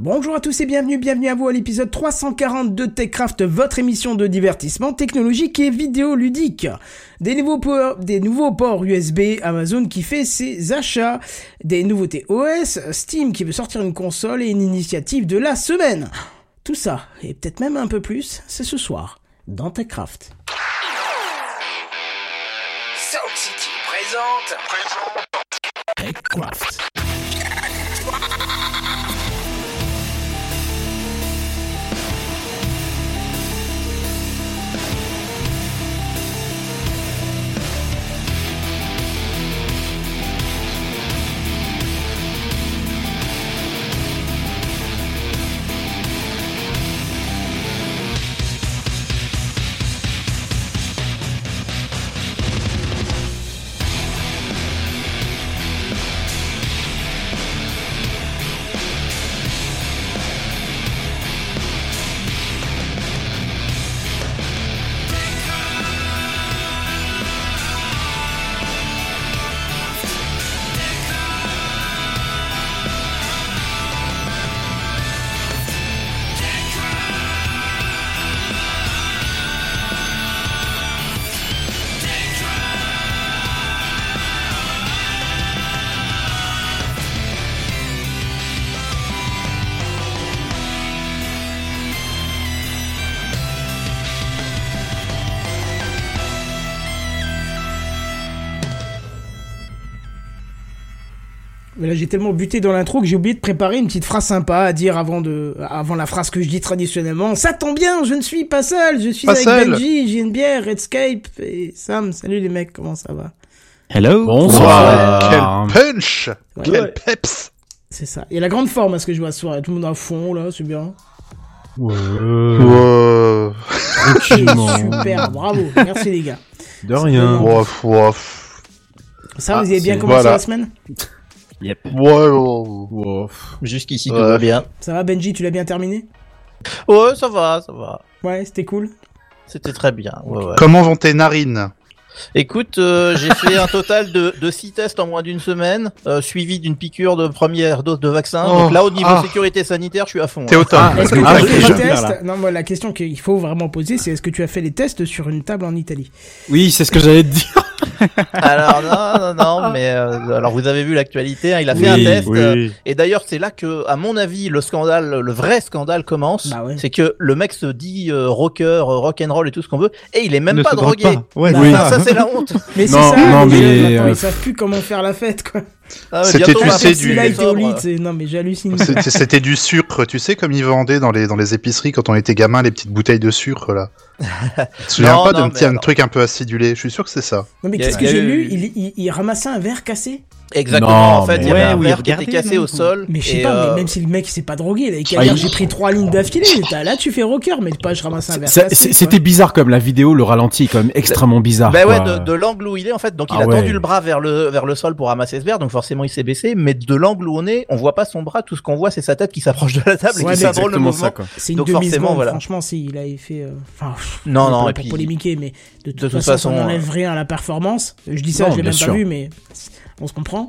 Bonjour à tous et bienvenue, bienvenue à vous à l'épisode 340 de TechCraft, votre émission de divertissement technologique et vidéoludique. Des nouveaux, ports, des nouveaux ports USB, Amazon qui fait ses achats, des nouveautés OS, Steam qui veut sortir une console et une initiative de la semaine. Tout ça, et peut-être même un peu plus, c'est ce soir, dans TechCraft. Sound City présente. TechCraft. Là, j'ai tellement buté dans l'intro que j'ai oublié de préparer une petite phrase sympa à dire avant de, avant la phrase que je dis traditionnellement. Ça tombe bien, je ne suis pas seul, je suis Pas avec seul. Benji, j'ai une bière, Redscape et Sam. Salut les mecs, comment ça va? Hello. Bonsoir. Quel punch Ouais. Quel peps C'est ça. Il y a la grande forme à ce que je vois ce soir. Tout le monde à fond là, c'est bien. Wow. Super, bravo, merci les gars. De rien. Wouf, wouf. Ça, Ah, vous avez bien c'est- commencé voilà. la semaine? Yep. Ouais, wow. Wow. Jusqu'ici, tout va bien. Ça va Benji, tu l'as bien terminé? Ouais, ça va, ça va. Ouais, c'était cool. C'était très bien. Ouais, ouais. Comment vont tes narines? Écoute, euh, j'ai fait un total de, de 6 tests en moins d'une semaine, euh, suivi d'une piqûre de première dose de vaccin. Oh, Donc là, au niveau ah. sécurité sanitaire, je suis à fond. T'es hein. au top. Ah, Est-ce que tu Ah, as fait là. Non, moi la question qu'il faut vraiment poser, c'est est-ce que tu as fait les tests sur une table en Italie? Oui, c'est ce que j'allais te dire. Alors non, non, non, mais euh, alors vous avez vu l'actualité, hein, il a fait un test. oui. euh, et d'ailleurs, c'est là que, à mon avis, le scandale, le vrai scandale commence. Bah ouais. C'est que le mec se dit euh, rocker, rock and roll et tout ce qu'on veut, et il est même Ne pas drogué. pas. Ouais, Bah, Oui. Ça, ça, c'est la honte. Mais c'est Non, ça, non, mais, euh, ils savent plus comment faire la fête quoi. Ah ouais, C'était, du- c'est- non mais j'hallucine. C'était c'était du sucre, tu sais, comme ils vendaient dans les, dans les épiceries quand on était gamin, les petites bouteilles de sucre, là. Tu te souviens Non, pas d'un petit alors- truc un peu acidulé? Je suis sûr que c'est ça. Non mais qu'est-ce que j'ai lu? il, il, il ramassait un verre cassé? Exactement. Non, en fait, il y avait Ouais, un oui, verre qui était cassé non, au sol. Mais je sais pas, euh, mais même si le mec il s'est pas drogué, il avait qu'à Ah, il- j'ai pris trois lignes d'affilée, là tu fais rocker, mais pas je ramasse un verre. C'était bizarre comme la vidéo, le ralenti est quand même extrêmement bizarre. Bah ouais, de, de l'angle où il est en fait, donc il Ah a ouais. tendu le bras vers le vers le sol pour ramasser ce verre, donc forcément il s'est baissé, mais de l'angle où on est, on voit pas son bras, tout ce qu'on voit c'est sa tête qui s'approche de la table Ouais, et qui s'abrole le exactement mouvement. ça, quoi. C'est une donc demi forcément, seconde, voilà. franchement si il avait fait euh, enfin Non, on non, puis- polémiquer mais de toute, façon, ça façon, n'enlève rien à la performance. Je dis ça, je l'ai même pas vu mais on se comprend.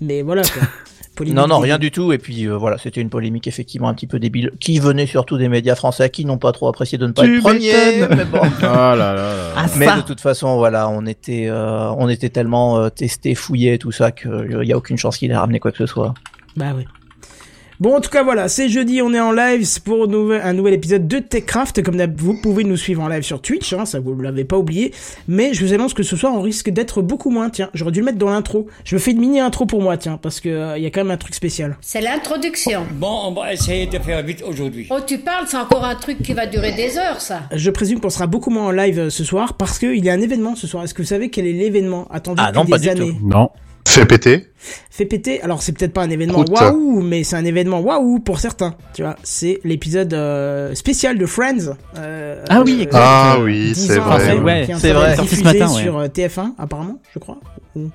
Mais voilà quoi. Non, non, rien du tout. Et puis euh, voilà, c'était une polémique effectivement un petit peu débile, qui venait surtout des médias français qui n'ont pas trop apprécié de ne pas Tu être premiers. m'étonnes. Mais bon. Ah là là là. Ah, Mais de toute façon, voilà, on était, euh, on était tellement euh, testé, fouillé, tout ça qu'il y a aucune chance qu'il ait ramené quoi que ce soit. Bah oui. Bon, en tout cas, voilà, c'est jeudi, on est en live c'est pour nouvel- un nouvel épisode de TechCraft. Comme vous pouvez nous suivre en live sur Twitch, hein, ça vous ne l'avez pas oublié. Mais je vous annonce que ce soir, on risque d'être beaucoup moins. Tiens, j'aurais dû le mettre dans l'intro. Je me fais une mini intro pour moi, tiens, parce que euh, il y a quand même un truc spécial. C'est l'introduction. Bon, on va essayer de faire vite aujourd'hui. Oh, tu parles, c'est encore un truc qui va durer des heures, ça. Je présume qu'on sera beaucoup moins en live euh, ce soir parce qu'il y a un événement ce soir. Est-ce que vous savez quel est l'événement attendu Ah depuis non, pas des du années? Non. Fais péter. Fait péter. Alors c'est peut-être pas un événement waouh, mais c'est un événement waouh pour certains. Tu vois, c'est l'épisode euh, spécial de Friends. euh, Ah oui, euh. Ah oui, 10 c'est vrai. après, ouais. C'est vrai. Sorti ce diffusé matin, ouais. sur euh, TF1 apparemment, je crois. Ou-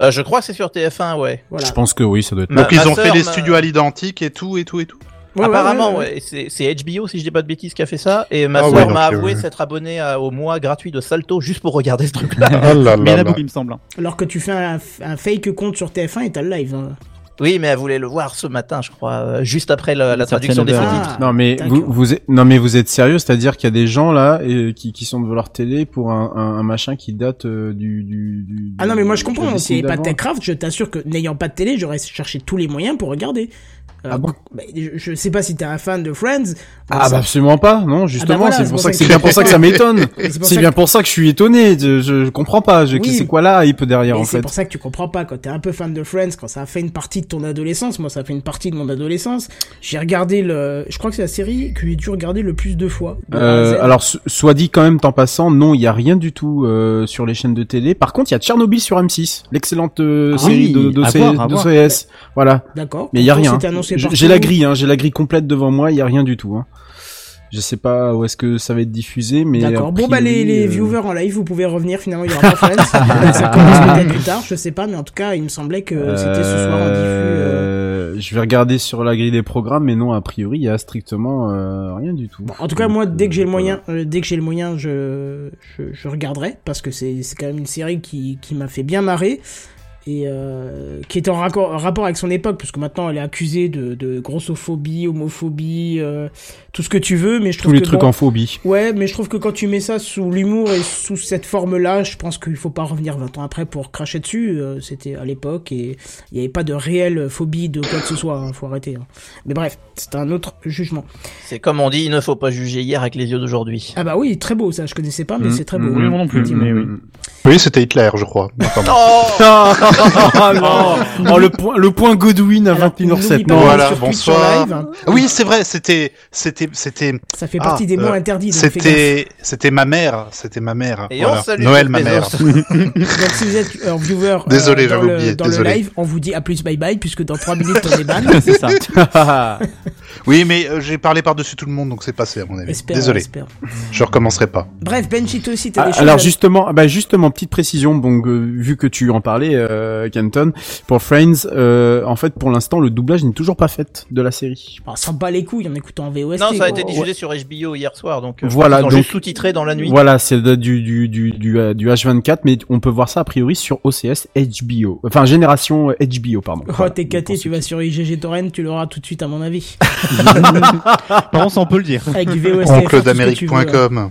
Euh, je crois que c'est sur TF1, ouais. Voilà. Je pense que oui, ça doit être. Ma- Donc ils ont fait les m'a- studios à l'identique et tout, et tout, et tout. Ouais, Apparemment, ouais, ouais. ouais. Et C'est HBO, si je dis pas de bêtises, qui a fait ça. Et ma Ah donc, m'a euh, avoué ouais. s'être abonnée à- au mois gratuit de Salto juste pour regarder ce truc-là. Ah là Mais il là là. me semble. hein. Alors que tu fais un, un fake compte sur TF1 et t'as le live. hein. Oui, mais elle voulait le voir ce matin, je crois, euh, juste après la, la traduction des sous-titres. Ah, Non mais d'accord. vous, vous êtes, non mais vous êtes sérieux, c'est-à-dire qu'il y a des gens là et, qui, qui sont devant leur télé pour un, un, un machin qui date euh, du, du, du Ah non, mais moi je comprends. la S'il n'y avait pas Techcraft, je t'assure que n'ayant pas de télé, j'aurais cherché tous les moyens pour regarder. Euh, Ah bon? bah, je, je sais pas si t'es un fan de Friends. Ah ça- bah absolument pas, non, justement, voilà, c'est c'est pour ça que ça c'est bien pour ça que ça m'étonne. C'est C'est bien que- pour ça que je suis étonné, je, je, comprends pas, je, Oui. c'est quoi là hype derrière en c'est fait pour ça que tu comprends pas quand t'es un peu fan de Friends, quand ça a fait une partie ton adolescence. Moi, ça fait une partie de mon adolescence. J'ai regardé le, je crois que c'est la série que j'ai dû regarder le plus de fois. de Euh, alors, so- soit dit quand même, en passant, non, il y a rien du tout euh, sur les chaînes de télé. Par contre, il y a Tchernobyl sur M6, l'excellente euh, Ah série oui, de, de, à C- voir, à de voir. CS. Voilà, d'accord. mais il y a rien. j'ai la grille, hein, j'ai la grille complète devant moi. Il y a rien du tout. Hein. Je sais pas où est-ce que ça va être diffusé, mais D'accord. Bon bah les, les euh, viewers en live, vous pouvez revenir. Finalement, il y aura pas Friends. ça commence peut-être plus tard, je sais pas, mais en tout cas, il me semblait que c'était ce soir en diffus. euh, euh, Je vais regarder sur la grille des programmes, mais non, a priori, il y a strictement euh, rien du tout. Bon, en tout cas, moi, dès que j'ai le moyen, euh, dès que j'ai le moyen, je, je, je regarderai parce que c'est c'est quand même une série qui, qui m'a fait bien marrer et euh, qui est en raccord- rapport avec son époque parce que maintenant elle est accusée de, de grossophobie, homophobie, euh, tout ce que tu veux, mais je trouve Tous les que trucs bon, en phobie. Ouais, mais je trouve que quand tu mets ça sous l'humour et sous cette forme-là, je pense qu'il faut pas revenir 20 ans après pour cracher dessus. euh, C'était à l'époque et il n'y avait pas de réelle phobie de quoi que ce soit. Hein, faut arrêter. hein. Mais bref, c'est un autre jugement. C'est comme on dit, il ne faut pas juger hier avec les yeux d'aujourd'hui. Ah bah oui, très beau ça. Je connaissais pas, mais Mm, c'est très beau. mm, Oui, moi non plus, mais oui. Oui, c'était Hitler, je crois. Bon. oh non Oh, le point, le point Godwin à Alors, 21h07. n'oublie pas Non, d'aller Voilà, bonsoir. live, hein. Oui, c'est vrai, c'était, c'était, c'était, Ça fait Ah, partie des mots euh, interdits. C'était, c'était ma mère, c'était ma mère. Et Voilà. on salue Noël, ma mère. Donc si vous êtes euh, viewer euh, Désolé, dans, j'avais le, oublié, dans le désolé. live, on vous dit à plus bye bye puisque dans 3 minutes on est ban. c'est ça. Oui, mais euh, j'ai parlé par-dessus tout le monde, donc c'est passé à mon avis. Espère, Désolé, espère. je recommencerai pas. Bref, Benji, toi aussi, t'as Ah, des choses alors à- justement, ah bah justement, petite précision, euh, vu que tu en parlais, euh, Kenton, pour Friends, euh, en fait, pour l'instant, le doublage n'est toujours pas fait de la série. Oh, s'en bat les couilles en écoutant en VOST. Non, ça a été diffusé sur HBO hier soir, donc euh, Voilà, ils ont donc- juste sous-titré dans la nuit. Voilà, c'est du du du du, euh, du H24, mais on peut voir ça a priori sur OCS HBO, enfin génération HBO, pardon. Oh, Voilà. t'es caté, tu vas sur IGG Torrent, tu l'auras tout de suite à mon avis. Par contre, on peut le dire. Avec du VOST. Oncle d'Amérique.com.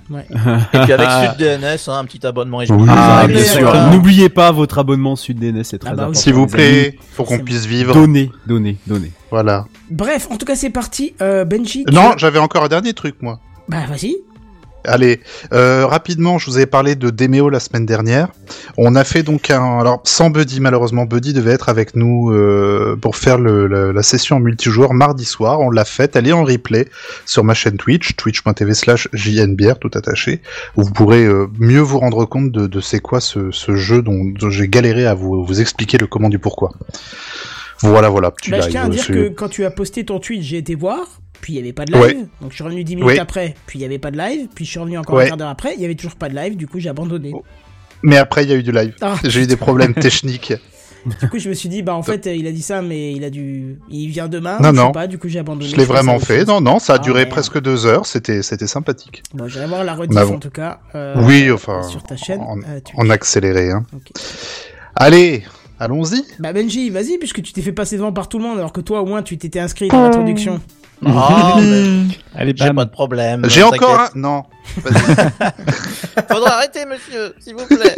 Et puis avec SudDNS, hein, un petit abonnement HBO. Oui. Ah, bien sûr. N'oubliez pas votre abonnement SudDNS, c'est très Ah bah important. S'il vous les amis. plaît, faut qu'on puisse vivre. Donnez, donnez, donnez. Voilà. Bref, en tout cas, c'est parti. Euh, Benji. tu Non, j'avais encore un dernier truc, moi. Bah, vas-y. Allez, euh, rapidement, je vous avais parlé de Demeo la semaine dernière. On a fait donc un... Alors, sans Buddy, malheureusement, Buddy devait être avec nous euh, pour faire le, le- la session en multijoueur mardi soir. On l'a faite, elle est en replay sur ma chaîne Twitch, twitch.tv slash jnbr, tout attaché, où vous pourrez euh, mieux vous rendre compte de, de c'est quoi ce, ce jeu dont, dont j'ai galéré à vous, vous expliquer le comment du pourquoi. Voilà, voilà, petit Bah, je tiens à dire que quand tu as posté ton tweet, j'ai été voir, puis il y avait pas de live. Ouais. Donc je suis revenu 10 minutes Ouais. après, puis il y avait pas de live, puis je suis revenu encore Ouais. un quart d'heure après, il y avait toujours pas de live, du coup j'ai abandonné. Oh. Mais après, il y a eu du live. Ah, J'ai eu des problèmes techniques. du coup je me suis dit, bah en fait il a dit ça, mais il a dû. Il vient demain, Non, je sais non. pas, du coup j'ai abandonné. Je l'ai vraiment fait. Non, non, ça a Ah, duré presque deux heures. C'était, c'était sympathique. Bon, j'irai voir la rediff Bah bon. en tout cas. euh, Oui, enfin, Sur ta chaîne. en- euh. En accéléré, hein. Allez, allons-y. Bah Benji, vas-y, puisque tu t'es fait passer devant par tout le monde, alors que toi au moins tu t'étais inscrit dans l'introduction. Ah, mais Allez, j'ai pas de problème. J'ai encore un. Non. Vas-y. Faudra arrêter, monsieur, s'il vous plaît.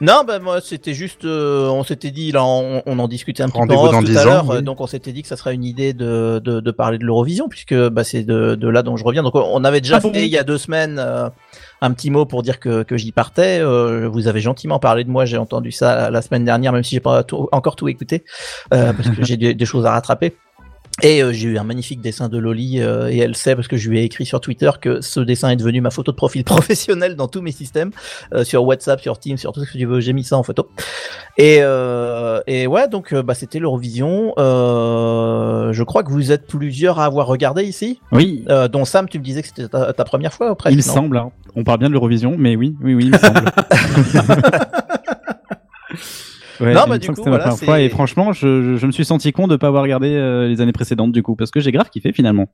non, bah moi, c'était juste, euh, on s'était dit, là, on, on en discutait un petit peu en off dans tout 10 à ans, l'heure, oui. donc on s'était dit que ça serait une idée de, de, de parler de l'Eurovision, puisque bah, c'est de, de là dont je reviens. Donc on avait déjà Ah bon fait il y a deux semaines euh, un petit mot pour dire que, que j'y partais. Euh, vous avez gentiment parlé de moi, j'ai entendu ça la semaine dernière, même si j'ai pas tout- encore tout écouté, euh, parce que j'ai des, des choses à rattraper. Et euh, j'ai eu un magnifique dessin de Loli euh, et elle sait parce que je lui ai écrit sur Twitter que ce dessin est devenu ma photo de profil professionnel dans tous mes systèmes, euh, sur WhatsApp, sur Teams, sur tout ce que tu veux, j'ai mis ça en photo. Et, euh, et ouais, donc euh, bah, c'était l'Eurovision. Euh, je crois que vous êtes plusieurs à avoir regardé ici, Oui, euh, dont Sam, tu me disais que c'était ta, ta première fois presque, il me semble. hein. On parle bien de l'Eurovision, mais oui, oui, oui, il me semble. Ouais, Non, bah, du coup, c'était ma voilà, première fois et franchement, je, je, je me suis senti con de pas avoir regardé euh, les années précédentes du coup, parce que j'ai grave kiffé finalement.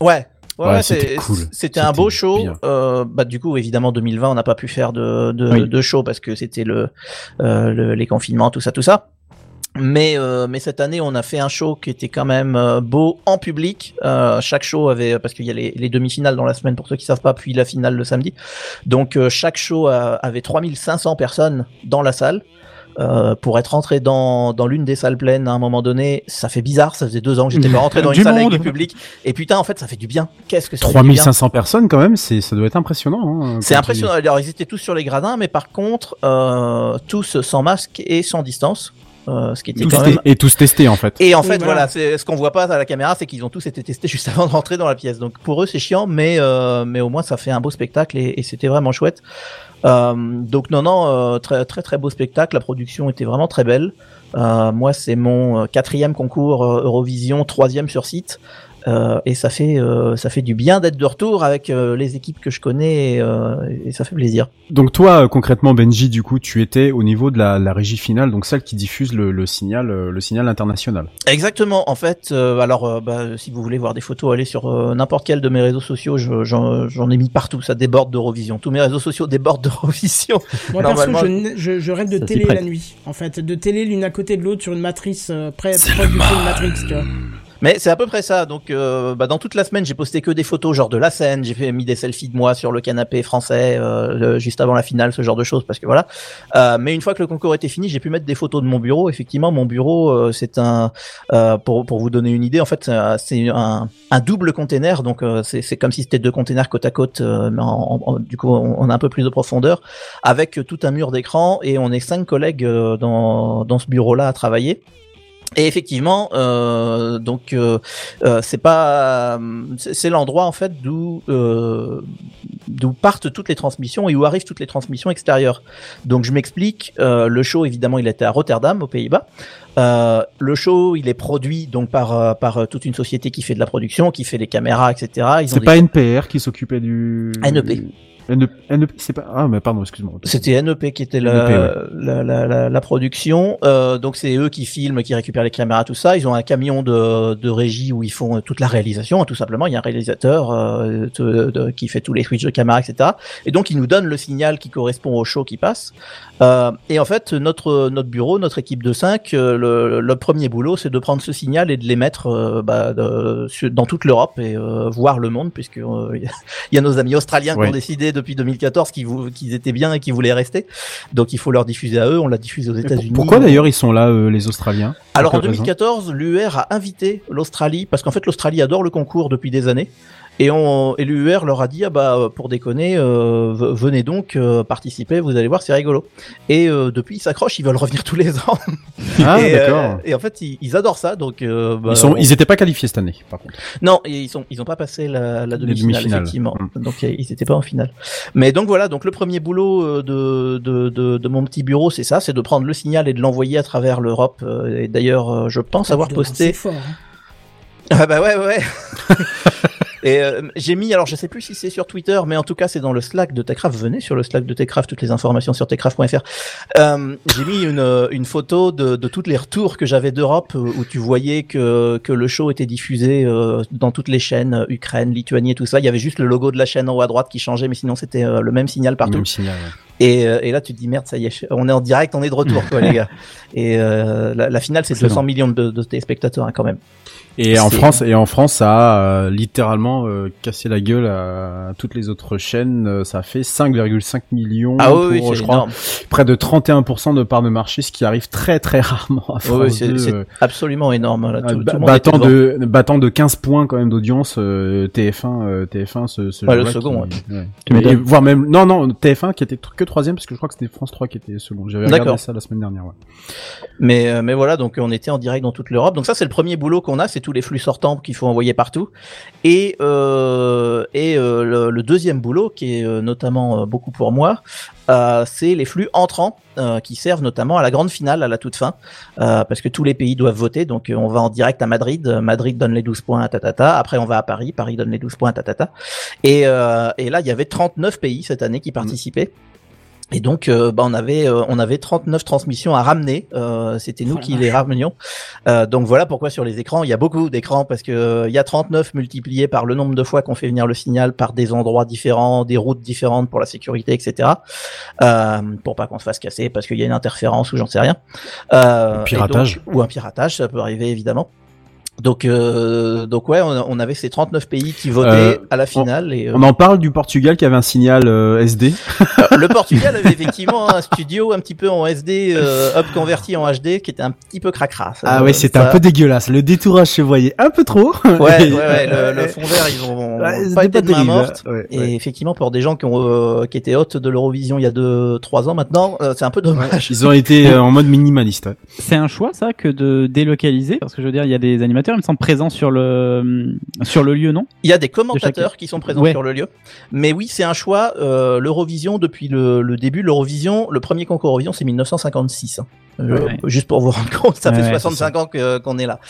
Ouais. Ouais, c'était cool. C'était un beau show. Euh, bah du coup, évidemment, 2020, on n'a pas pu faire de de, Oui. de show parce que c'était le, euh, le les confinements, tout ça, tout ça. Mais, euh, mais cette année, on a fait un show qui était quand même euh, beau en public. Euh, chaque show avait, parce qu'il y a les, les demi-finales dans la semaine pour ceux qui savent pas, puis la finale le samedi. Donc euh, chaque show a- avait 3500 personnes dans la salle. Euh, pour être rentré dans, dans l'une des salles pleines à un moment donné, ça fait bizarre. Ça faisait deux ans que j'étais pas rentré dans une salle avec du public. Et putain, en fait, ça fait du bien. Qu'est-ce que ça fait du bien 3500 personnes quand même, c'est ça doit être impressionnant. hein, c'est impressionnant. Alors, ils étaient tous sur les gradins, mais par contre, euh, tous sans masque et sans distance. Euh, ce qui était quand même Et tous testés en fait. et en Oui, fait, voilà. voilà, c'est ce qu'on voit pas à la caméra, c'est qu'ils ont tous été testés juste avant de rentrer dans la pièce. Donc pour eux, c'est chiant, mais euh, mais au moins ça fait un beau spectacle et, et c'était vraiment chouette. Euh, donc non, non, euh, très très très beau spectacle. La production était vraiment très belle. Euh, moi, c'est mon quatrième concours Eurovision, troisième sur site. Euh, et ça fait euh, ça fait du bien d'être de retour avec euh, les équipes que je connais et, euh, et ça fait plaisir. Donc toi euh, concrètement Benji, du coup, tu étais au niveau de la, la régie finale, donc celle qui diffuse le, le signal, le signal international. Exactement. En fait, euh, alors, euh, bah, si vous voulez voir des photos, allez sur euh, n'importe quel de mes réseaux sociaux. je- J'en ai mis partout. Ça déborde d'Eurovision. Tous mes réseaux sociaux débordent d'Eurovision. Moi, perso, Normalement- je, je, je rêve de télé la nuit. En fait, de télé l'une à côté de l'autre sur une matrice euh, près proche du film Matrix, tu vois. Mais c'est à peu près ça. Donc, euh, bah, dans toute la semaine, j'ai posté que des photos, genre de la scène. J'ai mis des selfies de moi sur le canapé français euh, juste avant la finale, ce genre de choses, parce que voilà. Euh, mais une fois que le concours était fini, j'ai pu mettre des photos de mon bureau. Effectivement, mon bureau, euh, c'est un euh, pour pour vous donner une idée, en fait, c'est un- c'est un, un double container. Donc, euh, c'est comme si c'était deux containers côte à côte, euh, mais en, en- du coup, on, a un peu plus de profondeur, avec tout un mur d'écran, et on est cinq collègues euh, dans dans ce bureau-là à travailler. Et effectivement, euh, donc euh, euh, c'est pas, c'est l'endroit en fait d'où euh, d'où partent toutes les transmissions et où arrivent toutes les transmissions extérieures. Donc je m'explique. euh, le show évidemment, il était à Rotterdam, aux Pays-Bas. Euh, le show, il est produit donc par par toute une société qui fait de la production, qui fait les caméras, etc. C'est des- pas NPR qui s'occupait du NEP. NEP, NEP, c'est pas ah mais pardon excuse-moi. C'était NEP qui était la, NEP, ouais. la, la, la, la production. Euh, donc c'est eux qui filment, qui récupèrent les caméras, tout ça. Ils ont un camion de, de régie où ils font toute la réalisation, hein, tout simplement. Il y a un réalisateur euh, de- de- qui fait tous les switches de caméra, etc. Et donc ils nous donnent le signal qui correspond au show qui passe. Euh, et en fait, notre notre bureau, notre équipe de 5, le, le premier boulot, c'est de prendre ce signal et de les mettre euh, bah, dans toute l'Europe et euh, voir le monde, puisque euh, il y a nos amis australiens qui ont décidé depuis 2014 qu'ils étaient bien et qu'ils voulaient rester. Donc il faut leur diffuser à eux. On l'a diffusé aux États-Unis. Pourquoi d'ailleurs ils sont là euh, les Australiens Alors en Pour quelle raison 2014, l'UR a invité l'Australie parce qu'en fait l'Australie adore le concours depuis des années. Et, on, et l'UR leur a dit ah bah pour déconner euh, venez donc euh, participer vous allez voir c'est rigolo et euh, depuis ils s'accrochent ils veulent revenir tous les ans Ah et, d'accord. euh, et en fait ils, ils adorent ça donc euh, bah, ils sont on- ils étaient pas qualifiés cette année par contre. non, et ils sont ils ont pas passé la, la demi-finale effectivement. Mm. Donc euh, ils étaient pas en finale. Mais donc voilà, donc le premier boulot euh, de de, de, de mon petit bureau, c'est ça, c'est de prendre le signal et de l'envoyer à travers l'Europe. euh, Et d'ailleurs, je pense avoir Tu dois posté. fort, hein. Ah bah ouais ouais. Et euh, j'ai mis, alors je sais plus si c'est sur Twitter, mais en tout cas c'est dans le Slack de Techcraft. Venez sur le Slack de Techcraft, toutes les informations sur techcraft.fr. Euh, j'ai mis une, euh, une photo de, de toutes les retours que j'avais d'Europe euh, où tu voyais que, que le show était diffusé euh, dans toutes les chaînes, euh, Ukraine, Lituanie et tout ça. Il y avait juste le logo de la chaîne en haut à droite qui changeait, mais sinon c'était le même signal partout. Même signal. ouais. Et, euh, et là, tu te dis merde, ça y est, on est en direct, on est de retour, quoi, les gars. Et euh, la, la finale, c'est Excellent. 200 millions de, de téléspectateurs, hein, quand même. Et en France, et en France, ça a euh, littéralement euh, cassé la gueule à, à toutes les autres chaînes. Euh, Ça a fait 5,5 millions Ah pour, oui, oui, je c'est crois, énorme. près de 31% de part de marché, ce qui arrive très très rarement à France oui, c'est 2, c'est euh, absolument énorme. Là, tout, euh, tout battant de battant de 15 points quand même d'audience euh, TF1 euh, TF1 ce, ce Ouais, le second, qui- ouais. Et voire même non non TF1 qui était que troisième parce que je crois que c'était France 3 qui était second j'avais D'accord. regardé ça la semaine dernière ouais. Mais, euh, mais voilà, donc on était en direct dans toute l'Europe. Donc ça, c'est le premier boulot qu'on a, c'est tous les flux sortants qu'il faut envoyer partout. Et, euh, et euh, le, le deuxième boulot, qui est euh, notamment beaucoup pour moi, c'est les flux entrants qui servent notamment à la grande finale, à la toute fin, parce que tous les pays doivent voter. Donc on va en direct à Madrid, Madrid donne les 12 points tatata. Après on va à Paris, Paris donne les 12 points tatata. Et, et là, il y avait 39 pays cette année qui participaient. Et donc, euh, bah, on avait euh, on avait 39 transmissions à ramener. Euh, C'était nous Oh qui les ramenions. Euh, donc voilà pourquoi sur les écrans, il y a beaucoup d'écrans parce que euh, il y a 39 multiplié par le nombre de fois qu'on fait venir le signal par des endroits différents, des routes différentes pour la sécurité, etc. Euh, pour pas qu'on se fasse casser parce qu'il y a une interférence ou j'en sais rien. Euh, Un piratage. et donc- ou un piratage, ça peut arriver évidemment. Donc, euh, donc ouais, on, on avait ces 39 pays qui votaient Euh, à la finale. et, euh, On en parle du Portugal qui avait un signal euh, SD. le Portugal avait effectivement un studio un petit peu en SD, euh, up converti en HD, qui était un petit peu cracra. Ça, Ah ouais, c'était ça- un peu dégueulasse. Le détourage se voyait un peu trop. Ouais, ouais, ouais, le, le fond vert, ils ont Ouais, pas été de main terrible, morte. ouais, Et effectivement, pour des gens qui ont euh, qui étaient hôtes de l'Eurovision il y a deux, trois ans maintenant, euh, c'est un peu dommage. Ils ont été en mode minimaliste. ouais. C'est un choix ça que de délocaliser parce que je veux dire il y a des animateurs il me semble présents sur le sur le lieu non? Il y a des commentateurs qui sont présents Ouais. sur le lieu. Mais oui, c'est un choix. Euh, L'Eurovision, depuis le, le début, l'Eurovision, le premier concours Eurovision, c'est 1956. hein. Ouais. Juste pour vous rendre compte, ça Ouais, fait ouais, 65 ans qu'on est là.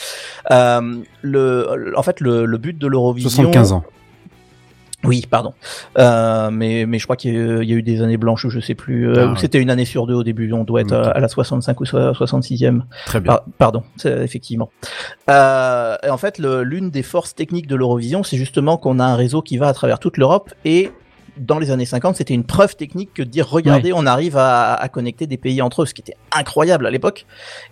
Euh, le, en fait, le, le but de l'Eurovision. 75 ans. Oui, pardon. Euh, mais, mais je crois qu'il y, a eu- il y a eu des années blanches où je sais plus. euh, Ah, où ouais. c'était une année sur deux au début. On doit être à, la 65 ou so- 66e. Très bien. Par- pardon, effectivement. Euh, et en fait, l'une des forces techniques de l'Eurovision, c'est justement qu'on a un réseau qui va à travers toute l'Europe et dans les années 50, c'était une preuve technique que de dire regardez, on arrive à, à connecter des pays entre eux, ce qui était incroyable à l'époque.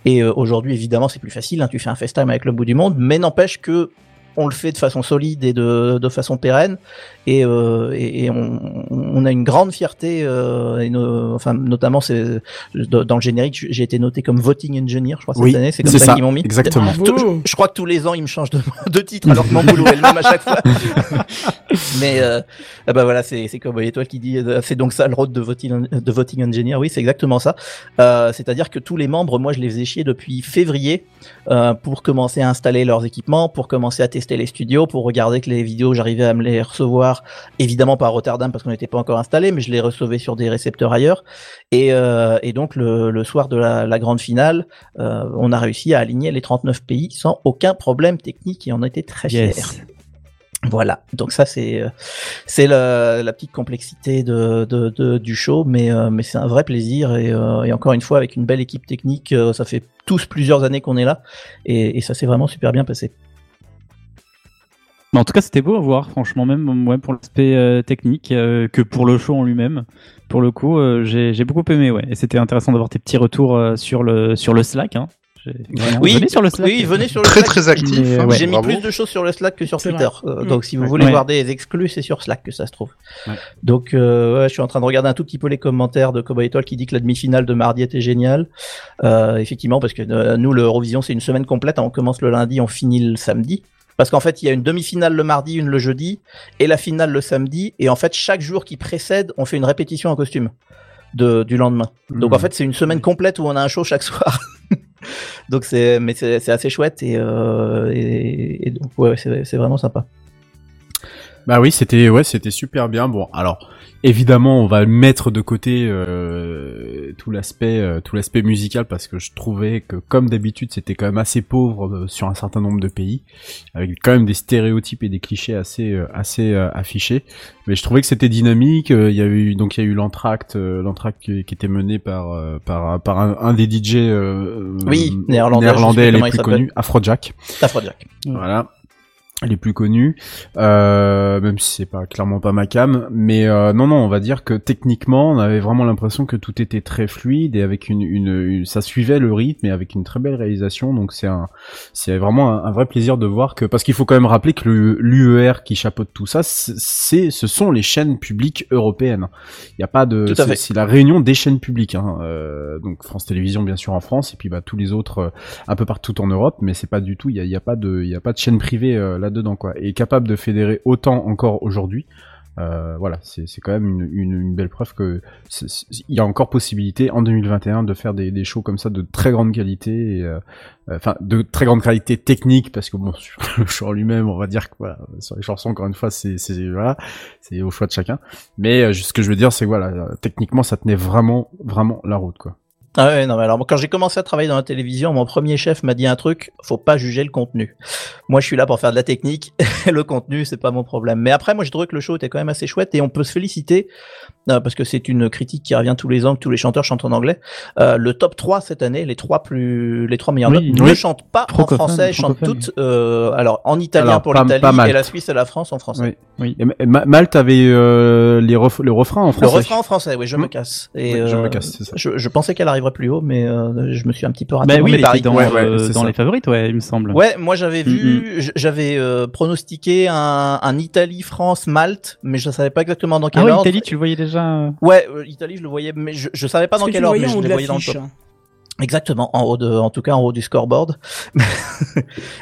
Et euh, aujourd'hui, évidemment, c'est plus facile. hein, tu fais un FaceTime avec le bout du monde, mais n'empêche que on le fait de façon solide et de, de façon pérenne. Et, euh, et, et on, on a une grande fierté euh, et no- enfin notamment c'est dans le générique j'ai été noté comme voting engineer je crois cette Oui, année. C'est comme ça, ça, qu'ils m'ont mis. exactement. Tout- je, je crois que tous les ans ils me changent de, de titre alors que mon boulot est le même à chaque fois. Mais euh, ah bah voilà c'est c'est Cowboy Étoile qui dit euh, c'est donc ça le rôle de voting de voting engineer. Oui c'est exactement ça. Euh, c'est-à-dire que tous les membres moi je les faisais chier depuis février euh, pour commencer à installer leurs équipements pour commencer à tester les studios pour regarder que les vidéos j'arrivais à me les recevoir évidemment pas à Rotterdam parce qu'on n'était pas encore installé mais je les recevais sur des récepteurs ailleurs et, euh, et donc le, le soir de la, la grande finale euh, on a réussi à aligner les 39 pays sans aucun problème technique et on était très fiers Yes. voilà, donc ça c'est euh, c'est la, la petite complexité de, de, de- du show, mais mais c'est un vrai plaisir et, et encore une fois avec une belle équipe technique, ça fait tous plusieurs années qu'on est là et, et ça s'est vraiment super bien passé. Mais en tout cas, c'était beau à voir, franchement, même ouais, pour l'aspect euh, technique, euh, que pour le show en lui-même. Pour le coup, euh, j'ai j'ai beaucoup aimé, ouais. Et c'était intéressant d'avoir tes petits retours euh, sur le sur le Slack. Hein. J'ai- vraiment- Oui, venez sur le Slack. oui, venez sur le Très Slack. très actif. Mais, hein, ouais. J'ai mis bravo. plus de choses sur le Slack que sur C'est Twitter. Euh, Mm. donc si vous Ouais. voulez Ouais. voir des exclus, c'est sur Slack que ça se trouve. Ouais. Donc euh, ouais, je suis en train de regarder un tout petit peu les commentaires de Cowboy Étoile qui dit que la demi-finale de mardi était géniale. Euh, effectivement, parce que euh, nous, l'Eurovision, c'est une semaine complète. hein. On commence le lundi, on finit le samedi. Parce qu'en fait, il y a une demi-finale le mardi, une le jeudi, et la finale le samedi. Et en fait, chaque jour qui précède, on fait une répétition en costume de, du lendemain. Donc Hmm. en fait, c'est une semaine complète où on a un show chaque soir. donc c'est, mais c'est, assez chouette et, euh, et, et donc ouais, c'est vraiment sympa. Bah oui, c'était ouais, c'était super bien. Bon, alors évidemment, on va mettre de côté euh, tout l'aspect euh, tout l'aspect musical parce que je trouvais que comme d'habitude, c'était quand même assez pauvre euh, sur un certain nombre de pays avec quand même des stéréotypes et des clichés assez assez affichés. Mais je trouvais que c'était dynamique, il y a eu donc il y a eu l'entracte l'entracte qui, qui était mené par par par un, un des DJ Oui, néerlandais, néerlandais les plus connus, Afrojack. Afrojack. Voilà. Les plus connus, euh, même si c'est pas clairement pas ma cam, mais euh, non non, on va dire que techniquement, on avait vraiment l'impression que tout était très fluide et avec une, une, une- ça suivait le rythme et avec une très belle réalisation. Donc c'est un, c'est vraiment un, un vrai plaisir de voir que parce qu'il faut quand même rappeler que l'UER qui chapeaute tout ça, c'est, ce sont les chaînes publiques européennes. Il y a pas de, c'est, la réunion des chaînes publiques. Hein. Euh, donc France Télévisions bien sûr en France et puis bah tous les autres euh, un peu partout en Europe, mais c'est pas du tout, il y a, y a pas de, il y a pas de chaîne privée euh, là-dedans quoi. Et capable de fédérer autant encore aujourd'hui. Euh, voilà, c'est quand même une, belle preuve que il y a encore possibilité en 2021 de faire des, des shows comme ça de très grande qualité, euh, euh, enfin de très grande qualité technique parce que bon sur le en lui-même, on va dire que voilà, sur les chansons encore une fois c'est voilà, au choix de chacun. Mais euh, ce que je veux dire c'est que voilà, techniquement ça tenait vraiment vraiment la route quoi. Ah ouais, non, mais alors quand j'ai commencé à travailler dans la télévision, mon premier chef m'a dit un truc, faut pas juger le contenu. Moi, je suis là pour faire de la technique, le contenu, c'est pas mon problème. Mais après, moi, j'ai trouvé que le show était quand même assez chouette et on peut se féliciter euh, parce que c'est une critique qui revient tous les ans que tous les chanteurs chantent en anglais. Euh, le top 3 cette année, les trois plus, les trois meilleures Oui, notes, oui. ne chantent pas en français, chantent toutes, euh, alors en italien Alors, pour l'Italie et la Suisse et la France en français. Oui. Oui. Et Ma- Malte avait euh, les ref- le refrain en Le français. refrain en français, oui, je me Hmm. casse. Et je me euh, casse, c'est ça. Je, je pensais qu'elle arriverait plus haut, mais euh, je me suis un petit peu raté. Bah dans oui, mes paris. dans, Ouais, dans les favorites, ouais, il me semble. Ouais, moi j'avais Mm, vu, j- j'avais euh, pronostiqué un, un Italie, France, Malte, mais je savais pas exactement dans quel Ah ouais, ordre. Italie, tu le voyais déjà. euh, Ouais, euh, Italie, je le voyais, mais je, je savais pas dans quel le ordre, mais je les voyais dans le top. Exactement, en haut de, en tout cas en haut du scoreboard.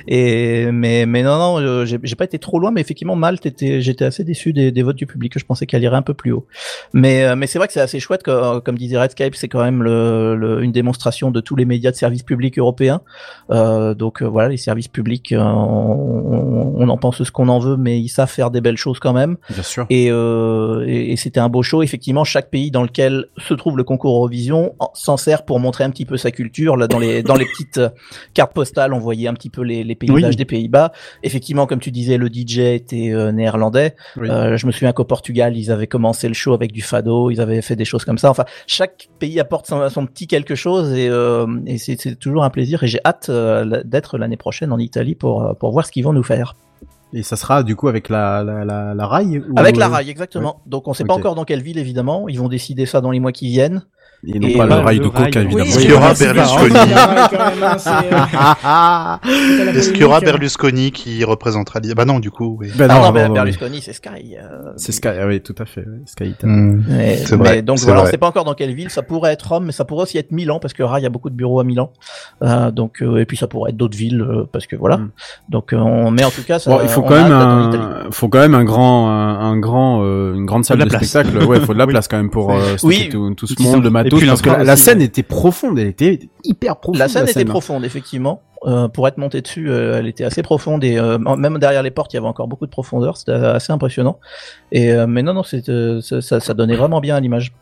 et mais mais non non, euh, j'ai pas été trop loin, mais effectivement Malte était, j'étais assez déçu des, des votes du public. Je pensais qu'elle irait un peu plus haut. Mais euh, mais c'est vrai que c'est assez chouette, que, comme disait Redscape, c'est quand même le, le- une démonstration de tous les médias de services publics européens. Euh, donc euh, voilà, les services publics, euh, on, on en pense ce qu'on en veut, mais ils savent faire des belles choses quand même. Bien sûr. Et, euh, et, et c'était un beau show. Effectivement, chaque pays dans lequel se trouve le concours Eurovision en- s'en sert pour montrer un petit peu sa culture. Là, dans les dans les petites euh, cartes postales, on voyait un petit peu les, les paysages Oui. des Pays-Bas. Effectivement, comme tu disais, le DJ était euh, néerlandais. Oui. Euh, je me souviens qu'au Portugal, ils avaient commencé le show avec du fado. Ils avaient fait des choses comme ça. Enfin, chaque pays apporte son, son petit quelque chose et, euh, et c'est toujours un plaisir. Et j'ai hâte d'être l'année prochaine en Italie pour pour voir ce qu'ils vont nous faire. Et ça sera du coup avec la la la, la rail ou- Avec la rail, exactement. Donc on sait pas encore dans quelle ville, évidemment. Ils vont décider ça dans les mois qui viennent. Et non Et pas le rail le de rail. coca évidemment. Est-ce qu'il y aura Berlusconi Est-ce qu'il y aura. Berlusconi qui représentera l'Italie Bah non, du coup, oui. Ben Ah non, Berlusconi, c'est Sky. euh, C'est Sky, ah oui, tout à fait. Sky. Hmm. Mais, C'est mais vrai, donc voilà, on vrai. sait pas encore dans quelle ville. Ça pourrait être Rome, mais ça pourrait aussi être Milan parce que Rai il y a beaucoup de bureaux à Milan. Euh, donc euh, et puis ça pourrait être d'autres villes euh, parce que voilà. Mm. Donc on met en tout cas ça. Bon, il faut quand même un, faut quand même un grand, un, un grand, euh, une grande salle de spectacle. Ouais, il faut de la place quand même pour euh, tout, ce monde, le et parce que la, scène était profonde, elle était hyper profonde. La scène était hein. profonde, effectivement. Euh, pour être montée dessus, euh, elle était assez profonde et euh, même derrière les portes, il y avait encore beaucoup de profondeur. C'était assez impressionnant. Et mais non, non, ça, ça donnait vraiment bien à l'image.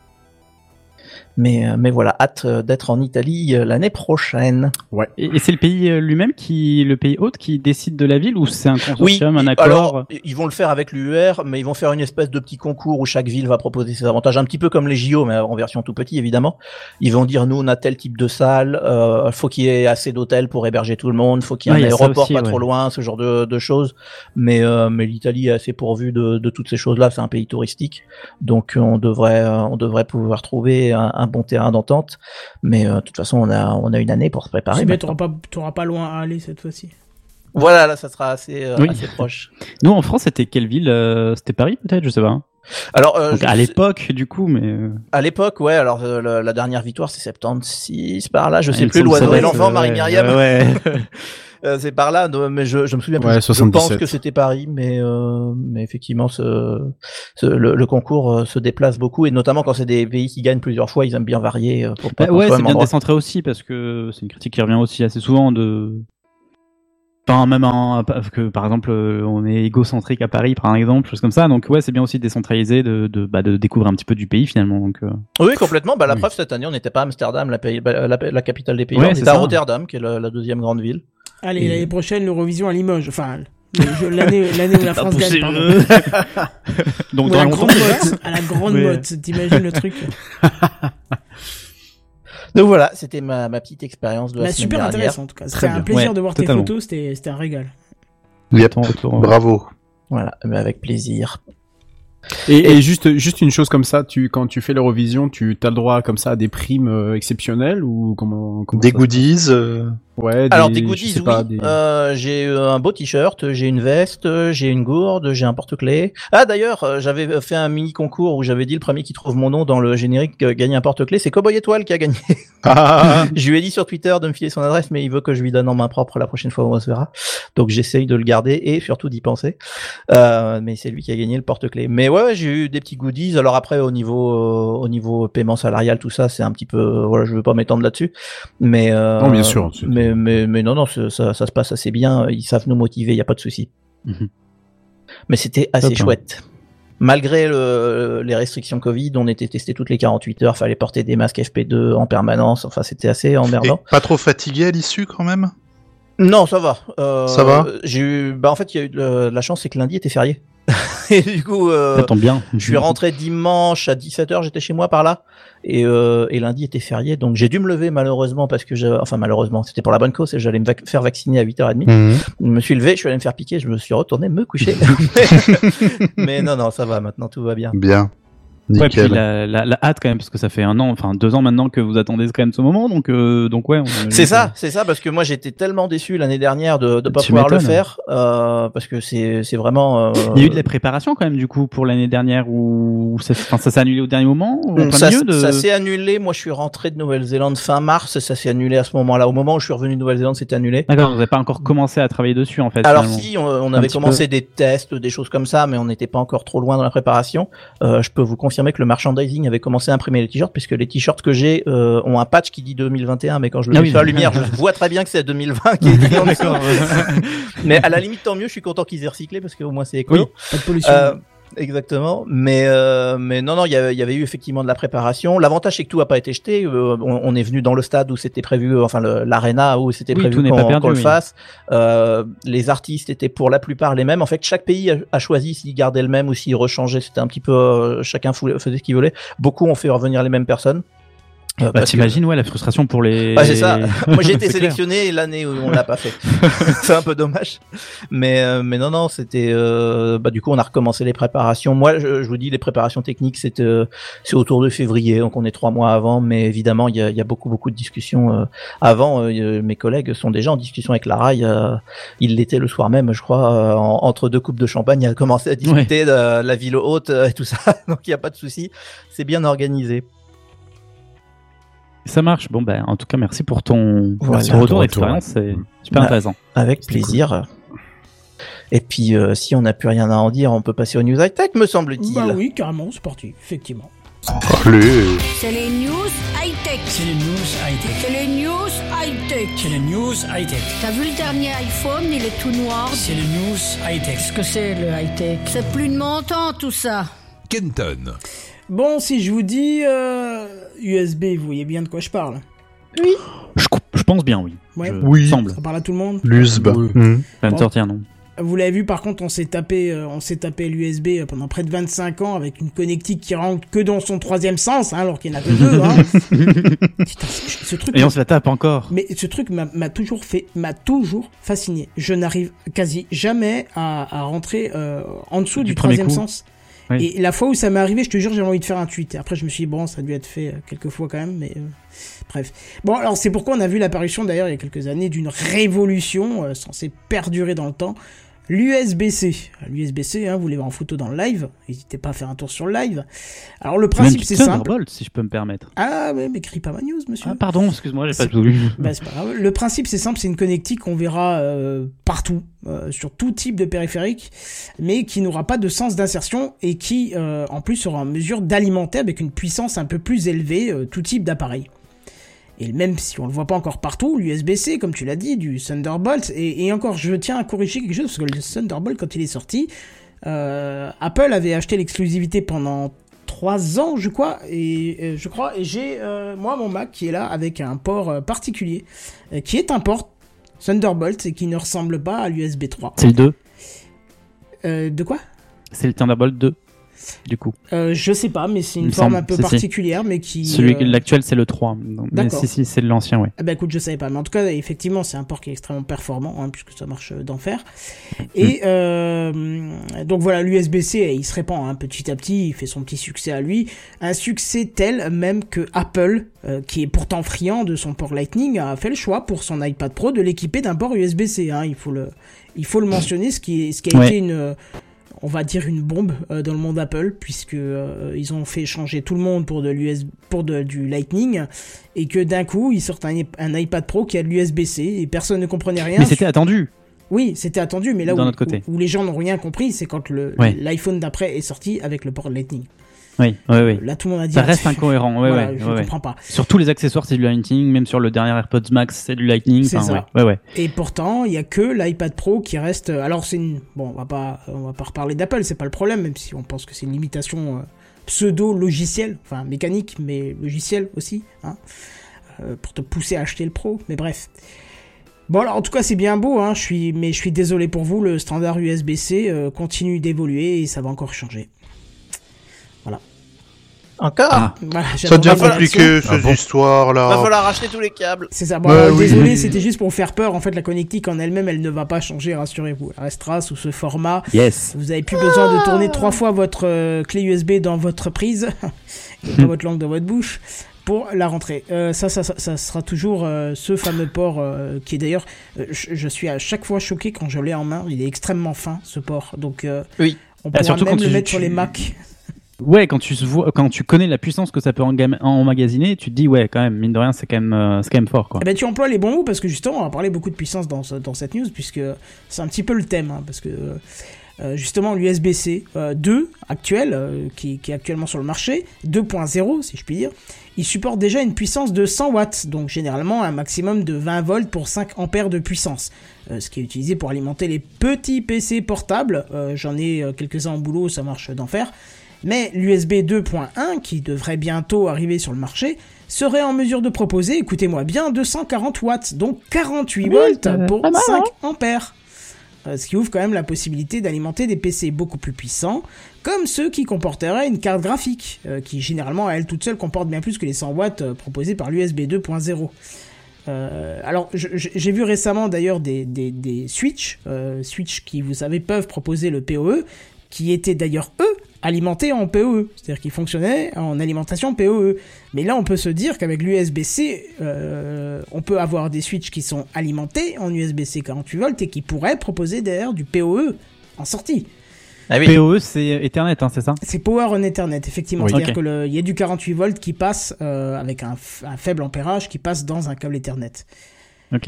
Mais euh, mais voilà, hâte euh, d'être en Italie euh, l'année prochaine. Et, et c'est le pays lui-même qui, le pays hôte, qui décide de la ville ou c'est un consortium, un accord alors ils vont le faire avec l'UR, mais ils vont faire une espèce de petit concours où chaque ville va proposer ses avantages, un petit peu comme les JO, mais en version tout petit évidemment. Ils vont dire nous on a tel type de salle, euh, faut qu'il y ait assez d'hôtels pour héberger tout le monde, faut qu'il y ait Ouais, un aéroport aussi, pas ouais. trop loin, ce genre de, de choses. Mais euh, mais l'Italie est assez pourvue de, de toutes ces choses-là, c'est un pays touristique, donc on devrait on devrait pouvoir trouver un, un bon terrain d'entente. Mais euh, de toute façon on a on a une année pour se préparer. Maintenant. t'auras pas, t'auras pas loin à aller cette fois-ci. Voilà, là ça sera assez euh, Oui. assez proche. Nous, en France, c'était quelle ville euh, C'était Paris, peut-être Je sais pas. Alors euh, Donc, à l'époque, du coup, mais. euh, À l'époque, ouais, alors euh, la, la dernière victoire c'est 76 par là, je sais plus, l'oiseau et l'enfant, euh, Marie-Myriam. Ouais. Euh, c'est par là, mais je, je me souviens plus. Ouais, Je pense 77. que c'était Paris, mais, euh, mais effectivement, ce, ce- le, le concours euh, se déplace beaucoup, et notamment quand c'est des pays qui gagnent plusieurs fois, ils aiment bien varier euh, pour pas Bah, ouais, c'est bien décentrer aussi parce que c'est une critique qui revient aussi assez souvent de. Enfin, même en, que par exemple, euh, on est égocentrique à Paris, par exemple, choses comme ça. Donc, ouais, c'est bien aussi de décentraliser, de, de, bah, de découvrir un petit peu du pays finalement. Donc, euh, Oui, complètement. Bah, la Oui. preuve, cette année, on n'était pas à Amsterdam, la, pays- la, la capitale des pays. Ouais, on c'est était à. Rotterdam, qui est la, la deuxième grande ville. Allez, Et- l'année prochaine, l'Eurovision à Limoges. Enfin, l'année l'année où la France gagne, pardon. Donc, Ou à dans la grande motte. À la grande motte. T'imagines le truc Donc voilà, c'était ma, ma petite expérience de la Bah, semaine Super dernière. intéressant en tout cas. C'était un bien. plaisir Ouais, de voir totalement. tes photos. C'était c'était un régal. Retour, ouais. Bravo. Voilà, mais avec plaisir. Et, et juste, juste une chose comme ça, tu, quand tu fais l'Eurovision, tu as le droit comme ça à des primes euh, exceptionnelles ou comment, comment Des goodies. euh, Ouais, Alors des goodies, oui. des- Euh, j'ai euh, un beau t-shirt, j'ai une veste, j'ai une gourde, j'ai un porte-clés. Ah d'ailleurs, euh, j'avais fait un mini concours où j'avais dit le premier qui trouve mon nom dans le générique gagne un porte-clés. C'est Cowboy Étoile qui a gagné. Ah, je lui ai dit sur Twitter de me filer son adresse, mais il veut que je lui donne en main propre la prochaine fois où on se verra. Donc j'essaye de le garder et surtout d'y penser. Euh, mais c'est lui qui a gagné le porte-clés. Mais ouais, ouais, j'ai eu des petits goodies. Alors après au niveau euh, au niveau paiement salarial, tout ça, c'est un petit peu voilà, je veux pas m'étendre là-dessus. Mais Non, bien sûr, Mais mais mais non non, ça, ça, ça se passe assez bien. Ils savent nous motiver, il y a pas de souci. Mhm. Mais c'était assez Top, hein. chouette. malgré le, les restrictions Covid, on était testé toutes les 48 heures, fallait porter des masques FP2 en permanence. Enfin, c'était assez Et emmerdant. pas trop fatigué à l'issue quand même? Non, ça va. Euh, Ça va? J'ai eu, bah en fait, il y a eu de la chance, c'est que lundi était férié. Et du coup, euh, Ça tombe bien. je suis rentré dimanche à 17h, j'étais chez moi par là. Et, euh, et lundi était férié, donc j'ai dû me lever malheureusement parce que, enfin malheureusement, c'était pour la bonne cause, et j'allais me vac- faire vacciner à 8h30. Mhm. Je me suis levé, je suis allé me faire piquer, je me suis retourné me coucher. Mais non, non, ça va, maintenant tout va bien. Bien. Ouais, puis la, la, la hâte quand même, parce que ça fait un an, enfin deux ans maintenant que vous attendez quand même ce moment, donc euh, donc ouais. C'est ça, c'est ça, parce que moi j'étais tellement déçu l'année dernière de ne pas Tu pouvoir le m'étonnes. faire, euh, parce que c'est c'est vraiment. euh, Il y a eu de la préparation quand même du coup pour l'année dernière où ça, enfin, ça s'est annulé au dernier moment Mm, ça, milieu de... ça s'est annulé. Moi, je suis rentré de Nouvelle-Zélande fin mars. Ça s'est annulé à ce moment-là. Au moment où je suis revenu de Nouvelle-Zélande, c'était annulé. D'accord, vous n'avez pas encore commencé à travailler dessus en fait. Alors finalement. si, on, avait commencé des tests, des choses comme ça, mais on n'était pas encore trop loin dans la préparation. Euh, je peux vous confirmer que le merchandising avait commencé à imprimer les t-shirts, puisque les t-shirts que j'ai euh, ont un patch qui dit 2021, mais quand je le Ah mets oui. sur la lumière, je vois très bien que c'est 2020 qui est écrit en dessous. D'accord. Mais à la limite, tant mieux. Je suis content qu'ils aient recyclé parce qu'au moins c'est écolo. Oui. Pas de pollution. Exactement. Mais euh, mais non non, il y avait, il y avait eu effectivement de la préparation. L'avantage c'est que tout a pas été jeté. Euh, on, on est venu dans le stade où c'était prévu, euh, enfin l'arena où c'était Oui, prévu qu'on qu'on le oui. fasse. Euh, les artistes étaient pour la plupart les mêmes. En fait, chaque pays a, a choisi s'il gardait le même ou s'il rechangeait. C'était un petit peu euh, chacun faisait ce qu'il voulait. Beaucoup ont fait revenir les mêmes personnes. Euh, Bah que- t'imagines ouais la frustration pour les. ah, c'est ça. Moi, j'ai été sélectionné l'année où on l'a pas fait. c'est un peu dommage. Mais, euh, mais non, non, c'était. Euh, bah, du coup, on a recommencé les préparations. Moi, je, je vous dis, les préparations techniques, c'est autour de février, donc on est trois mois avant. Mais évidemment, il y a, il y a beaucoup, beaucoup de discussions avant. Mes collègues sont déjà en discussion avec la RAI. Euh, il l'était le soir même, je crois, en- entre deux coupes de champagne, il a commencé à discuter de la ville haute et tout ça. donc, il n'y a pas de souci. C'est bien organisé. Ça marche. Bon ben en tout cas merci pour ton, Voilà. ton retour d'expérience, c'est super Bah, intéressant. Avec plaisir. Et puis, euh, si on n'a plus rien à en dire, on peut passer aux news high-tech, me semble-t-il. Bah oui, carrément, c'est parti, effectivement. Allez. C'est les news high-tech. C'est les news high-tech. C'est les news high-tech. C'est les news high-tech. T'as vu le dernier iPhone, il est tout noir. C'est les news high-tech. Qu'est-ce que c'est le high-tech C'est plus de mon temps tout ça. Kenton. Bon, si je vous dis euh, USB, vous voyez bien de quoi je parle. Je, cou- je pense bien oui. Ouais. Je- Oui. Semble. Ça parle à tout le monde. L'USB. Oui. Ça va me Bon. sortir non. Vous l'avez vu, par contre, on s'est tapé, euh, on s'est tapé l'USB euh, pendant près de 25 ans avec une connectique qui rentre que dans son troisième sens, hein, alors qu'il n'y en a que deux. Hein. Putain, ce, truc. Et on se la tape encore. Mais ce truc m'a toujours fait, m'a toujours fasciné. Je n'arrive quasi jamais à, à rentrer euh, en dessous Du troisième coup. sens. Et la fois où ça m'est arrivé, je te jure, j'avais envie de faire un tweet. Et après, je me suis dit, bon, ça a dû être fait euh, quelques fois quand même, mais euh, bref. Bon, alors c'est pourquoi on a vu l'apparition d'ailleurs il y a quelques années d'une révolution euh, censée perdurer dans le temps. L'USB-C. L'USB-C, hein, vous l'avez en photo dans le live. N'hésitez pas à faire un tour sur le live. Alors le principe, c'est simple. Thunderbolt, si je peux me permettre. Ah ouais, mais crie pas ma news, monsieur. Ah pardon, excuse-moi, j'ai pas C'est- tout lu. Bah, c'est pas grave. Le principe, c'est simple, c'est une connectique qu'on verra euh, partout, euh, sur tout type de périphérique, mais qui n'aura pas de sens d'insertion et qui, euh, en plus, sera en mesure d'alimenter avec une puissance un peu plus élevée euh, tout type d'appareil. Et même si on le voit pas encore partout, l'USB-C, comme tu l'as dit, du Thunderbolt, et, et encore, je tiens à corriger quelque chose, parce que le Thunderbolt, quand il est sorti, euh, Apple avait acheté l'exclusivité pendant 3 ans, je crois, et je crois, et j'ai euh, moi mon Mac qui est là avec un port euh, particulier, qui est un port Thunderbolt et qui ne ressemble pas à l'USB 3. C'est le 2. Euh, de quoi? C'est le Thunderbolt 2. Du coup. euh, Je sais pas, mais c'est une me forme semble, un peu si, si. particulière, mais qui. Celui euh, l'actuel c'est le 3. Donc, Mais si si, c'est l'ancien ouais. Ah bah écoute, je savais pas, mais en tout cas, effectivement, c'est un port qui est extrêmement performant, hein, puisque ça marche euh, d'enfer. Et euh, donc voilà, l'USB-C, il se répand hein, petit à petit, il fait son petit succès à lui, un succès tel même que Apple, qui est pourtant friand de son port Lightning, a fait le choix pour son iPad Pro de l'équiper d'un port USB-C. Hein, il faut le, il faut le mentionner, ce qui, est, ce qui a Ouais. été une on va dire une bombe euh, dans le monde Apple puisque euh, ils ont fait changer tout le monde pour de l'US pour de, du Lightning et que d'un coup ils sortent un, un iPad Pro qui a de l'USB-C et personne ne comprenait rien. Mais c'était attendu. Oui, c'était attendu, mais là où, les gens n'ont rien compris, c'est quand le Ouais. l'iPhone d'après est sorti avec le port Lightning. Oui, oui, oui. Là, tout le monde a dit. Ça ah, reste incohérent, ouais, voilà, ouais, Je ouais, comprends pas. Sur tous les accessoires, c'est du Lightning, même sur le dernier AirPods Max, c'est du Lightning. C'est ça. Ouais. Et pourtant, il y a que l'iPad Pro qui reste. Alors c'est une. Bon, on va pas, on va pas reparler d'Apple, c'est pas le problème, même si on pense que c'est une limitation euh, pseudo logicielle, enfin mécanique, mais logicielle aussi, hein, euh, pour te pousser à acheter le Pro. Mais bref. Bon alors en tout cas c'est bien beau, hein, je suis, mais je suis désolé pour vous, le standard USB-C euh, continue d'évoluer et ça va encore changer. Encore Ah. Voilà, Ça devient compliqué, ces Ah bon histoires Va falloir racheter tous les câbles. C'est ça. Bon, Bah alors, oui. désolé, c'était juste pour vous faire peur. En fait, la connectique en elle-même, elle ne va pas changer, rassurez-vous. Elle restera sous ce format. Yes. Vous avez plus besoin de tourner trois fois votre euh, clé USB dans votre prise et pas votre langue dans votre bouche pour la rentrée. Euh, ça, ça, ça, ça sera toujours euh, ce fameux port euh, qui est d'ailleurs, euh, je, je suis à chaque fois choqué quand je l'ai en main. Il est extrêmement fin ce port, donc euh, Oui. on Bah, pourra même quand le tu- mettre sur les Mac. Ouais, quand tu, vois, quand tu connais la puissance que ça peut emmagasiner, tu te dis, ouais, quand même, mine de rien, c'est quand même, euh, quand même fort, quoi. Eh ben, tu emploies les bons mots parce que justement, on va parler beaucoup de puissance dans, ce- dans cette news puisque c'est un petit peu le thème. hein, parce que euh, justement, l'USB-C euh, 2 actuel, euh, qui, est actuellement sur le marché, 2.0 si je puis dire, il supporte déjà une puissance de 100 watts, donc généralement un maximum de 20 volts pour 5 ampères de puissance. Euh, ce qui est utilisé pour alimenter les petits PC portables. Euh, J'en ai euh, quelques-uns en boulot, ça marche d'enfer. Mais l'USB 2.1, qui devrait bientôt arriver sur le marché, serait en mesure de proposer, écoutez-moi bien, 240 watts, donc 48 volts pour 5 ampères. Euh, Ce qui ouvre quand même la possibilité d'alimenter des PC beaucoup plus puissants, comme ceux qui comporteraient une carte graphique, euh, qui généralement à elle toute seule comporte bien plus que les 100 watts euh, proposés par l'USB 2.0. Euh, alors, j'ai vu récemment d'ailleurs des, des, des Switch, euh, Switch qui, vous savez, peuvent proposer le PoE, qui étaient d'ailleurs, eux, alimentés en PoE. C'est-à-dire qu'ils fonctionnaient en alimentation PoE. Mais là, on peut se dire qu'avec l'USB-C, euh, on peut avoir des Switch qui sont alimentés en USB-C 48 volts et qui pourraient proposer d'ailleurs du PoE en sortie. Ah oui. PoE, c'est Ethernet, hein, c'est ça? C'est Power on Ethernet, effectivement. Oui. C'est-à-dire Ok. que le- il y a du 48 volts qui passe euh, avec un faible ampérage qui passe dans un câble Ethernet. Ok.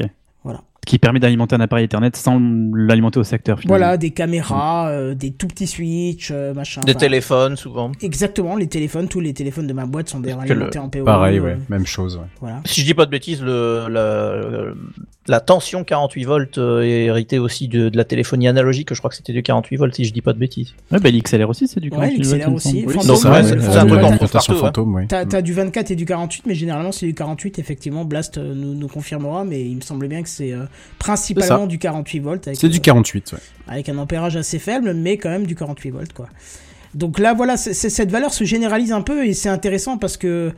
Qui permet d'alimenter un appareil Ethernet sans l'alimenter au secteur, finalement. Voilà, des caméras, euh, des tout petits switch, euh, machin. Des enfin, téléphones, souvent. Exactement, les téléphones, tous les téléphones de ma boîte sont d'ailleurs le- alimentés en PoE. Pareil, euh, ouais, même chose. Ouais. Voilà. Si je dis pas de bêtises, le, la tension 48 volts euh, est héritée aussi de, de la téléphonie analogique. Je crois que c'était du 48 volts, si je dis pas de bêtises. Ouais, bah, l'XLR aussi, c'est du Ouais, 48 volts, l'XLR il me aussi. semble. Ouais, ouais, c'est c'est un truc en fantôme, ouais. T'as Mm. t'as du 24 et du 48, mais généralement c'est du 48, effectivement. Blast euh, nous, nous confirmera, mais il me semblait bien que c'est euh, principalement du 48 volts. avec, C'est du euh, 48, ouais. avec un ampérage assez faible, mais quand même du 48 volts, quoi. Donc là, voilà, c'est- c'est- cette valeur se généralise un peu et c'est intéressant parce que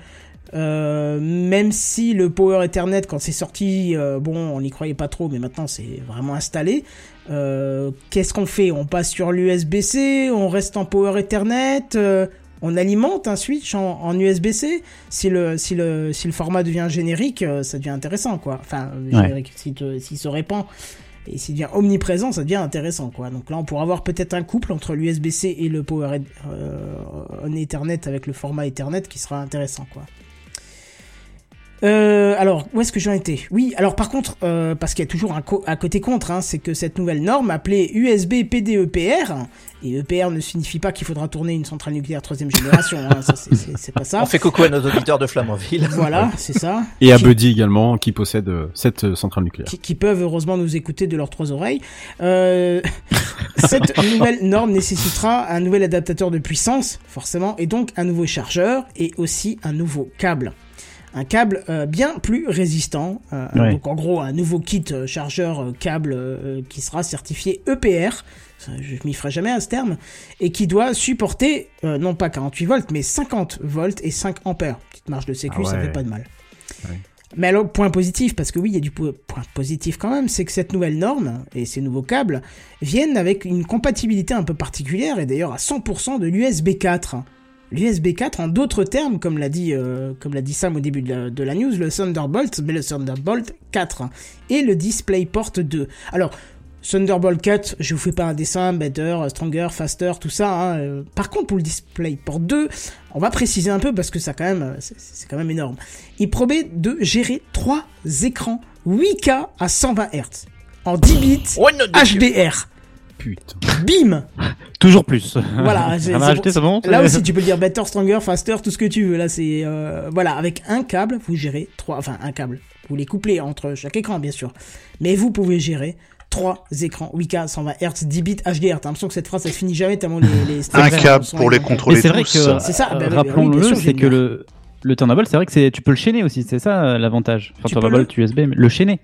euh, même si le Power Ethernet, quand c'est sorti, euh, bon, on n'y croyait pas trop, mais maintenant c'est vraiment installé. euh, Qu'est-ce qu'on fait? On passe sur l'USB-C, on reste en Power Ethernet, euh, on alimente un switch en, en USB-C. Si le, si, le, si le format devient générique, ça devient intéressant, quoi. Enfin, générique, s'il s'il se répand et s'il devient omniprésent, ça devient intéressant, quoi. Donc là, on pourra avoir peut-être un couple entre l'USB-C et le Power Ethernet avec le format Ethernet qui sera intéressant, quoi. Euh, alors, où est-ce que j'en étais? Oui, alors par contre, euh, parce qu'il y a toujours un, co- un côté contre, hein, c'est que cette nouvelle norme appelée USB PDEPR, et EPR ne signifie pas qu'il faudra tourner une centrale nucléaire troisième génération, hein, c'est- pas ça. On fait coucou à nos auditeurs de Flamanville. Voilà, c'est ça. Et à Qui- Buddy également, qui possède euh, cette euh, centrale nucléaire. qui, qui peuvent heureusement nous écouter de leurs trois oreilles. Euh, cette nouvelle norme nécessitera un nouvel adaptateur de puissance, forcément, et donc un nouveau chargeur et aussi un nouveau câble. Un câble euh, bien plus résistant, euh, Ouais. donc en gros un nouveau kit euh, chargeur euh, câble euh, qui sera certifié EPR, je m'y ferai jamais à ce terme, et qui doit supporter euh, non pas 48 volts mais 50 volts et 5 ampères. Petite marge de sécu, Ah ça fait pas de mal. Ouais. Mais alors, point positif, parce que oui, il y a du po- point positif quand même, c'est que cette nouvelle norme et ces nouveaux câbles viennent avec une compatibilité un peu particulière et d'ailleurs à 100% de l'USB 4. L'USB 4, en d'autres termes, comme l'a dit, euh, comme l'a dit Sam au début de la, de la news, le Thunderbolt, mais le Thunderbolt 4 et le DisplayPort 2. Alors, Thunderbolt 4, je vous fais pas un dessin, better, stronger, faster, tout ça. hein, euh. Par contre, pour le DisplayPort 2, on va préciser un peu parce que ça quand même, euh, c'est- quand même énorme. Il promet de gérer trois écrans 8K à 120 Hz en 10 bits Oh. HDR. Putain. Bim Toujours plus. Voilà, c'est- bon Là aussi, tu peux le dire better, stronger, faster, tout ce que tu veux. Là, c'est euh, voilà, avec un câble, vous gérez trois, enfin un câble. Vous les couplez entre chaque écran, bien sûr, mais vous pouvez gérer trois écrans 8K 120 Hz 10 bits HDR. T'as l'impression que cette phrase, ça se finit jamais tellement les, les Un câble pour les contrôler c'est vrai tous. que, C'est ça, euh, rappelons-le, c'est que le, le Thunderbolt, c'est vrai que tu peux le chaîner aussi, c'est ça euh, l'avantage. Enfin, Tu Thunderbolt USB, mais le chaîner.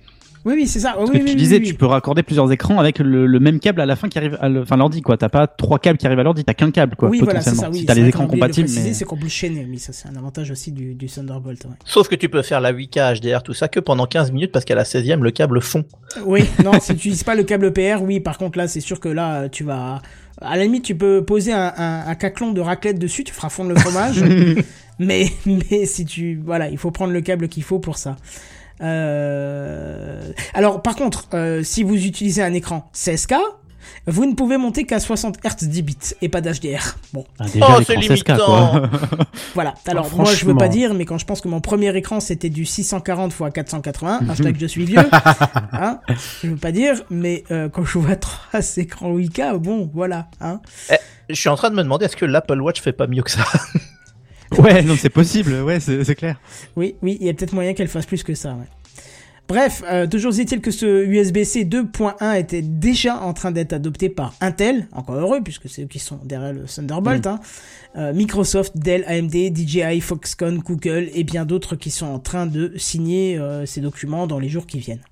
Oui, oui, c'est ça. Oui, oui, que tu oui, disais, oui, tu peux raccorder plusieurs écrans avec le, le même câble à la fin qui arrive à l'ordi, quoi. T'as pas trois câbles qui arrivent à l'ordi, t'as qu'un câble, quoi, oui, voilà, c'est potentiellement. ça. Oui, si t'as les écrans compatibles, préciser, mais... c'est qu'on peut le chaîner. Oui, ça, c'est un avantage aussi du, du Thunderbolt. ouais. Sauf que tu peux faire la 8K HDR, tout ça, que pendant 15 minutes parce qu'à la 16e, le câble fond. Oui, non, si tu utilises pas le câble PR, oui, par contre là, c'est sûr que là, tu vas. À la limite, tu peux poser un, un, un caclon de raclette dessus, tu feras fondre le fromage. mais, mais si tu. Voilà, il faut prendre le câble qu'il faut pour ça. Euh... Alors, par contre, euh, si vous utilisez un écran 16K, vous ne pouvez monter qu'à 60 Hz 10 bits et pas d'HDR. Bon, Ah, déjà, Oh, c'est 16K, quoi. voilà. Alors, Oh, moi, je veux pas dire, mais quand je pense que mon premier écran c'était du 640 x 480, hashtag je suis vieux, hein, je veux pas dire, mais euh, quand je vois trois écrans 8K, bon, voilà, hein. Je suis en train de me demander est-ce que l'Apple Watch fait pas mieux que ça? Ouais, non, c'est possible, ouais, c'est, clair. Oui, oui, il y a peut-être moyen qu'elle fasse plus que ça, ouais. Bref, euh, toujours est-il que ce USB-C 2.1 était déjà en train d'être adopté par Intel, encore heureux puisque c'est eux qui sont derrière le Thunderbolt, hein. Euh, Microsoft, Dell, AMD, DJI, Foxconn, Google et bien d'autres qui sont en train de signer euh, ces documents dans les jours qui viennent.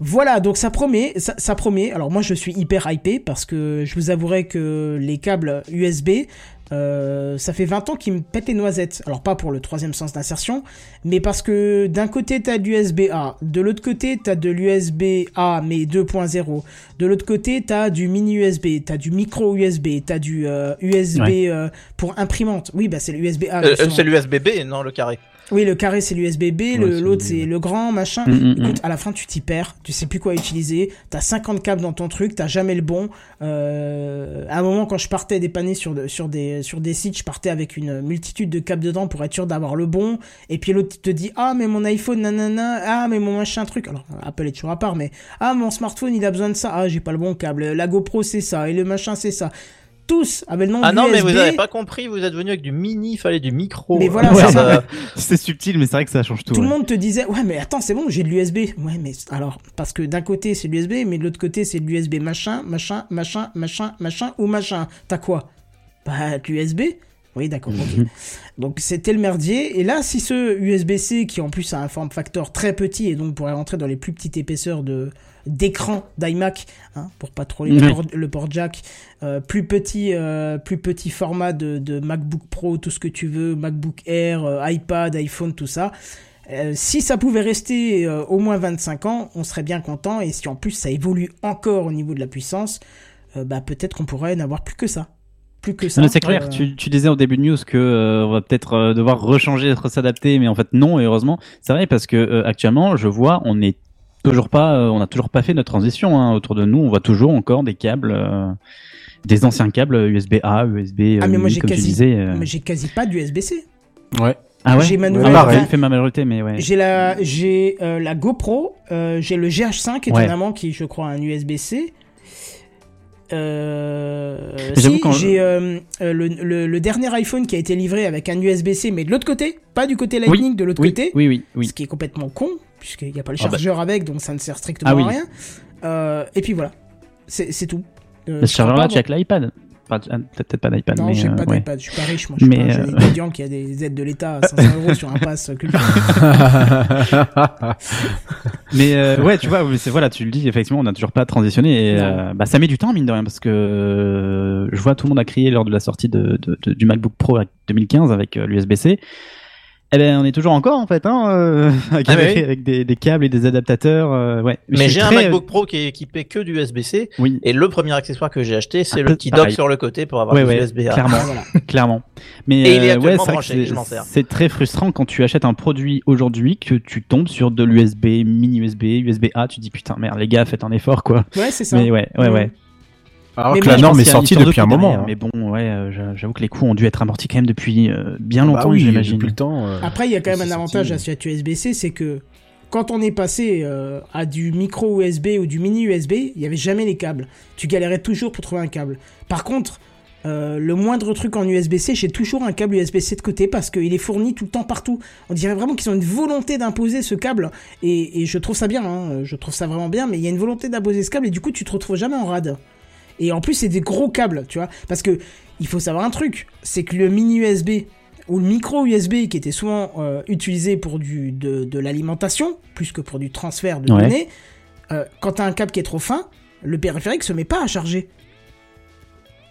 Voilà, donc ça promet, ça, ça promet. Alors moi je suis hyper hypé parce que je vous avouerai que les câbles USB, euh, ça fait 20 ans qu'ils me pètent les noisettes. Alors pas pour le troisième sens d'insertion, mais parce que d'un côté t'as de l'USB-A, de l'autre côté t'as de l'USB-A mais 2.0, de l'autre côté t'as du mini USB, t'as du micro USB, t'as du euh, USB Ouais. euh, pour imprimante. Oui bah c'est l'USB-A. Euh. C'est l'USB-B, non le carré. Oui, le carré c'est l'USB-B, Ouais, l'autre c'est le grand machin. Mm, mm, Écoute, à la fin tu t'y perds, tu sais plus quoi utiliser, t'as 50 câbles dans ton truc, t'as jamais le bon. Euh, à un moment quand je partais dépanner sur, sur, des, sur des sites, je partais avec une multitude de câbles dedans pour être sûr d'avoir le bon. Et puis l'autre te dit ah mais mon iPhone nanana, ah mais mon machin truc. Alors Apple est toujours à part, mais ah mon smartphone il a besoin de ça, ah j'ai pas le bon câble. La GoPro c'est ça et le machin c'est ça. Tous avec le nom Ah non, mais vous avez pas compris, vous êtes venu avec du mini, il fallait du micro. Mais voilà, c'est ça. euh, C'est subtil, mais c'est vrai que ça change tout. Tout le ouais. monde te disait ouais mais attends c'est bon j'ai de l'USB ouais mais alors parce que d'un côté c'est de l'USB mais de l'autre côté c'est de l'USB machin machin machin machin machin ou machin t'as quoi? Bah l'USB oui d'accord ok donc c'était le merdier et là si ce USB-C qui en plus a un form factor très petit et donc pourrait rentrer dans les plus petites épaisseurs de d'écran d'iMac hein, pour pas trop le port, le port jack euh, plus petit euh, plus petit format de, de MacBook Pro tout ce que tu veux MacBook Air euh, iPad iPhone tout ça si ça pouvait rester au moins 25 ans, on serait bien content. Et si en plus ça évolue encore au niveau de la puissance, bah peut-être qu'on pourrait n'avoir plus que ça. Plus que ça. Non, c'est clair, Euh, tu, tu disais au début de news que euh, on va peut-être euh, devoir rechanger, s'adapter, mais en fait non, et heureusement. C'est vrai parce que euh, actuellement, je vois, on est toujours pas, euh, on n'a toujours pas fait notre transition hein, autour de nous. On voit toujours encore des câbles, euh, des anciens câbles USB A, USB. Ah, mais moi, mini, j'ai quasi- disais. euh. Mais j'ai quasi pas d'USB-C. Ouais. Ah ouais. j'ai ma Ouais, nouvelle- enfin, fait ma majorité, mais ouais. J'ai la, j'ai euh, la GoPro, euh, j'ai le GH5 Ouais. étonnamment qui, je crois, a un USB-C. Euh, si, j'ai euh, euh, le, le, le dernier iPhone qui a été livré avec un USB-C, mais de l'autre côté, pas du côté Lightning, de l'autre Oui, côté. oui, oui, oui. ce qui est complètement con, puisqu'il n'y a pas le Ah bah. chargeur avec, donc ça ne sert strictement Ah à rien. Et puis voilà, c'est tout. Euh, je ce chargeur-là, tu as que l'iPad. Ah, Peut-être pas d'iPad, Non, mais j'ai euh, pas ouais. d'iPad, je suis pas riche, moi. Je suis Mais, pas un jeune euh, étudiant qui a des aides de l'État à 500 euros sur un pass culturel. Mais euh, ouais, tu vois, c'est voilà, tu le dis effectivement, on n'a toujours pas transitionné et euh, bah ça met du temps mine de rien parce que euh, je vois tout le monde a crié lors de la sortie de, de- de- du MacBook Pro 2015 avec euh, l'USB-C. Eh ben, on est toujours encore en fait, hein, euh, avec, Ah, oui. avec des, des câbles et des adaptateurs. euh, ouais. Mais j'ai un très, MacBook Pro qui est équipé que du USB-C. Oui, Et le premier accessoire que j'ai acheté, c'est Un le petit dock sur le côté pour avoir ouais, du ouais, USB-A. clairement, voilà. clairement. Mais Et il est euh, ouais, c'est vrai que branché, c'est- je m'en sers. C'est très frustrant quand tu achètes un produit aujourd'hui que tu tombes sur de l'USB, mini USB, USB A, tu dis putain merde les gars, faites un effort quoi. Ouais, c'est ça. Mais ouais, ouais, ouais. Alors Mais que bon, la norme est sortie depuis un moment. derrière, hein. Mais bon, ouais, euh, j'a- j'avoue que les coûts ont dû être amortis quand même depuis euh, bien Bah longtemps, oui, j'imagine. depuis le temps. euh, Après, il y a quand même un sorti. avantage à cette USB-C, c'est que quand on est passé euh, à du micro USB ou du mini USB, il y avait jamais les câbles. Tu galérais toujours pour trouver un câble. Par contre, euh, le moindre truc en USB-C, j'ai toujours un câble USB-C de côté parce qu'il est fourni tout le temps partout. On dirait vraiment qu'ils ont une volonté d'imposer ce câble et, et je trouve ça bien, hein, je trouve ça vraiment bien, mais il y a une volonté d'imposer ce câble et du coup tu te retrouves jamais en rade. Et en plus c'est des gros câbles, tu vois, parce que il faut savoir un truc, c'est que le mini USB ou le micro USB qui était souvent euh, utilisé pour du, de, de l'alimentation, plus que pour du transfert de Ouais. données, euh, quand t'as un câble qui est trop fin, le périphérique se met pas à charger.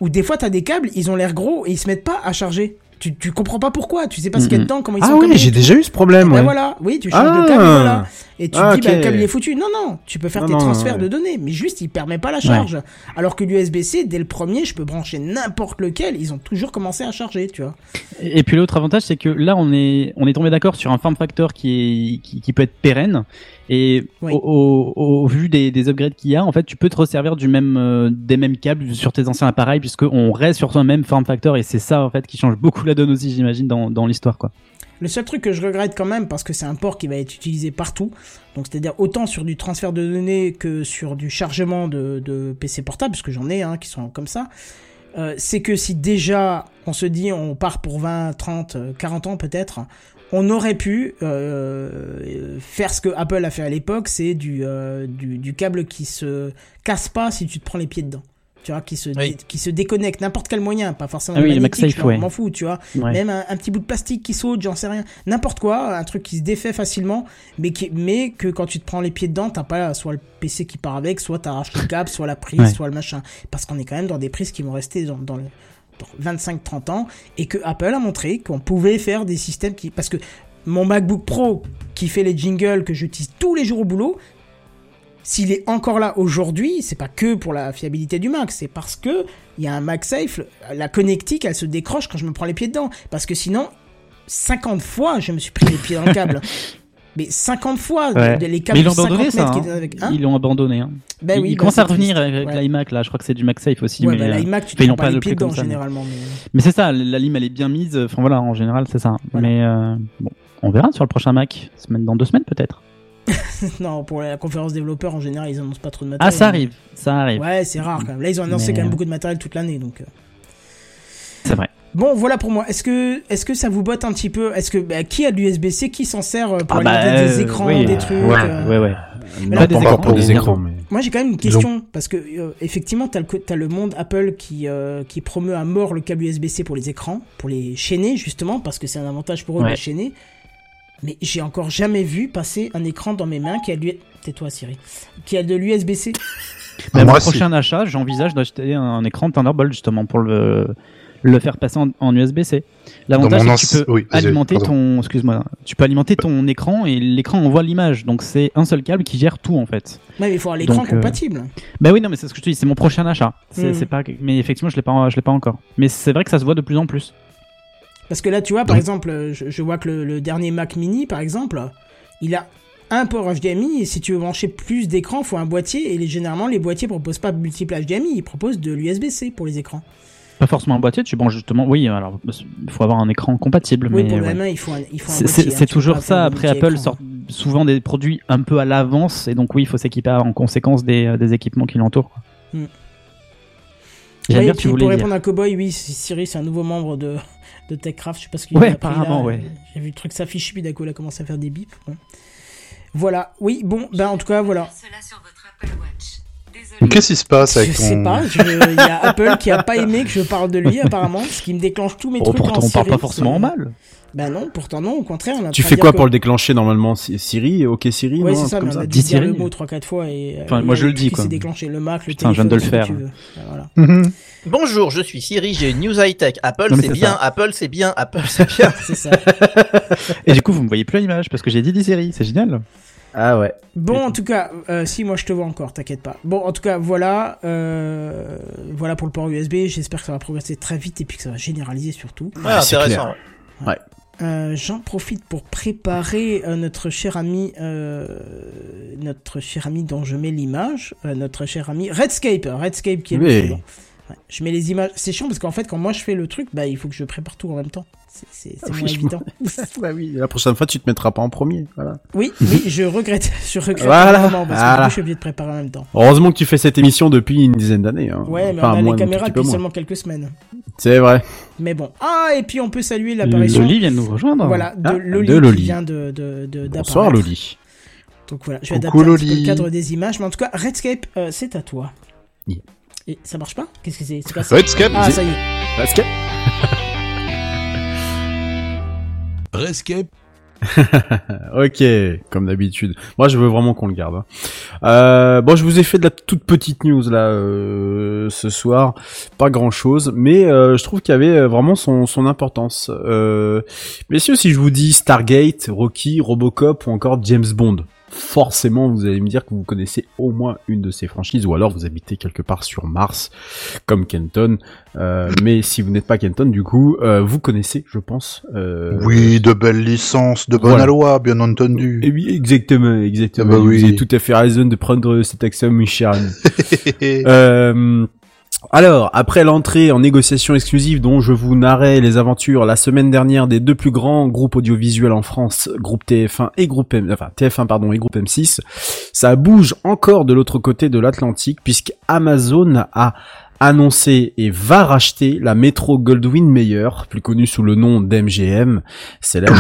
Ou des fois t'as des câbles, ils ont l'air gros et ils se mettent pas à charger. Tu, tu comprends pas pourquoi, tu sais pas ce qu'il y a dedans, comment ils Ah sont oui, connectés. j'ai déjà eu ce problème, Ben ouais. voilà, oui, tu changes de Ah. câble, et voilà. Et tu Ah, te dis, bah, ok. le câble il est foutu. Non, non, tu peux faire Non, tes non, transferts ouais. de données, mais juste il permet pas la charge. Alors que l'USB-C, dès le premier, je peux brancher n'importe lequel, ils ont toujours commencé à charger, tu vois. Et et puis l'autre avantage, c'est que là, on est, on est tombé d'accord sur un form factor qui, est, qui, qui peut être pérenne. Et Oui. au, au, au vu des, des upgrades qu'il y a, en fait, tu peux te resservir du même, euh, des mêmes câbles sur tes anciens appareils, puisque on reste sur un même form factor. Et c'est ça, en fait, qui change beaucoup la donne aussi, j'imagine, dans, dans l'histoire, quoi. Le seul truc que je regrette quand même, parce que c'est un port qui va être utilisé partout, donc c'est-à-dire autant sur du transfert de données que sur du chargement de, de PC portable, puisque j'en ai hein, qui sont comme ça, euh, c'est que si déjà on se dit on part pour 20, 30, euh, 40 ans peut-être, on aurait pu euh, faire ce que Apple a fait à l'époque, c'est du, euh, du, du câble qui se casse pas si tu te prends les pieds dedans. Tu vois, qui se, Oui. qui se déconnecte, n'importe quel moyen, pas forcément Ah oui, le ouais. m'en fous, tu vois. Ouais. Même un, un petit bout de plastique qui saute, j'en sais rien. N'importe quoi, un truc qui se défait facilement, mais, qui, mais que quand tu te prends les pieds dedans, t'as pas soit le PC qui part avec, soit t'arraches le câble, soit la prise, Ouais. soit le machin. Parce qu'on est quand même dans des prises qui vont rester dans, dans le dans 25-30 ans, et que Apple a montré qu'on pouvait faire des systèmes qui... Parce que mon MacBook Pro, qui fait les jingles que j'utilise tous les jours au boulot, s'il est encore là aujourd'hui, c'est pas que pour la fiabilité du Mac, c'est parce que il y a un MagSafe, la connectique, elle se décroche quand je me prends les pieds dedans. Parce que sinon, 50 fois, je me suis pris les pieds dans le câble. Mais 50 fois, Ouais. les Mais câbles ils l'ont 50 abandonné, ça. qui hein. avec... Hein ils l'ont abandonné. Hein. Ben ils oui, ils bah, commencent à revenir avec Ouais. l'iMac, là. Je crois que c'est du MagSafe aussi. Ouais, mais, bah, euh, l'iMac, tu te l'ont prends pas pas les pieds dedans, ça, généralement. mais- Mais c'est ça, la lime elle est bien mise. Enfin voilà, en général c'est ça. Voilà. Mais euh, bon, on verra sur le prochain Mac, semaine dans deux semaines peut-être. non, pour la conférence développeur, en général, ils annoncent pas trop de matériel. Ah ça arrive, ça arrive. Ouais, c'est rare quand même. Là, ils ont annoncé Mais- quand même beaucoup de matériel toute l'année, donc... euh. C'est vrai. Bon, voilà pour moi. Est-ce que, est-ce que ça vous botte un petit peu? Est-ce que bah, qui a de l'USB-C Qui s'en sert euh, pour Ah bah, alimenter des euh, écrans, oui, des trucs Ouais, euh, ouais, ouais. Mais là, des pas écrans, encore des pour- écrans, mais... Moi, j'ai quand même une question parce que euh, effectivement, t'as le le monde Apple qui euh, qui promeut à mort le câble USB-C pour les écrans, pour les chaîner justement parce que c'est un avantage pour eux de les chaîner. Mais j'ai encore jamais vu passer un écran dans mes mains qui a de l'U- tais-toi Siri, qui a de l'USB-C. Mon aussi. prochain achat, j'envisage d'acheter un, un écran Thunderbolt justement pour le le faire passer en, en USB-C. L'avantage c'est que tu peux oui, alimenter ton excuse-moi, tu peux alimenter ton écran et l'écran envoie l'image. Donc c'est un seul câble qui gère tout en fait. Ouais, mais il faut avoir l'écran Donc, euh, compatible. Bah oui, non, mais c'est ce que je te dis, c'est mon prochain achat. C'est Mhm. pas, mais effectivement, je l'ai pas, je l'ai pas encore. Mais c'est vrai que ça se voit de plus en plus. Parce que là, tu vois, par Donc- exemple, euh, je, je vois que le, le dernier Mac Mini, par exemple, il a un port HDMI et si tu veux brancher plus d'écrans, il faut un boîtier et les, généralement les boîtiers proposent pas multiple HDMI, ils proposent de l'USB-C pour les écrans. Pas forcément un boîtier, tu branches justement. Oui, alors il faut avoir un écran compatible. Oui, mais pour le ouais. M1, il faut un, il faut un C'est- boîtier. C'est hein, toujours ça. Après, Apple sort souvent des produits un peu à l'avance et donc oui, il faut s'équiper en conséquence des, euh, des équipements qui l'entourent. Hmm. J'aime Oui, bien tu pour dire. répondre à Cowboy, oui, Siri, c'est un nouveau membre de, de TechCraft. Je sais pas ce qu'il Ouais, a apparemment, là. ouais. J'ai vu le truc s'afficher, puis d'un coup, il a commencé à faire des bips. Bon. Voilà, oui, bon, ben en tout cas, voilà. Cela sur votre. Qu'est-ce qui se passe avec Je ton... sais pas, il y a Apple qui a pas aimé que je parle de lui, apparemment, ce qui me déclenche tous mes Oh, trucs pourtant, en on parle Siri, pas forcément mal. Ben non, pourtant non, au contraire. on en Tu fais quoi pour le déclencher normalement? Si- Siri, ok Siri, Ouais, non, c'est ça, truc mais comme on a ça dû dire le Siri. mot 3-4 fois et. euh, Enfin, il moi, a je le dis, quoi. déclenché le Mac, le Putain, je viens téléphone, de le faire. voilà. Mhm. Bonjour, je suis Siri, j'ai une news high-tech. Apple, Non, mais c'est bien. Apple, c'est bien, Apple, c'est bien. C'est ça. Et du coup, vous me voyez plus à l'image parce que j'ai dit des séries. C'est génial. Ah ouais. Bon, en tout cas, euh, si moi je te vois encore, t'inquiète pas. Bon, en tout cas, voilà, euh, voilà pour le port USB. J'espère que ça va progresser très vite et puis que ça va généraliser surtout. Ah, c'est intéressant. clair. ouais. Euh, J'en profite pour préparer euh, notre cher ami, euh, notre cher ami dont je mets l'image, euh, notre cher ami Redscape, Redscape qui est le Oui. prénom. Ouais. Je mets les images. C'est chiant parce qu'en fait, quand moi je fais le truc, bah il faut que je prépare tout en même temps. C'est- Ah moins évident. bah oui, la prochaine fois tu te mettras pas en premier. Voilà. Oui, oui, je regrette. Je regrette Voilà, vraiment parce que du voilà. coup, je suis obligé de préparer en même temps. Heureusement que tu fais cette émission depuis une dizaine d'années. Hein. Ouais, mais Enfin, on a moins, les caméras depuis seulement quelques semaines. C'est vrai. Mais bon. Ah, et puis on peut saluer l'apparition. Loli vient de nous rejoindre. Voilà, de Ah, Loli, de Loli. qui vient de, de, de Bonsoir. Loli. Donc voilà, je vais Coucou, adapter un petit peu le cadre des images, mais en tout cas, Redscape, euh, c'est à toi. Yeah. Et ça marche pas Qu'est-ce que c'est C'est quoi ça Redscape Ah, ça y est. Basket. Rescape. Ok, comme d'habitude. Moi, je veux vraiment qu'on le garde. hein. Euh, bon, je vous ai fait de la toute petite news là euh, ce soir, pas grand chose, mais euh, je trouve qu'il y avait euh, vraiment son, son importance. Euh, messieurs, si je vous dis Stargate, Rocky, Robocop ou encore James Bond, forcément vous allez me dire que vous connaissez au moins une de ces franchises, ou alors vous habitez quelque part sur Mars, comme Kenton. Euh, mais si vous n'êtes pas Kenton, du coup, euh, vous connaissez, je pense. euh, Oui, de belles licences, de bonne Voilà. loi, bien entendu. eh oui, exactement, exactement. Ah bah oui. Vous avez tout à fait raison de prendre cet ami. Euh, alors, après l'entrée en négociation exclusive dont je vous narrais les aventures la semaine dernière des deux plus grands groupes audiovisuels en France, groupe TF1 et groupe M, enfin TF1 pardon et groupe M6, ça bouge encore de l'autre côté de l'Atlantique puisque Amazon a annoncé et va racheter la Metro Goldwyn Mayer, plus connue sous le nom d'MGM, célèbre,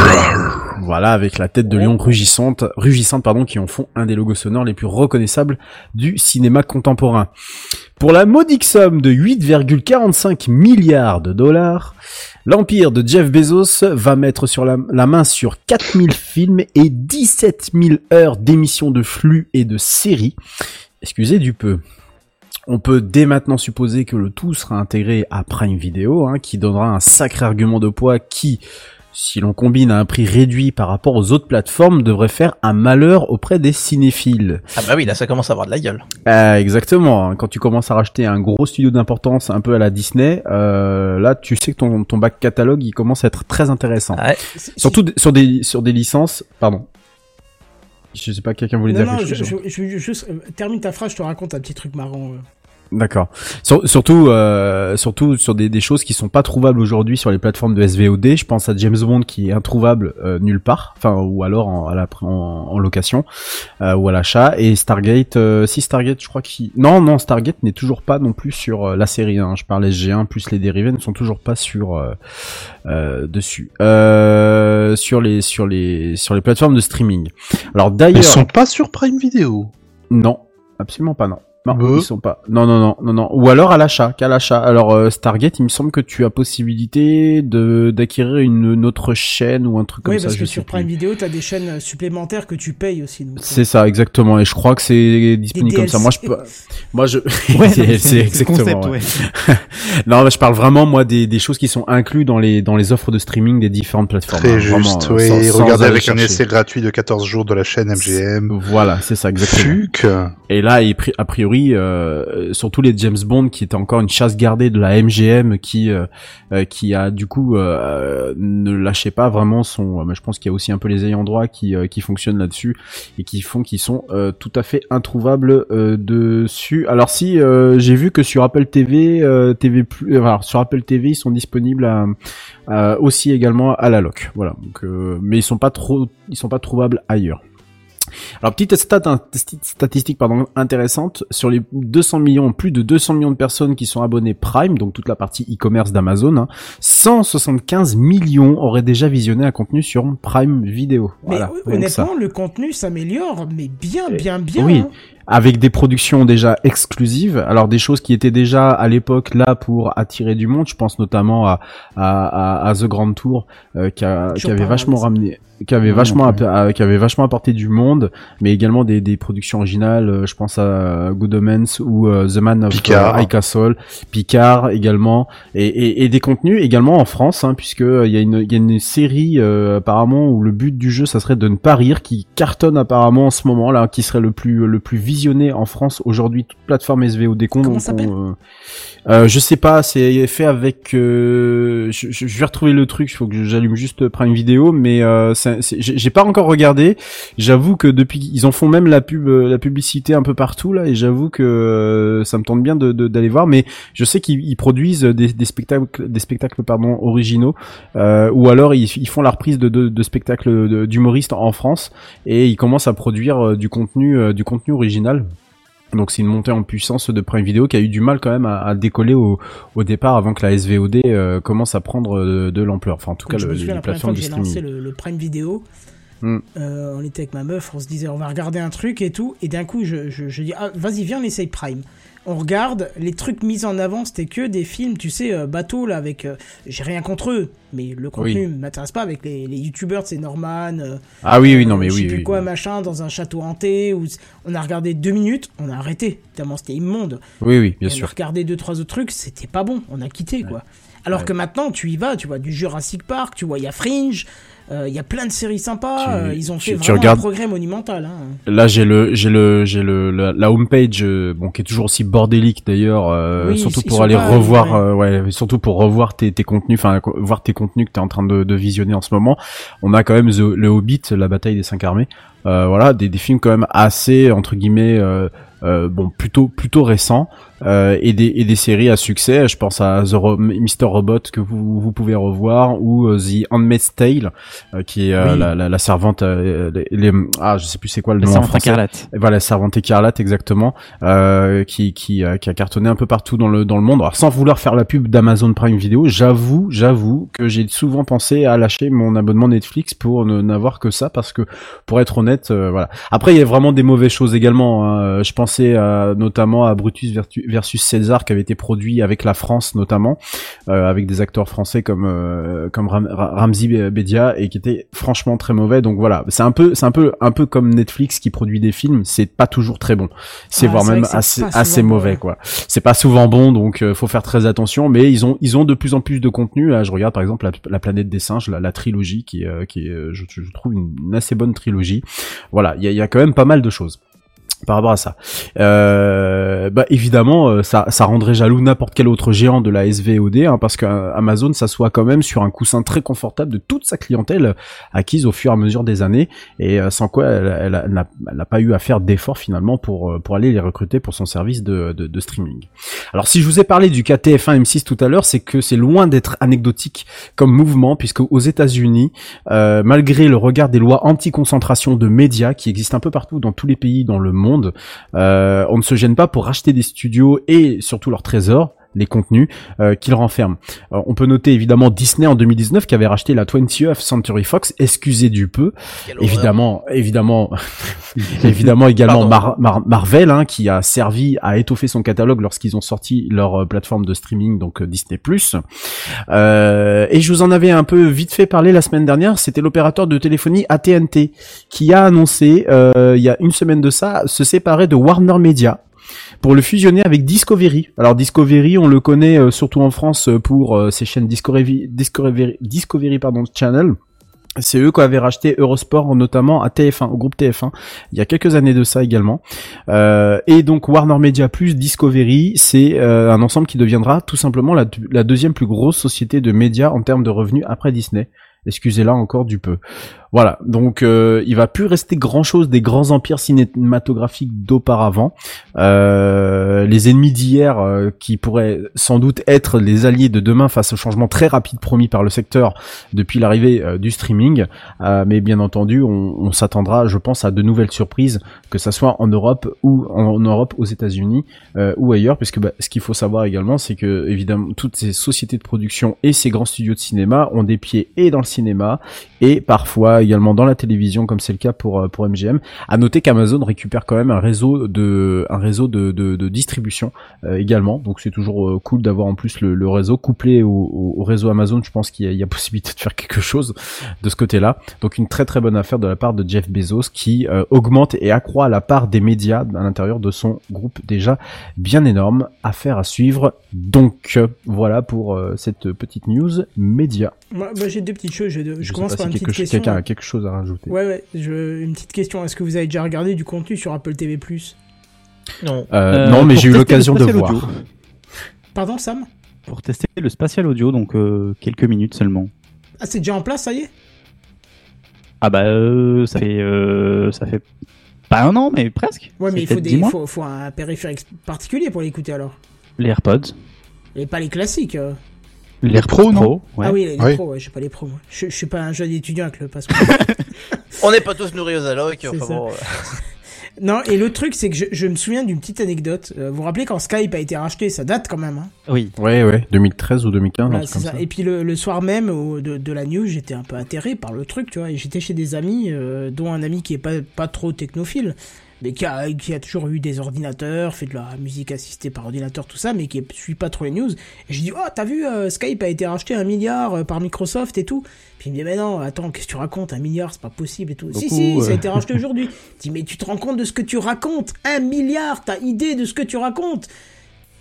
voilà, avec la tête de lion rugissante, rugissante pardon, qui en font un des logos sonores les plus reconnaissables du cinéma contemporain. Pour la modique somme de 8,45 milliards de dollars, l'empire de Jeff Bezos va mettre sur la, la main sur 4000 films et 17 000 heures d'émissions de flux et de séries. Excusez du peu. On peut dès maintenant supposer que le tout sera intégré à Prime Video, hein, qui donnera un sacré argument de poids qui, si l'on combine à un prix réduit par rapport aux autres plateformes, devrait faire un malheur auprès des cinéphiles. Ah bah oui, là ça commence à avoir de la gueule. Euh, exactement. Quand tu commences à racheter un gros studio d'importance, un peu à la Disney, euh, là, tu sais que ton, ton bac catalogue, il commence à être très intéressant. Ouais. Surtout sur des sur des licences. Pardon. Je sais pas, quelqu'un voulait Non, dire non, quelque je, chose. je, je juste euh, termine ta phrase, je te raconte un petit truc marrant. D'accord. Sur- surtout, euh, surtout sur des, des choses qui sont pas trouvables aujourd'hui sur les plateformes de SVOD. Je pense à James Bond qui est introuvable euh, nulle part, enfin ou alors en, à la, en, en location euh, ou à l'achat. Et Stargate, euh, si Stargate, je crois qu'il non non Stargate n'est toujours pas non plus sur euh, la série. Hein. Je parle SG1 plus les dérivés ne sont toujours pas sur euh, euh, dessus euh, sur les sur les sur les plateformes de streaming. Alors d'ailleurs, Ils sont pas sur Prime Video. non, absolument pas non. Non, ils sont pas. Non, non, non, non, non. Ou alors à l'achat, qu'à l'achat. Alors euh, Stargate, il me semble que tu as possibilité de d'acquérir une, une autre chaîne ou un truc comme Oui, ça. parce je que sur. Prime Video, t'as des chaînes euh, supplémentaires que tu payes aussi. euh, C'est ça, exactement. Et je crois que c'est disponible comme ça. Moi, je peux. Moi, je. Ouais, c'est exactement. concept, ouais. ouais. non, mais je parle vraiment moi des, des choses qui sont incluses dans les dans les offres de streaming des différentes plateformes. Très hein, vraiment, juste, euh, oui. sans- sans Regardez avec un essai gratuit de 14 jours de la chaîne MGM. Voilà, c'est ça, exactement. Et là, il a priori, euh, surtout les James Bond, qui était encore une chasse gardée de la MGM, qui euh, euh, qui a du coup euh, ne lâchait pas vraiment son. euh, mais je pense qu'il y a aussi un peu les ayants droit qui euh, qui fonctionnent là-dessus et qui font qu'ils sont euh, tout à fait introuvables euh, dessus. Alors si euh, j'ai vu que sur Apple TV, euh, TV plus, euh, sur Apple TV, ils sont disponibles aussi également à la loc. Voilà. Euh, mais ils sont pas trop, ils sont pas trouvables ailleurs. Alors petite stat, un- petite statistique pardon intéressante sur les 200 millions, plus de 200 millions de personnes qui sont abonnées Prime, donc toute la partie e-commerce d'Amazon, hein, 175 millions auraient déjà visionné un contenu sur Prime Vidéo. Mais Voilà, honnêtement, le contenu s'améliore, mais bien, bien, bien. oui. hein. avec des productions déjà exclusives, alors des choses qui étaient déjà à l'époque là pour attirer du monde. Je pense notamment à à, à, à The Grand Tour euh, qui, a, Toujours qui avait vachement ramené, qui avait Non, vachement euh, qui avait vachement apporté du monde, mais également des, des productions originales. euh, je pense à Good Omens ou euh, The Man of Picard. euh, High Castle, Picard également, et, et, et des contenus également en France, hein, puisque euh, il y a une il y a une série euh, apparemment où le but du jeu ça serait de ne pas rire, qui cartonne apparemment en ce moment là, qui serait le plus le plus visionné en France aujourd'hui, toute plateforme SVOD con. Comment s'appelle euh, euh, Je sais pas, c'est fait avec. euh, je, vais retrouver le truc. Il faut que j'allume juste Prime Video, mais euh, c'est- j'ai pas encore regardé. J'avoue que depuis ils en font même la pub, euh, la publicité un peu partout là, et j'avoue que euh, ça me tente bien de- de- d'aller voir. Mais je sais qu'ils ils produisent des, des spectacles, des spectacles pardon originaux, euh, ou alors ils, ils font la reprise de, de, de spectacles d'humoristes en France et ils commencent à produire euh, du contenu, euh, du contenu original. Donc c'est une montée en puissance de Prime Video qui a eu du mal quand même à, à décoller au, au départ avant que la SVOD euh, commence à prendre euh, de l'ampleur. Enfin en tout cas je le, les la plateformes de j'ai lancé le, le Prime Vidéo. Hmm. euh, on était avec ma meuf, on se disait on va regarder un truc et tout, et d'un coup je, je, je dis ah, vas-y viens on essaye Prime. On regarde les trucs mis en avant, c'était que des films, tu sais, euh, bateau là avec. euh, J'ai rien contre eux, mais le contenu Oui. m'intéresse pas avec les, les youtubeurs, c'est Norman. euh, Ah oui oui non euh, mais je sais oui plus oui. quoi machin dans un château hanté. Où on a regardé deux minutes, on a arrêté tellement c'était immonde. Oui oui bien on a sûr. regardé deux trois autres trucs, c'était pas bon, on a quitté quoi. Alors Ouais. que maintenant tu y vas, tu vois du Jurassic Park, tu vois il y a Fringe, euh, il y a plein de séries sympas, Tu- euh, ils ont fait tu vraiment regardes- un progrès monumental. Hein. Là j'ai le j'ai le j'ai le la, la homepage euh, bon qui est toujours aussi bordélique d'ailleurs euh, Oui, surtout ils pour aller revoir ouais surtout pour revoir tes, tes contenus enfin voir tes contenus que tu es en train de, de visionner en ce moment. On a quand même The- le Hobbit, la bataille des cinq armées. Euh, voilà des, des films quand même assez entre guillemets bon plutôt plutôt récents euh, et des et des séries à succès. Je pense à The Ro- Mr Robot que vous vous pouvez revoir ou euh, The Handmaid's Tale euh, qui est euh, Oui. la, la, la servante euh, les, les- ah je sais plus c'est quoi le La nom en Servante français. écarlate. Voilà, Servante écarlate exactement, euh, qui qui, qui a cartonné un peu partout dans le dans le monde. Alors sans vouloir faire la pub d'Amazon Prime Video, j'avoue, j'avoue que j'ai souvent pensé à lâcher mon abonnement Netflix pour ne n'avoir que ça parce que pour être honnête, euh, voilà. Après il y a vraiment des mauvaises choses également. hein. Je pensais à- notamment à Brutus vertu- versus César qui avait été produit avec la France notamment, euh, avec des acteurs français comme euh, comme Ram- Ra- Ramzi Bedia et qui était franchement très mauvais. Donc voilà, c'est un peu c'est un peu un peu comme Netflix qui produit des films, c'est pas toujours très bon. C'est Ah, voire même assez assez mauvais ouais. quoi. C'est pas souvent bon donc euh, faut faire très attention mais ils ont ils ont de plus en plus de contenu là, je regarde par exemple la, la planète des singes, la, la trilogie qui euh, qui est euh, je, je trouve une, une assez bonne trilogie. Voilà, il y a, il y a quand même pas mal de choses par rapport à ça. Euh, bah évidemment, euh, ça, ça rendrait jaloux n'importe quel autre géant de la SVOD, hein, parce qu'Amazon s'assoit quand même sur un coussin très confortable de toute sa clientèle acquise au fur et à mesure des années, et euh, sans quoi elle, n'a pas eu à faire d'efforts finalement pour euh, pour aller les recruter pour son service de, de, streaming. Alors si je vous ai parlé du cas TF1 M6 tout à l'heure, c'est que c'est loin d'être anecdotique comme mouvement, puisque aux États-Unis, euh, malgré le regard des lois anti-concentration de médias qui existent un peu partout dans tous les pays dans le monde, euh, on ne se gêne pas pour racheter des studios et surtout leurs trésors les contenus euh, qu'ils renferment. Euh, on peut noter évidemment Disney en 2019 qui avait racheté la 20th Century Fox, excusez du peu. Évidemment, évidemment, évidemment également Mar- Mar- Marvel hein, qui a servi à étoffer son catalogue lorsqu'ils ont sorti leur euh, plateforme de streaming donc euh, Disney+. Euh, et je vous en avais un peu vite fait parler la semaine dernière, c'était l'opérateur de téléphonie AT&T qui a annoncé euh, il y a une semaine de ça se séparer de Warner Media pour le fusionner avec Discovery. Alors Discovery, on le connaît euh, surtout en France euh, pour euh, ses chaînes Discovery, Discovery, Discovery pardon, Channel. C'est eux qui avaient racheté Eurosport notamment à TF1, au groupe TF1, il y a quelques années de ça également. Et donc Warner Media plus Discovery, c'est un ensemble qui deviendra tout simplement la deuxième plus grosse société de médias en termes de revenus après Disney. Excusez-la encore du peu. Voilà, donc euh, il va plus rester grand-chose des grands empires cinématographiques d'auparavant. Euh, les ennemis d'hier, euh, qui pourraient sans doute être les alliés de demain face au changement très rapide promis par le secteur depuis l'arrivée euh, du streaming. Mais bien entendu, on, s'attendra, je pense, à de nouvelles surprises, que ça soit en Europe ou en, Europe, aux États-Unis ou ailleurs, puisque bah, ce qu'il faut savoir également, c'est que évidemment toutes ces sociétés de production et ces grands studios de cinéma ont des pieds et dans le cinéma et parfois également dans la télévision comme c'est le cas pour euh, pour MGM. À noter qu'Amazon récupère quand même un réseau de un réseau de, de, distribution euh, également, donc c'est toujours euh, cool d'avoir en plus le, réseau couplé au, au, au réseau Amazon. Je pense qu'il y, a- possibilité de faire quelque chose de ce côté-là. Donc une très très bonne affaire de la part de Jeff Bezos qui augmente et accroît la part des médias à l'intérieur de son groupe déjà bien énorme. Affaire à suivre. Donc voilà pour cette petite news média. Moi, moi, j'ai deux petites choses. Je, commence par si une petite question. quelqu'un a quelque chose à rajouter. Ouais, ouais. Je, une petite question. Est-ce que vous avez déjà regardé du contenu sur Apple TV Non. Euh, non, mais j'ai eu l'occasion de voir. audio. Pardon, Sam? Pour tester le spatial audio, donc euh, quelques minutes seulement. Ah, c'est déjà en place, ça y est? Ah bah euh, ça fait euh, ça fait pas un an mais presque. Ouais, mais il faut, des, faut, faut un périphérique particulier pour l'écouter alors. Les AirPods, Et pas les classiques. Les pros, non Pro, ouais. Ah oui, les, les Oui. pros, ouais, j'ai pas les pros. moi. Je, je suis pas un jeune étudiant avec le passeport. On n'est pas tous nourris aux allocs. Enfin bon, euh, non, et le truc, c'est que je, je me souviens d'une petite anecdote. Euh, vous vous rappelez quand Skype a été racheté, ça date quand même. Hein Oui. Ouais, ouais, 2013 ou 2015, Voilà, comme ça. ça. Et puis le, le soir même au- de, de la news, j'étais un peu atterré par le truc, tu vois. Et j'étais chez des amis, euh, dont un ami qui est pas, pas trop technophile, mais qui a, qui a toujours eu des ordinateurs, fait de la musique assistée par ordinateur, tout ça, mais qui suit pas trop les news. Et je dis, oh, t'as vu, euh, Skype a été racheté un milliard euh, par Microsoft et tout. Puis il me dit, mais non, attends, qu'est-ce que tu racontes Un milliard, c'est pas possible et tout. si, si, ça a été racheté aujourd'hui. Je dis, mais tu te rends compte de ce que tu racontes? Un milliard, t'as idée de ce que tu racontes?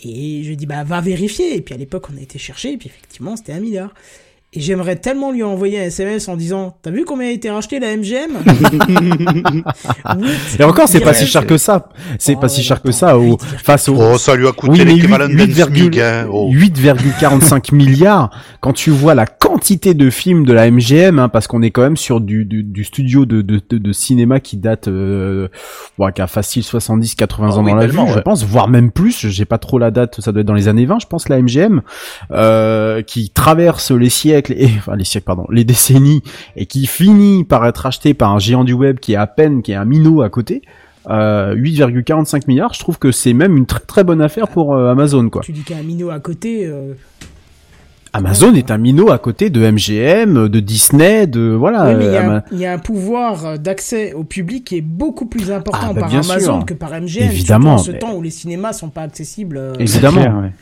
Et je dit, bah, va vérifier. Et puis à l'époque, on a été chercher, et puis effectivement, c'était un milliard. Et j'aimerais tellement lui envoyer un SMS en disant, t'as vu combien a été racheté la MGM Et encore, c'est pas si cher que ça. C'est Oh, pas si ouais, cher que ça au, face au, Oh, ça lui a coûté Oui, l'équivalent de 8, Ben Smig, hein. Oh. 8,45 milliards. Quand tu vois la quantité de films de la MGM, hein, parce qu'on est quand même sur du, du, du studio de, de, de, de cinéma qui date, euh, ouais, qui a facile 70, 80 Ah ans oui, dans la vie, je pense, voire même plus. J'ai pas trop la date, ça doit être dans les années 20, je pense, la MGM, euh, qui traverse les siècles et, enfin, les siècles, pardon, les décennies et qui finit par être acheté par un géant du web qui est à peine, qui est un minot à côté. Euh, 8,45 milliards, je trouve que c'est même une très très bonne affaire pour euh, Amazon quoi. Tu dis qu'il y a un minot à côté. euh, Amazon est un minot à côté de MGM, de Disney, de voilà. il y, euh, a un- Ama- il y a un pouvoir euh, d'accès au public qui est beaucoup plus important Ah, bah, par Amazon sûr. que par MGM. Évidemment, en ce mais- temps où les cinémas sont pas accessibles. euh, Évidemment. Clair, ouais.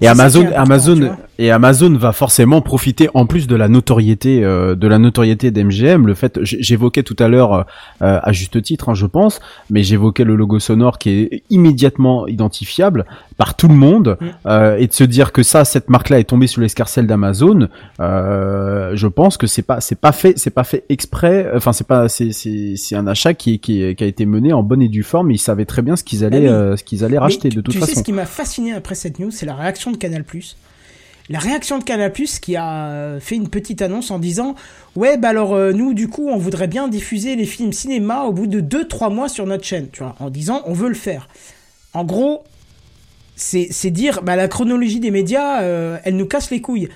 Et Amazon, Amazon. Et Amazon va forcément profiter en plus de la notoriété, euh, de la notoriété d'MGM. Le fait, j'évoquais tout à l'heure euh, à juste titre, hein, je pense, mais j'évoquais le logo sonore qui est immédiatement identifiable par tout le monde, Mm. euh, et de se dire que ça, cette marque-là est tombée sous l'escarcelle d'Amazon. Euh, je pense que c'est pas, c'est pas fait, c'est pas fait exprès. Enfin, c'est pas, c'est, c'est, un achat qui, qui, qui a été mené en bonne et due forme. Ils savaient très bien ce qu'ils allaient, oui. euh, ce qu'ils allaient Mais racheter tu- de toute tu façon. sais ce qui m'a fasciné après cette news, c'est la réaction de Canal+. La réaction de Canal+, qui a euh, fait une petite annonce en disant « Ouais, bah alors euh, nous, du coup, on voudrait bien diffuser les films cinéma au bout de 2-3 mois sur notre chaîne. » Tu vois, en disant « On veut le faire. » En gros, c'est dire bah, la chronologie des médias, euh, elle nous casse les couilles.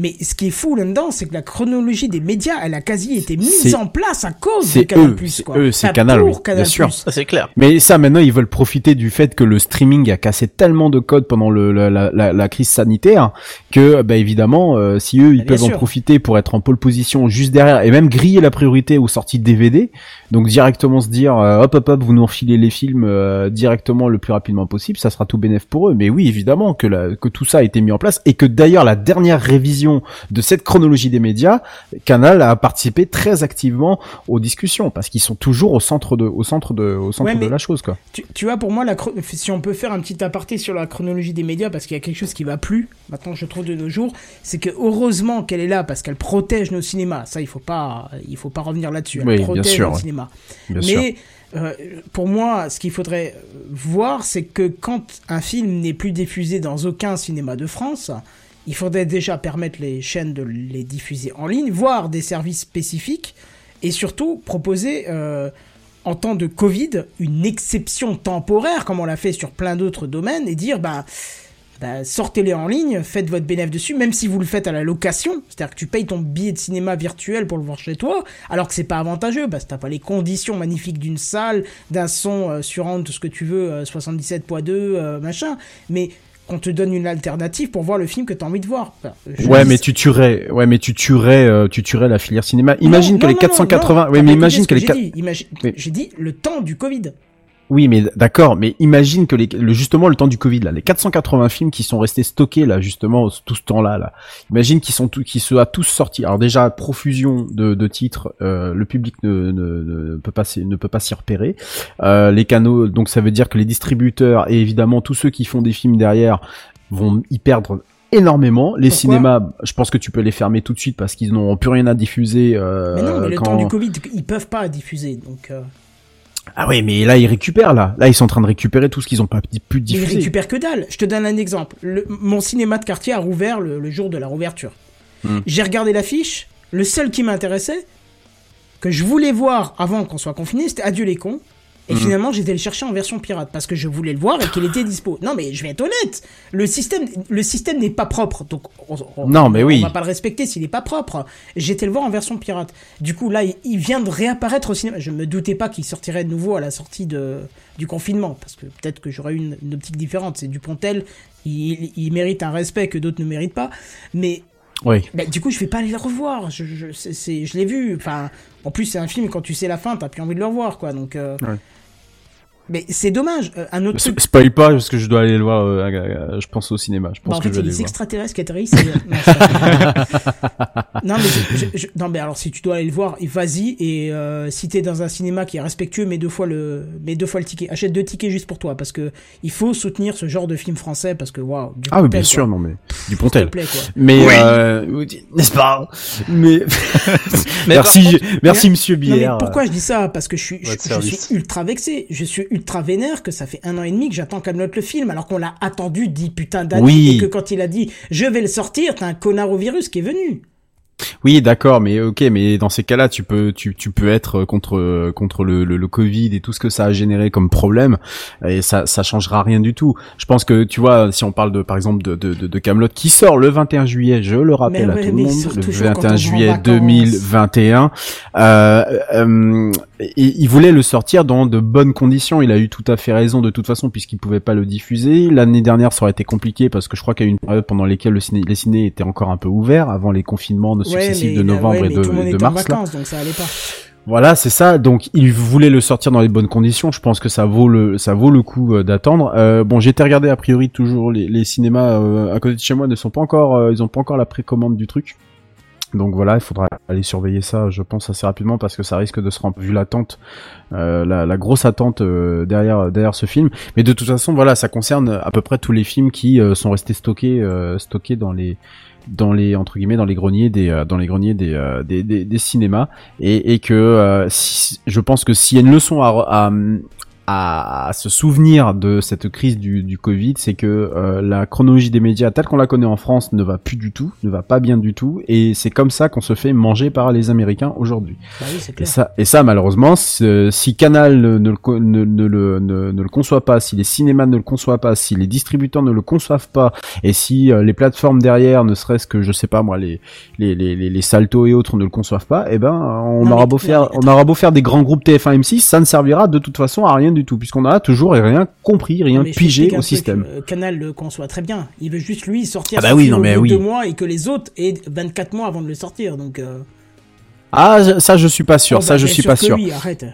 Mais ce qui est fou là-dedans, c'est que la chronologie des médias, elle a quasi été mise en place à cause de Canal+. eux, c'est eux, c'est Canal, oui, bien Canal+. sûr. ça c'est clair. Mais ça, maintenant, ils veulent profiter du fait que le streaming a cassé tellement de codes pendant le, la, la, la- la crise sanitaire que, bah, évidemment, euh, si eux, ils Bah, bien peuvent en sûr. profiter pour être en pole position juste derrière et même griller la priorité aux sorties de DVD, donc directement se dire, euh, hop, hop, hop, vous nous refilez les films euh, directement le plus rapidement possible, ça sera tout bénéf pour eux. Mais oui, évidemment que, la, que tout ça a été mis en place et que d'ailleurs la dernière révision de cette chronologie des médias, Canal a participé très activement aux discussions parce qu'ils sont toujours au centre de, au centre de, au centre Ouais, de la chose, quoi. Tu, tu vois, pour moi, la si on peut faire un petit aparté sur la chronologie des médias, parce qu'il y a quelque chose qui va plus, maintenant je trouve de nos jours, c'est que heureusement qu'elle est là, parce qu'elle protège nos cinémas. Ça, il faut pas, il faut pas revenir là-dessus. Elle Oui, bien protège sûr, nos ouais. cinémas. Bien sûr. Mais euh, pour moi, ce qu'il faudrait voir, c'est que quand un film n'est plus diffusé dans aucun cinéma de France, il faudrait déjà permettre les chaînes de les diffuser en ligne, voire des services spécifiques, et surtout proposer, euh, en temps de Covid, une exception temporaire, comme on l'a fait sur plein d'autres domaines, et dire, bah, bah, sortez-les en ligne, faites votre bénéfice dessus, même si vous le faites à la location, c'est-à-dire que tu payes ton billet de cinéma virtuel pour le voir chez toi, alors que c'est pas avantageux, parce que t'as pas les conditions magnifiques d'une salle, d'un son euh, sur tout ce que tu veux, euh, 77.2, euh, machin, mais qu'on te donne une alternative pour voir le film que t'as envie de voir. Enfin, Ouais, mais tu tuerais, ouais, mais tu tuerais, euh, tu tuerais la filière cinéma. Imagine Non, que les non, non, 480, non, ouais, t'as mais imagine que ce les j'ai 4... dit. Imagine- Oui. J'ai dit le temps du Covid. Oui, mais d'accord, mais imagine que les, le, justement le temps du Covid là, les 480 films qui sont restés stockés là, justement tout ce temps-là, là, imagine qu'ils sont tous, qu'ils soient tous sortis. Alors déjà profusion de, de titres, euh, le public ne, ne, ne peut pas s'y- ne peut pas s'y repérer. Euh, les canaux, donc ça veut dire que les distributeurs et évidemment tous ceux qui font des films derrière vont y perdre énormément. Les Pourquoi? cinémas, je pense que tu peux les fermer tout de suite parce qu'ils n'ont plus rien à diffuser. Euh, Mais non, mais le quand- temps du Covid, ils peuvent pas diffuser, donc. Ah oui, mais là ils récupèrent là. Là ils sont en train de récupérer tout ce qu'ils ont pas pu Mais ils diffuser. récupèrent que dalle. Je te donne un exemple. Le- mon cinéma de quartier a rouvert le, le jour de la rouverture. Hmm. J'ai regardé l'affiche. Le seul qui m'intéressait, que je voulais voir avant qu'on soit confiné, c'était Adieu les cons. Et Mhm. finalement, j'étais le chercher en version pirate parce que je voulais le voir et qu'il était dispo. Non, mais je vais être honnête, le système, le système n'est pas propre, donc on, on- Non, mais on oui. va pas le respecter s'il est pas propre. J'étais le voir en version pirate. Du coup, là, il, il vient de réapparaître au cinéma. Je me doutais pas qu'il sortirait de nouveau à la sortie de, du confinement, parce que peut-être que j'aurais eu une, une optique différente. C'est Dupontel, il, il, mérite un respect que d'autres ne méritent pas, mais Oui. bah, du coup, je vais pas aller le revoir. Je, je, je l'ai vu. Enfin, en plus, c'est un film, quand tu sais la fin, t'as plus envie de le revoir, quoi. Donc, euh, Ouais. Mais c'est dommage. Euh, un autre truc. Spoil pas parce que je dois aller le voir. euh, je pense au cinéma. Je pense Bah, en que fait, je les le voir. extraterrestres qui atterrissent. c'est- non, mais je- je- je- non, mais alors si tu dois aller le voir, vas-y. Et euh, si t'es dans un cinéma qui est respectueux, mets deux fois le, mets deux fois le ticket. Achète deux tickets juste pour toi, parce que il faut soutenir ce genre de film français, parce que waouh. Ah oui, bien sûr, non mais du Pontel. plaît, quoi. Mais Oui. euh, n'est-ce pas? Mais Mais merci, contre- merci Monsieur Non, mais Bière. pourquoi je dis ça? Parce que je suis, je, je suis ultra vexé, je suis ultra vénère que ça fait un an et demi que j'attends Camelot le film, alors qu'on l'a attendu dix putains d'années Oui. et que quand il a dit je vais le sortir, t'as un connard au virus qui est venu. Oui, d'accord, mais ok, mais dans ces cas-là, tu peux, tu, tu peux être contre contre le, le, le Covid et tout ce que ça a généré comme problème, et ça, ça changera rien du tout. Je pense que tu vois, si on parle de, par exemple, de de, de, Camelot qui sort le 21 juillet, je le rappelle Mais à ouais, tout le il monde, le toujours quand on va 21 en juillet vacances. 2021. Euh, euh, et il voulait le sortir dans de bonnes conditions. Il a eu tout à fait raison de toute façon puisqu'il pouvait pas le diffuser. L'année dernière, ça aurait été compliqué parce que je crois qu'il y a eu une période pendant laquelle le ciné, les ciné étaient encore un peu ouverts avant les confinements de de novembre ouais, et de, tout le monde de était en mars. là. vacances, donc ça allait pas. Voilà, c'est ça. Donc, il voulait le sortir dans les bonnes conditions. Je pense que ça vaut le, ça vaut le coup euh, d'attendre. Euh, bon, j'ai été regarder a priori toujours les, les cinémas euh, à côté de chez moi ne sont pas encore, euh, ils ont pas encore la précommande du truc. Donc voilà, il faudra aller surveiller ça, je pense assez rapidement parce que ça risque de se remplir vu l'attente, euh, la, la grosse attente euh, derrière derrière ce film. Mais de toute façon, voilà, ça concerne à peu près tous les films qui euh, sont restés stockés stockés dans les dans les entre guillemets dans les greniers des euh, dans les greniers des euh, des, des, des cinémas. Et, et que euh, si- je pense que s'il y a une leçon à, à, se souvenir de cette crise du, du Covid, c'est que euh, la chronologie des médias telle qu'on la connaît en France ne va plus du tout, ne va pas bien du tout, et c'est comme ça qu'on se fait manger par les Américains aujourd'hui. Bah oui, Et ça, et ça malheureusement, si Canal ne, ne ne, ne le, ne, le conçoit pas, si les cinémas ne le conçoivent pas, si les distributeurs ne le conçoivent pas, et si euh, les plateformes derrière, ne serait-ce que je sais pas moi, les les les les, les Salto et autres ne le conçoivent pas, eh ben on Non, aura beau faire, on aura beau faire des grands groupes TF1 M6, ça ne servira de toute façon à rien du tout, puisqu'on a toujours rien compris, rien Mais pigé au truc, système. euh, Canal le conçoit très bien. Il veut juste lui sortir Ah bah oui, non, mais oui. deux mois et que les autres aient 24 mois avant de le sortir. Donc, euh, Ah, je- ça je suis pas sûr, oh, ça bah, je bien suis pas sûr. oui, arrête.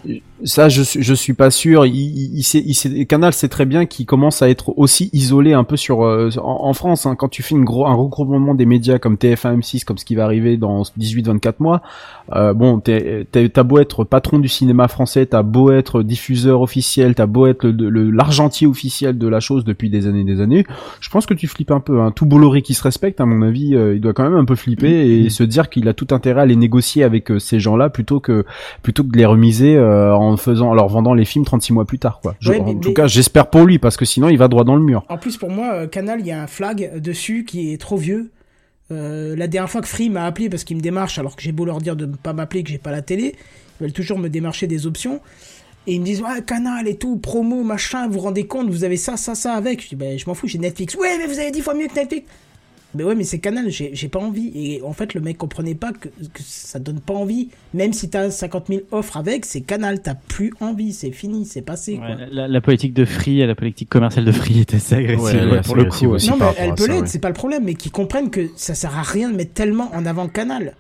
Ça, je, suis- je suis pas sûr. Il, il, il sait, il sait- Canal sait très bien qu'il commence à être aussi isolé un peu sur euh, en, en France. hein. Quand tu fais une gros, un regroupement des médias comme TF1, M6, comme ce qui va arriver dans 18-24 mois, euh, bon, t'as beau être patron du cinéma français, t'as beau être diffuseur officiel, t'as beau être le- le- l'argentier officiel de la chose depuis des années et des années, je pense que tu flippes un peu. Hein. Tout Bolloré qui se respecte, à mon avis, euh, il doit quand même un peu flipper et se dire qu'il a tout intérêt à les négocier avec euh, ces gens-là plutôt que plutôt que de les remiser euh, en faisant, en leur vendant les films 36 mois plus tard, quoi. Je- Ouais, en tout mais- cas, j'espère pour lui parce que sinon il va droit dans le mur. En plus, pour moi, euh, Canal, il y a un flag dessus qui est trop vieux. Euh, la dernière fois que Free m'a appelé parce qu'il me démarche, alors que j'ai beau leur dire de ne pas m'appeler, que j'ai pas la télé, ils veulent toujours me démarcher des options. Et ils me disent, ouais, Canal et tout, promo, machin, vous vous rendez compte, vous avez ça, ça, ça avec. Je dis, ben, je m'en fous, j'ai Netflix. Ouais, mais vous avez dix fois mieux que Netflix. Mais ouais, mais c'est Canal, j'ai pas envie. Et en fait, le mec comprenait pas que, que ça donne pas envie. Même si t'as 50 000 offres avec, c'est Canal, t'as plus envie, c'est fini, c'est passé. quoi. Ouais, la, la politique de Free et la politique commerciale de Free était assez agressive Ouais, ouais, pour le coup. aussi. Non, mais elle peut l'être, ouais. c'est pas le problème, mais qu'ils comprennent que ça sert à rien de mettre tellement en avant Canal.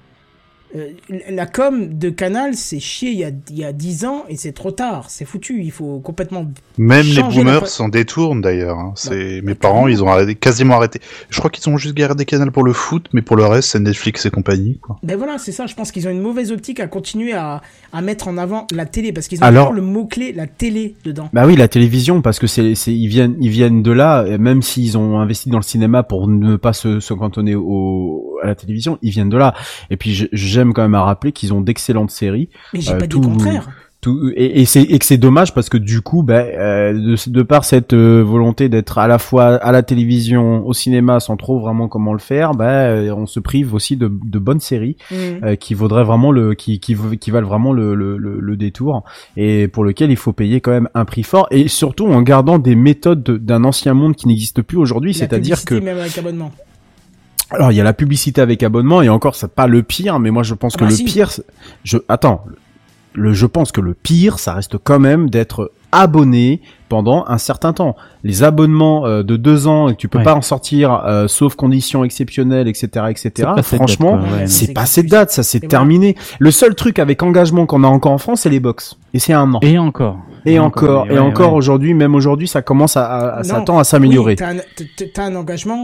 Euh, la com de Canal, c'est chier il y a, il y a 10 ans et c'est trop tard, c'est foutu, il faut complètement. Même les boomers s'en détournent d'ailleurs. hein. C'est bah, mes parents, ils ont arrêté, quasiment arrêté. Je crois qu'ils ont juste gardé Canal pour le foot, mais pour le reste, c'est Netflix et compagnie. Quoi. Ben voilà, c'est ça, je pense qu'ils ont une mauvaise optique à continuer à, à mettre en avant la télé, parce qu'ils ont Alors- toujours le mot-clé, la télé, dedans. Bah oui, la télévision, parce que c'est, c'est, ils viennent, ils viennent de là, et même s'ils ont investi dans le cinéma pour ne pas se, se cantonner au, à la télévision, ils viennent de là. Et puis je- j'aime quand même à rappeler qu'ils ont d'excellentes séries. Mais j'ai Euh, pas tout- dit contraire. Tout, et, et c'est et que c'est dommage parce que du coup, ben, euh, de, de par cette euh, volonté d'être à la fois à la télévision, au cinéma, sans trop vraiment comment le faire, ben, euh, on se prive aussi de, de bonnes séries Mm. euh, qui vaudraient vraiment le, qui, qui, qui valent vraiment le, le, le, le détour et pour lequel il faut payer quand même un prix fort et surtout en gardant des méthodes de- d'un ancien monde qui n'existe plus aujourd'hui, La c'est-à-dire que publicité, même avec abonnement. Alors il y a la publicité avec abonnement et encore c'est pas le pire, mais moi je pense Ah que bah le si. pire, je attends, le je pense que le pire ça reste quand même d'être abonné pendant un certain temps. Les abonnements euh, de deux ans et que tu peux Ouais. pas en sortir euh, sauf conditions exceptionnelles, etc., etc. Franchement, c'est passé de date, ça c'est terminé. Le seul truc avec engagement qu'on a encore en France, c'est les box et c'est un an. Et encore. Et, encore, et ouais, encore ouais. aujourd'hui, même aujourd'hui, ça commence à, à, à Non. s'attend à s'améliorer. Oui, t'as un, un engagement,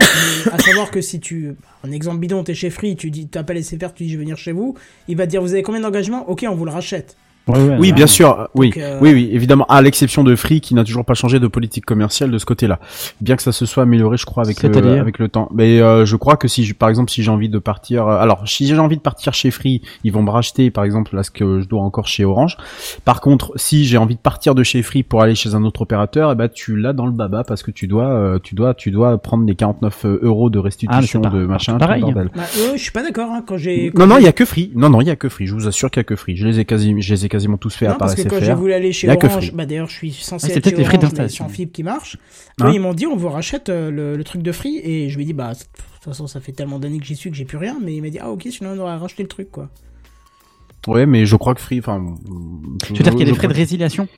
à savoir que si tu. Un exemple bidon, t'es chez Free, tu dis, t'appelles SFR, tu dis je vais venir chez vous, il va te dire vous avez combien d'engagement Ok, on vous le rachète. Ouais, ouais, Oui, bien sûr, euh, oui, Donc, euh, oui, oui, évidemment, à l'exception de Free qui n'a toujours pas changé de politique commerciale de ce côté-là. Bien que ça se soit amélioré, je crois, avec le, C'est-à-dire avec le temps. Mais euh, je crois que si, je- par exemple, si j'ai envie de partir, euh, alors si j'ai envie de partir chez Free, ils vont me racheter, par exemple, là ce que je dois encore chez Orange. Par contre, si j'ai envie de partir de chez Free pour aller chez un autre opérateur, eh ben tu l'as dans le baba parce que tu dois, euh, tu dois, tu dois prendre les 49 euros de restitution Ah, c'est de machin, pareil. tout le bordel. Bah, euh, je suis pas d'accord, hein, quand j'ai. Non, non, il y a que Free. Non, non, il y a que Free. Je vous assure qu'il y a que Free. Je les ai quasi, je les ai quasiment tous fait à Non, part parce que quand SFR. j'ai voulu aller chez y a que Orange, Free. bah d'ailleurs je suis censé Ah, c'est être peut-être chez les frais Orange, mais d'installation. sans fibre qui marche. Hein Eux, ils m'ont dit on vous rachète euh, le, le truc de Free et je lui ai dit bah de toute façon ça fait tellement d'années que j'y suis que j'ai plus rien mais il m'a dit ah ok sinon on aurait racheté le truc quoi. Ouais, mais je crois que Free, enfin. Tu veux dire qu'il y a des frais de résiliation?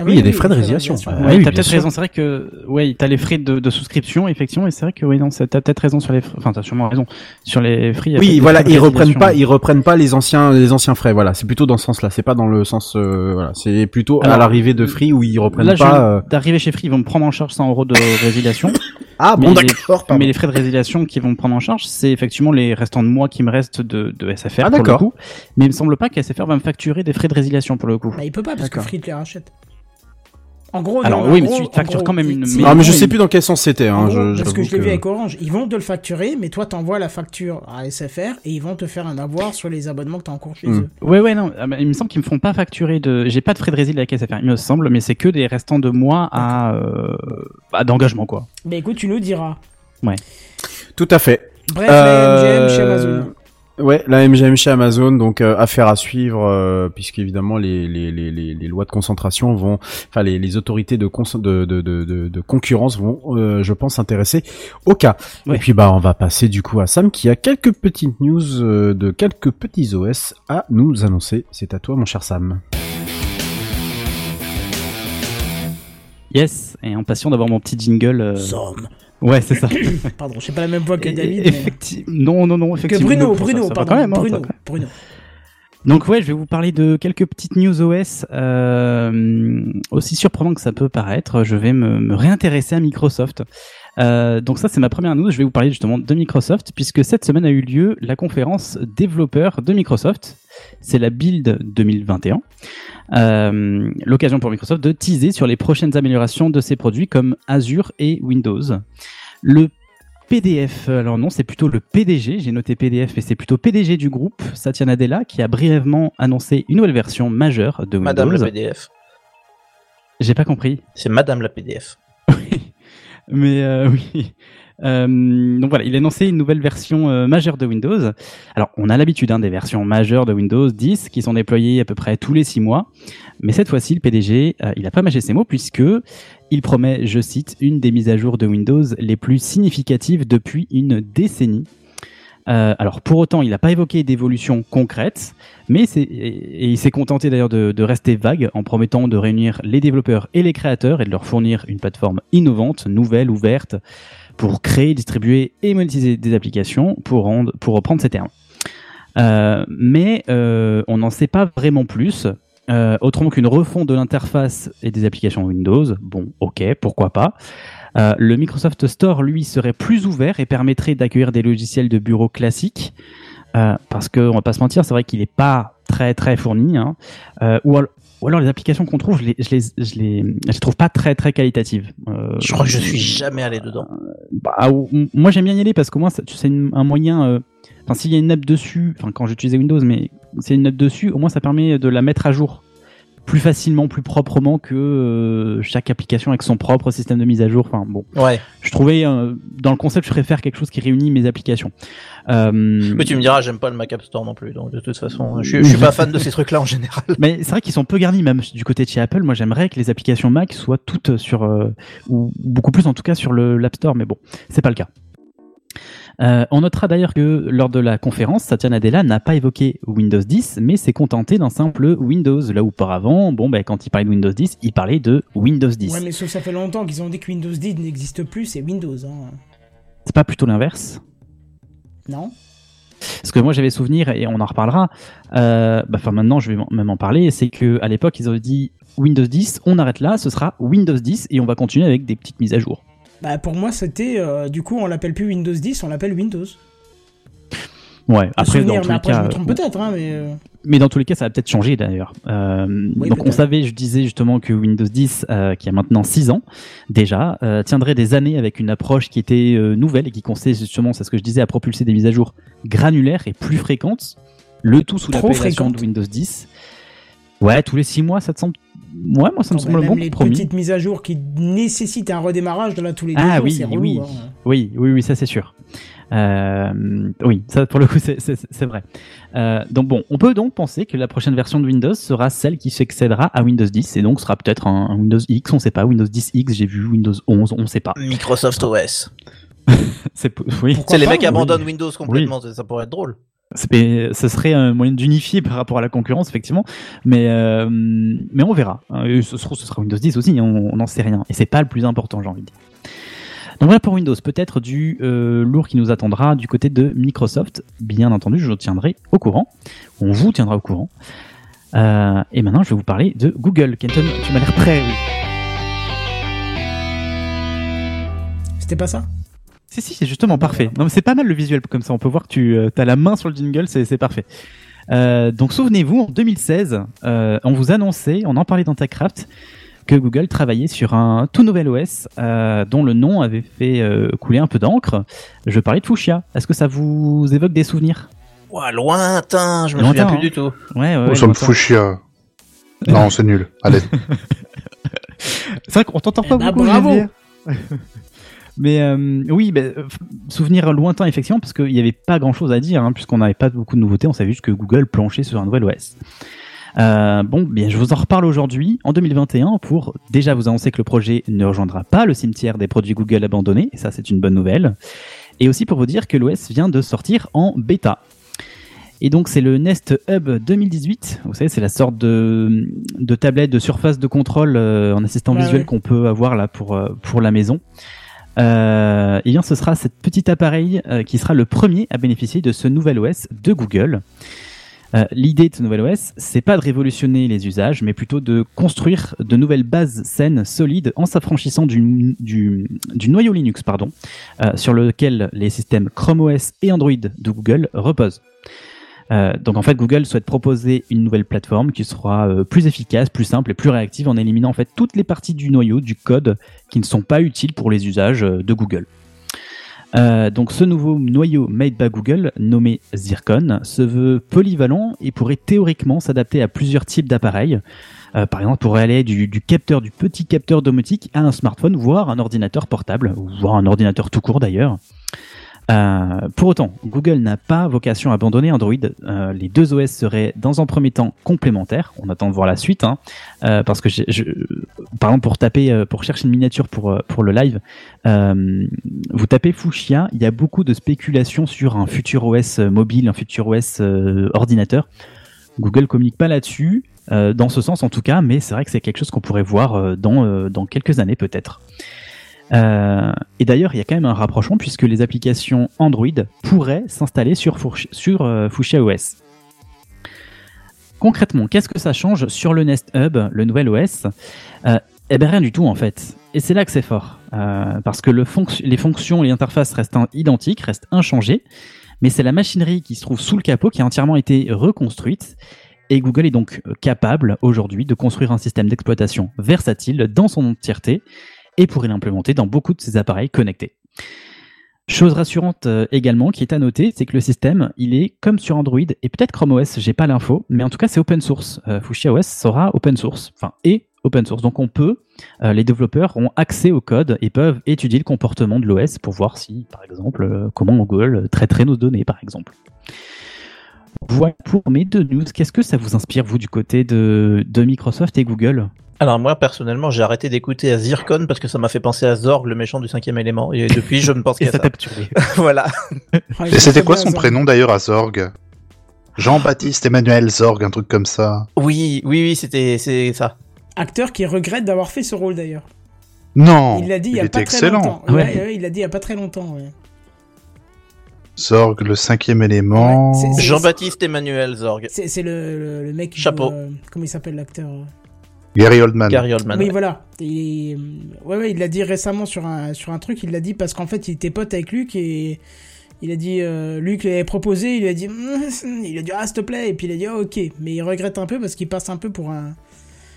Ah Oui, il y a des frais de résiliation. résiliation. Ah Ouais, oui, t'as peut-être raison. C'est vrai que, ouais, t'as les frais de, de souscription, effectivement, et c'est vrai que, oui, non, c'est- t'as peut-être raison sur les frais. Enfin, t'as sûrement raison. Sur les frais, il y a peut-être Oui, voilà, ils reprennent pas, ils reprennent pas les anciens, les anciens frais. Voilà, c'est plutôt dans ce sens-là. C'est pas dans le sens, euh, voilà, c'est plutôt à l'arrivée de Free où ils reprennent Là, pas. euh, d'arriver chez Free, ils vont me prendre en charge 100 euros de résiliation. Ah Mais bon, les- d'accord. pardon. Mais les frais de résiliation qu'ils vont me prendre en charge, c'est effectivement les restants de mois qui me restent de, de SFR Ah, pour le d'accord. coup. Mais il me semble pas que SFR va me facturer des frais de résiliation pour le coup. Bah il peut pas parce que. Free te les rachète. En gros, Alors, non, oui, mais gros- tu factures gros, quand même une- mais- Ah, mais je sais plus dans quel sens c'était. Hein, parce que je l'ai vu avec Orange, ils vont te le facturer, mais toi t'envoies la facture à SFR et ils vont te faire un avoir sur les abonnements que t'as en cours chez Hmm. eux. Ouais, ouais, non. ah, Il me semble qu'ils me font pas facturer de. J'ai pas de frais de résiliation avec SFR, il me semble, mais c'est que des restants de mois à euh, bah, d'engagement, quoi. Bah écoute, tu nous diras. Tout à fait. Bref, Euh, la MGM chez Amazon. Ouais, la MGM chez Amazon, donc euh, affaire à suivre, euh, puisqu'évidemment les, les, les, les, les lois de concentration vont, enfin les, les autorités de, cons- de, de, de, de, de concurrence vont, euh, je pense, s'intéresser au cas. Ouais. Et puis bah on va passer du coup à Sam qui a quelques petites news euh, de quelques petits OS à nous annoncer. C'est à toi mon cher Sam. Yes, et impatient d'avoir mon petit jingle. euh, Somme. Ouais, c'est ça. Pardon, j'ai pas la même voix que David. mais- effecti- Non, non, non, Que effectivement. Bruno, ça- Bruno, ça va pardon, même, hein, Bruno. Bruno. Donc ouais, je vais vous parler de quelques petites news OS. Euh, aussi surprenant que ça peut paraître, je vais me, réintéresser à Microsoft. Euh, donc ça, c'est ma première news. Je vais vous parler justement de Microsoft, puisque cette semaine a eu lieu la conférence développeur de Microsoft. C'est la Build 2021. Euh, L'occasion pour Microsoft de teaser sur les prochaines améliorations de ses produits comme Azure et Windows. PDF, alors non, c'est plutôt le PDG, j'ai noté PDF, mais c'est plutôt PDG du groupe, Satya Nadella, qui a brièvement annoncé une nouvelle version majeure de Windows. Madame la PDF. J'ai pas compris. C'est Madame la PDF. Mais euh, oui. Euh, donc voilà, il a annoncé une nouvelle version euh, majeure de Windows. Alors, on a l'habitude hein, des versions majeures de Windows 10 qui sont déployées à peu près tous les six mois. Mais cette fois-ci, le PDG, euh, il a pas mâché ses mots puisque il promet, je cite, une des mises à jour de Windows les plus significatives depuis une décennie. Alors pour autant, il n'a pas évoqué d'évolution concrète, mais et il s'est contenté d'ailleurs de, de rester vague en promettant de réunir les développeurs et les créateurs et de leur fournir une plateforme innovante, nouvelle, ouverte, pour créer, distribuer et monétiser des applications, pour, rendre, pour reprendre ces termes. Euh, mais euh, on n'en sait pas vraiment plus. Euh, autrement qu'une refonte de l'interface et des applications Windows, bon, ok, pourquoi pas. Le Microsoft Store, lui, serait plus ouvert et permettrait d'accueillir des logiciels de bureau classiques. Parce qu'on va pas se mentir, c'est vrai qu'il n'est pas très très fourni. Hein. Ou, al- ou alors les applications qu'on trouve, je les, je les, je les, je les trouve pas très très qualitatives. Euh, Je crois que je suis jamais allé dedans. bah, ou- m- moi j'aime bien y aller parce qu'au moins c'est un moyen. euh, Enfin, s'il y a une app dessus, enfin quand j'utilisais Windows, mais s'il y a une app dessus, au moins ça permet de la mettre à jour. Plus facilement, plus proprement que euh, chaque application avec son propre système de mise à jour. Enfin bon, Ouais. je trouvais euh, dans le concept, je préfère quelque chose qui réunit mes applications. Euh, Mais tu me diras, j'aime pas le Mac App Store non plus. Donc de toute façon, je, suis- je suis pas fan de ces trucs-là en général. Mais c'est vrai qu'ils sont peu garnis même du côté de chez Apple. Moi, j'aimerais que les applications Mac soient toutes sur euh, ou beaucoup plus en tout cas sur le l'App Store, mais bon, c'est pas le cas. Euh, on notera d'ailleurs que lors de la conférence, Satya Nadella n'a pas évoqué Windows 10, mais s'est contenté d'un simple Windows. Là où auparavant, bon, ben, quand il parlait de Windows 10, il parlait de Windows 10. Ouais, mais sauf ça fait longtemps qu'ils ont dit que Windows 10 n'existe plus, c'est Windows. Hein. C'est pas plutôt l'inverse? Non Parce que moi j'avais souvenir, et on en reparlera, euh, bah, enfin maintenant je vais même en parler, c'est que à l'époque ils avaient dit Windows 10, on arrête là, ce sera Windows 10 et on va continuer avec des petites mises à jour. Bah pour moi c'était, euh, du coup on l'appelle plus Windows 10, on l'appelle Windows. Ouais, après souvenir, dans tous les après je cas, me trompe peut-être, hein, mais... euh, mais dans tous les cas ça va peut-être changer d'ailleurs. Euh, Oui, donc on savait, je disais justement que Windows 10, euh, qui a maintenant 6 ans déjà, euh, tiendrait des années avec une approche qui était nouvelle et qui consistait justement, c'est ce que je disais, à propulser des mises à jour granulaires et plus fréquentes, le tout sous Trop l'appellation de. Windows 10. Ouais, tous les 6 mois, ça te semble... Ouais, moi ça me semble mais bon les compromis. petites mises à jour qui nécessitent un redémarrage de là tous les deux Ah jours, oui, c'est relou, oui. hein. Oui, oui, oui, ça c'est sûr. Euh, oui, ça pour le coup c'est- vrai. Euh, donc bon, on peut donc penser que la prochaine version de Windows sera celle qui succédera à Windows 10 et donc sera peut-être un, un Windows X, on sait pas, Windows 10X, j'ai vu Windows 11, on sait pas. Microsoft OS. C'est oui. Pourquoi les pas, mecs oui. abandonnent Windows complètement, ça pourrait être drôle. Ce serait un moyen d'unifier par rapport à la concurrence, effectivement. Mais, euh, mais on verra. Euh, Ce, sera- ce sera Windows 10 aussi, on on n'en sait rien. Et c'est pas le plus important, j'ai envie de dire. Donc voilà pour Windows. Peut-être du euh, lourd qui nous attendra du côté de Microsoft. Bien entendu, je vous tiendrai au courant. On vous tiendra au courant. Euh, et maintenant, je vais vous parler de Google. Kenton, tu m'as l'air prêt, oui. C'était pas ça? Si, si, c'est justement parfait. Non, mais c'est pas mal le visuel comme ça. On peut voir que tu as la main sur le jingle, c'est c'est parfait. Euh, donc souvenez-vous, en 2016, euh, on vous annonçait, on en parlait dans TechCraft, que Google travaillait sur un tout nouvel OS euh, dont le nom avait fait euh, couler un peu d'encre. Je parlais de Fuchsia. Est-ce que ça vous évoque des souvenirs? Ouah, lointain, je me Lointain, souviens hein. plus du tout. Ouais, ouais. Nous ouais, sommes lointain. Fuchsia. Non, c'est nul. Allez. C'est vrai qu'on t'entend pas Eh bah, beaucoup. bravo. Mais euh, oui, ben, euh, souvenir lointain effectivement, parce qu'il n'y avait pas grand-chose à dire, hein, puisqu'on n'avait pas beaucoup de nouveautés, on savait juste que Google planchait sur un nouvel OS. Euh, bon, bien, je vous en reparle aujourd'hui, en 2021, pour déjà vous annoncer que le projet ne rejoindra pas le cimetière des produits Google abandonnés, et ça c'est une bonne nouvelle, et aussi pour vous dire que l'OS vient de sortir en bêta. Et donc c'est le Nest Hub 2018. Vous savez, c'est la sorte de, de tablette de surface de contrôle euh, en assistant visuel ouais. qu'on peut avoir là pour, euh, pour la maison. Euh, et bien ce sera cet petit appareil euh, qui sera le premier à bénéficier de ce nouvel OS de Google. Euh, L'idée de ce nouvel OS, c'est pas de révolutionner les usages, mais plutôt de construire de nouvelles bases saines, solides, en s'affranchissant du, du, du noyau Linux, pardon, euh, sur lequel les systèmes Chrome OS et Android de Google reposent. Euh, donc en fait, Google souhaite proposer une nouvelle plateforme qui sera euh, plus efficace, plus simple et plus réactive en éliminant en fait toutes les parties du noyau, du code qui ne sont pas utiles pour les usages euh, de Google. Donc ce nouveau noyau made by Google, nommé Zircon, se veut polyvalent et pourrait théoriquement s'adapter à plusieurs types d'appareils. Par exemple, pourrait aller du, du capteur, du petit capteur domotique à un smartphone, voire un ordinateur portable, voire un ordinateur tout court d'ailleurs. Euh, pour autant, Google n'a pas vocation à abandonner Android. Euh, les deux OS seraient dans un premier temps complémentaires. On attend de voir la suite, hein, euh, parce que je, par exemple pour taper, euh, pour chercher une miniature pour euh, pour le live, vous tapez Fuchsia, il y a beaucoup de spéculations sur un futur OS mobile, un futur OS ordinateur. Google communique pas là-dessus, dans ce sens en tout cas, mais c'est vrai que c'est quelque chose qu'on pourrait voir dans dans quelques années peut-être. Euh, et d'ailleurs, il y a quand même un rapprochement puisque les applications Android pourraient s'installer sur, euh, Fuchsia OS. Concrètement, qu'est-ce que ça change sur le Nest Hub, le nouvel OS euh, Eh bien rien du tout en fait. Et c'est là que c'est fort. Euh, parce que les fonctions et l'interface restent identiques, restent inchangées, mais c'est la machinerie qui se trouve sous le capot qui a entièrement été reconstruite. Et Google est donc euh, capable aujourd'hui de construire un système d'exploitation versatile dans son entièreté et pourrait l'implémenter dans beaucoup de ses appareils connectés. Chose rassurante euh, également qui est à noter, c'est que le système, il est comme sur Android et peut-être Chrome OS, j'ai pas l'info, mais en tout cas c'est open source. Euh, Fuchsia OS sera open source, enfin et open source. Donc on peut, euh, les développeurs ont accès au code et peuvent étudier le comportement de l'OS pour voir si, par exemple, euh, comment Google traiterait nos données, par exemple. Voilà pour mes deux news. Qu'est-ce que ça vous inspire, vous, du côté de, de Microsoft et Google? Alors moi personnellement j'ai arrêté d'écouter à Zircon parce que ça m'a fait penser à Zorg, le méchant du cinquième élément, et depuis je ne pense qu'à ça voilà. Ah, Et c'était quoi son prénom d'ailleurs à Zorg? Jean-Baptiste Emmanuel Zorg, un truc comme ça. Oui, oui, oui, c'était c'est ça. Acteur qui regrette d'avoir fait ce rôle d'ailleurs. Non, Il l'a dit il y a était pas très excellent. longtemps. Ouais. Ouais, ouais, il l'a dit il y a pas très longtemps. ouais. Zorg, le cinquième élément. Jean-Baptiste Emmanuel Zorg. C'est le, le, le mec. qui Chapeau. joue, euh, comment il s'appelle l'acteur euh Gary Oldman. Gary Oldman. Oui, ouais. voilà. Et, ouais, ouais, il l'a dit récemment sur un, sur un truc. Il l'a dit parce qu'en fait, il était pote avec Luc et il a dit, euh, Luc lui avait proposé. Il lui a dit, il a dit, ah, s'il te plaît. Et puis il a dit, ah, ok. Mais il regrette un peu parce qu'il passe un peu pour un,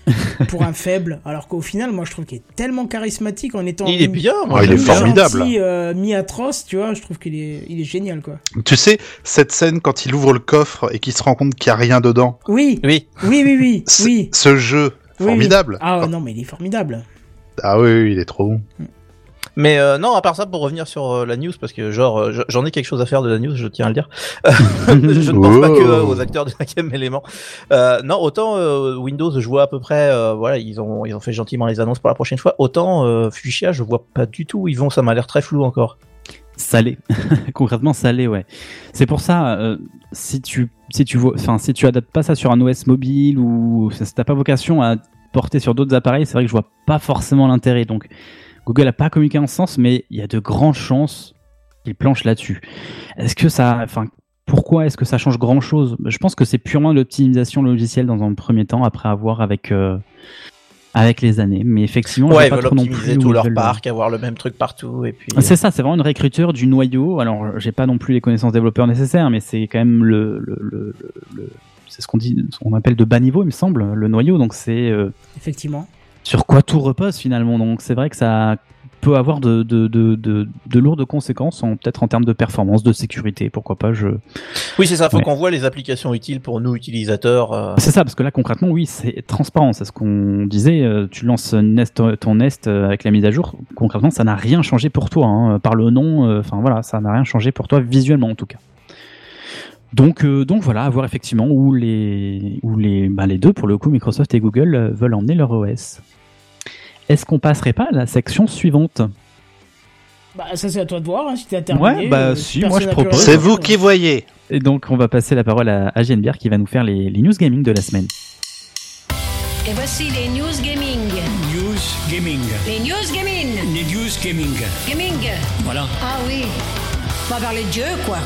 pour un faible. Alors qu'au final, moi, je trouve qu'il est tellement charismatique en étant. Il est bien, moi Ah, il est formidable. Euh, mi-atroce, tu vois. Je trouve qu'il est, il est génial, quoi. Tu sais, cette scène quand il ouvre le coffre et qu'il se rend compte qu'il n'y a rien dedans. Oui, Oui. oui, oui, oui, oui. Ce jeu, Oui, formidable. oui. Ah non, mais il est formidable. Ah oui, oui, il est trop bon. Mais euh, non, à part ça, pour revenir sur euh, la news, parce que genre euh, je- j'en ai quelque chose à faire de la news, je tiens à le dire. je ne pense pas que euh, aux acteurs du cinquième élément. Euh, non, autant euh, Windows, je vois à peu près, euh, voilà, ils ont ils ont fait gentiment les annonces pour la prochaine fois. Autant euh, Fuchsia, je vois pas du tout où ils vont. Ça m'a l'air très flou encore. Salé, concrètement salé, ouais. C'est pour ça, euh, si tu si tu vois, enfin si tu adaptes pas ça sur un OS mobile ou si t'as pas vocation à porter sur d'autres appareils, c'est vrai que je vois pas forcément l'intérêt. Donc Google a pas communiqué en ce sens, mais il y a de grandes chances qu'il planche là-dessus. Est-ce que ça, enfin pourquoi est-ce que ça change grand chose Je pense que c'est purement l'optimisation logicielle dans un premier temps, après avoir avec euh, avec les années. Mais effectivement, Ouais, ils pas veulent trop non optimiser plus tout leur parc, avoir le même truc partout, et puis. c'est ça, c'est vraiment une réécriture du noyau. Alors, j'ai pas non plus les connaissances développeurs nécessaires, mais c'est quand même le- le- c'est ce qu'on dit, ce qu'on appelle de bas niveau, il me semble, le noyau. Donc, c'est euh, Effectivement. sur quoi tout repose finalement. Donc, c'est vrai que ça peut avoir de, de, de, de, de lourdes conséquences, en- peut-être en termes de performance, de sécurité, pourquoi pas. Je... Oui, c'est ça. Faut Ouais. qu'on voit les applications utiles pour nous utilisateurs. euh. C'est ça, parce que là, concrètement, oui, c'est transparent. C'est ce qu'on disait. euh, Tu lances Nest, ton Nest avec la mise à jour. Concrètement, ça n'a rien changé pour toi. hein, par le nom, euh, enfin voilà, ça n'a rien changé pour toi visuellement en tout cas. Donc, euh, donc voilà, à voir effectivement où les, où les, bah, les deux, pour le coup, Microsoft et Google, euh, veulent emmener leur OS. Est-ce qu'on passerait pas à la section suivante? Bah, ça, c'est à toi de voir, hein, si t'as terminé. Ouais, bah, euh, si, moi, je propose. C'est vous qui voyez. Et donc, on va passer la parole à, à Geneviève qui va nous faire les, les news gaming de la semaine. Et voici les news gaming. News Gaming. Les news gaming. Les News Gaming. Gaming. Voilà. Ah oui. On va parler de Dieu, quoi.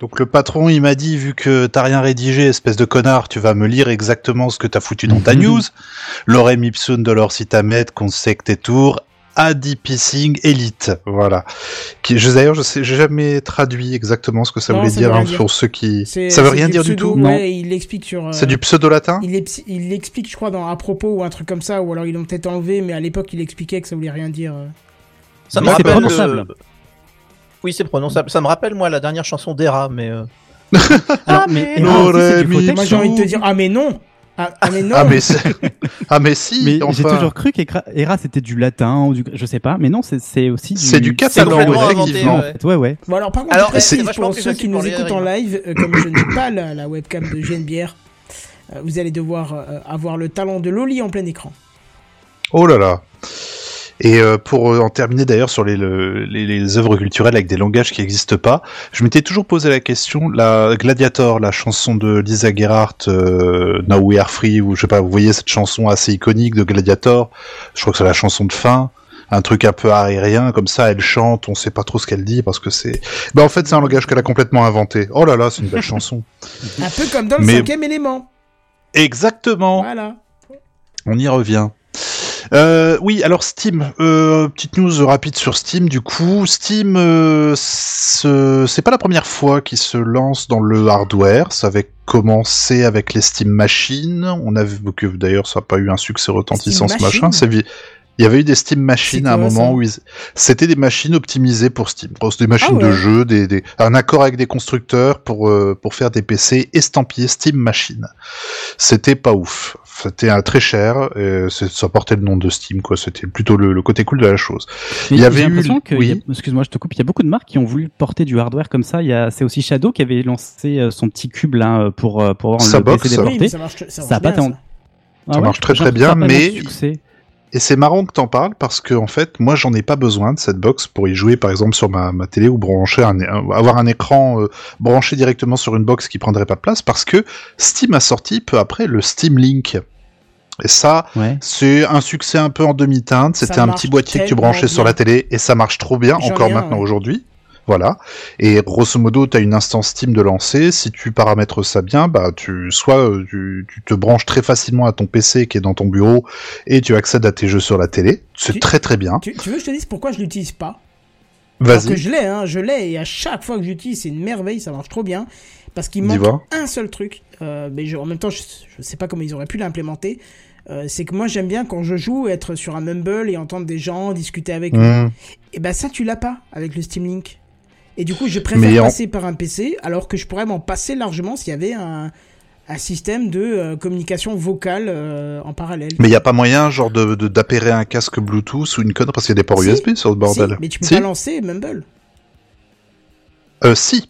Donc le patron, il m'a dit, vu que t'as rien rédigé, espèce de connard, tu vas me lire exactement ce que t'as foutu dans ta Mhm. news. Lorem ipsum de leur site à mettre, consecte et tour, Adi Pissing Elite, voilà. Qui, je, d'ailleurs, je sais, j'ai jamais traduit exactement ce que ça Non, voulait ça dire, hein, dire. pour ceux qui. C'est- Ça veut rien dire du tout. Non. Ouais, il l'explique sur. euh, C'est du pseudo-latin? Il, ex- il l'explique, je crois, dans à propos ou un truc comme ça, ou alors ils l'ont peut-être enlevé, mais à l'époque il expliquait que ça voulait rien dire. euh. Ça me rappelle. Oui, c'est prononçable. Ça me rappelle moi la dernière chanson d'Era, mais. euh, Alors, mais, non, c'est du Moi j'ai envie de te dire, ah mais non Ah, ah, mais non Ah mais ah mais si, Mais j'ai toujours cru qu'Era c'était du latin ou du je sais pas, mais non c'est aussi du C'est du catalan, ouais, inventé, effectivement. ouais. Ouais ouais. Bon alors par contre, Alors, c'est pour ceux qui nous écoutent en règles. live, euh, comme je n'ai pas la, la webcam de Genebière, euh, vous allez devoir euh, avoir le talent de Loli en plein écran. Oh là là. Et euh, pour euh, en terminer d'ailleurs sur les, le- les, les œuvres culturelles avec des langages qui n'existent pas, je m'étais toujours posé la question, la Gladiator, la chanson de Lisa Gerhardt, euh, Now We Are Free, ou je sais pas, vous voyez cette chanson assez iconique de Gladiator, je crois que c'est la chanson de fin, un truc un peu aérien, comme ça, elle chante, on sait pas trop ce qu'elle dit, parce que c'est... Bah en fait c'est un langage qu'elle a complètement inventé. Oh là là, c'est une belle chanson. Un peu comme dans le Mais- cinquième élément. Exactement Voilà. On y revient. Euh, oui, alors Steam, euh, petite news rapide sur Steam. Du coup, Steam, euh, ce- c'est pas la première fois qu'il se lance dans le hardware. Ça avait commencé avec les Steam Machines. On a vu que d'ailleurs ça n'a pas eu un succès retentissant ce machin. C'est Il y avait eu des Steam Machines à un moment ça où ils... c'était des machines optimisées pour Steam. C'était des machines Ah ouais. de jeu, des, des- un accord avec des constructeurs pour, euh, pour faire des PC estampillés Steam Machine. C'était pas ouf. C'était euh, très cher, et ça portait le nom de Steam, quoi. C'était plutôt le, le côté cool de la chose. Mais Il y avait eu- oui. a- excuse-moi, je te coupe, il y a beaucoup de marques qui ont voulu porter du hardware comme ça. Il y a, c'est aussi Shadow qui avait lancé euh, son petit cube là pour euh, pour avoir Sa le box, PC ça. déporté. Oui, ça marche, ça Ça marche a pas bien, tant- ça. Ah Ça ouais, marche très, très bien, ça a pas mais-. Et c'est marrant que t'en parles parce que en fait, moi, j'en ai pas besoin de cette box pour y jouer, par exemple, sur ma, ma télé ou brancher un, avoir un écran euh, branché directement sur une box qui prendrait pas de place parce que Steam a sorti peu après le Steam Link. Et ça, Ouais. c'est un succès un peu en demi-teinte. C'était un petit boîtier que tu branchais sur la télé et ça marche trop bien, encore maintenant ouais. aujourd'hui. Voilà. Et grosso modo, tu as une instance Steam de lancer. Si tu paramètres ça bien, bah tu soit euh, tu, tu te branches très facilement à ton PC qui est dans ton bureau et tu accèdes à tes jeux sur la télé. C'est très très bien. Tu, tu veux que je te dise pourquoi je l'utilise pas? Alors que je l'ai, hein, je l'ai, et à chaque fois que j'utilise, c'est une merveille, ça marche trop bien. Parce qu'il manque un seul truc, euh, mais je- en même temps, je, je sais pas comment ils auraient pu l'implémenter. euh, c'est que moi j'aime bien quand je joue être sur un Mumble et entendre des gens discuter avec eux. Mmh. Et ben ça tu l'as pas avec le Steam Link. Et du coup je Mais préfère en- passer par un PC alors que je pourrais m'en passer largement s'il y avait un, un système de euh, communication vocale euh, en parallèle. Mais il y a pas moyen, genre, de de- d'appairer un casque Bluetooth ou une conne parce qu'il y a des ports Si. USB sur le bordel. Si, mais tu peux Si pas lancer Mumble Euh, si.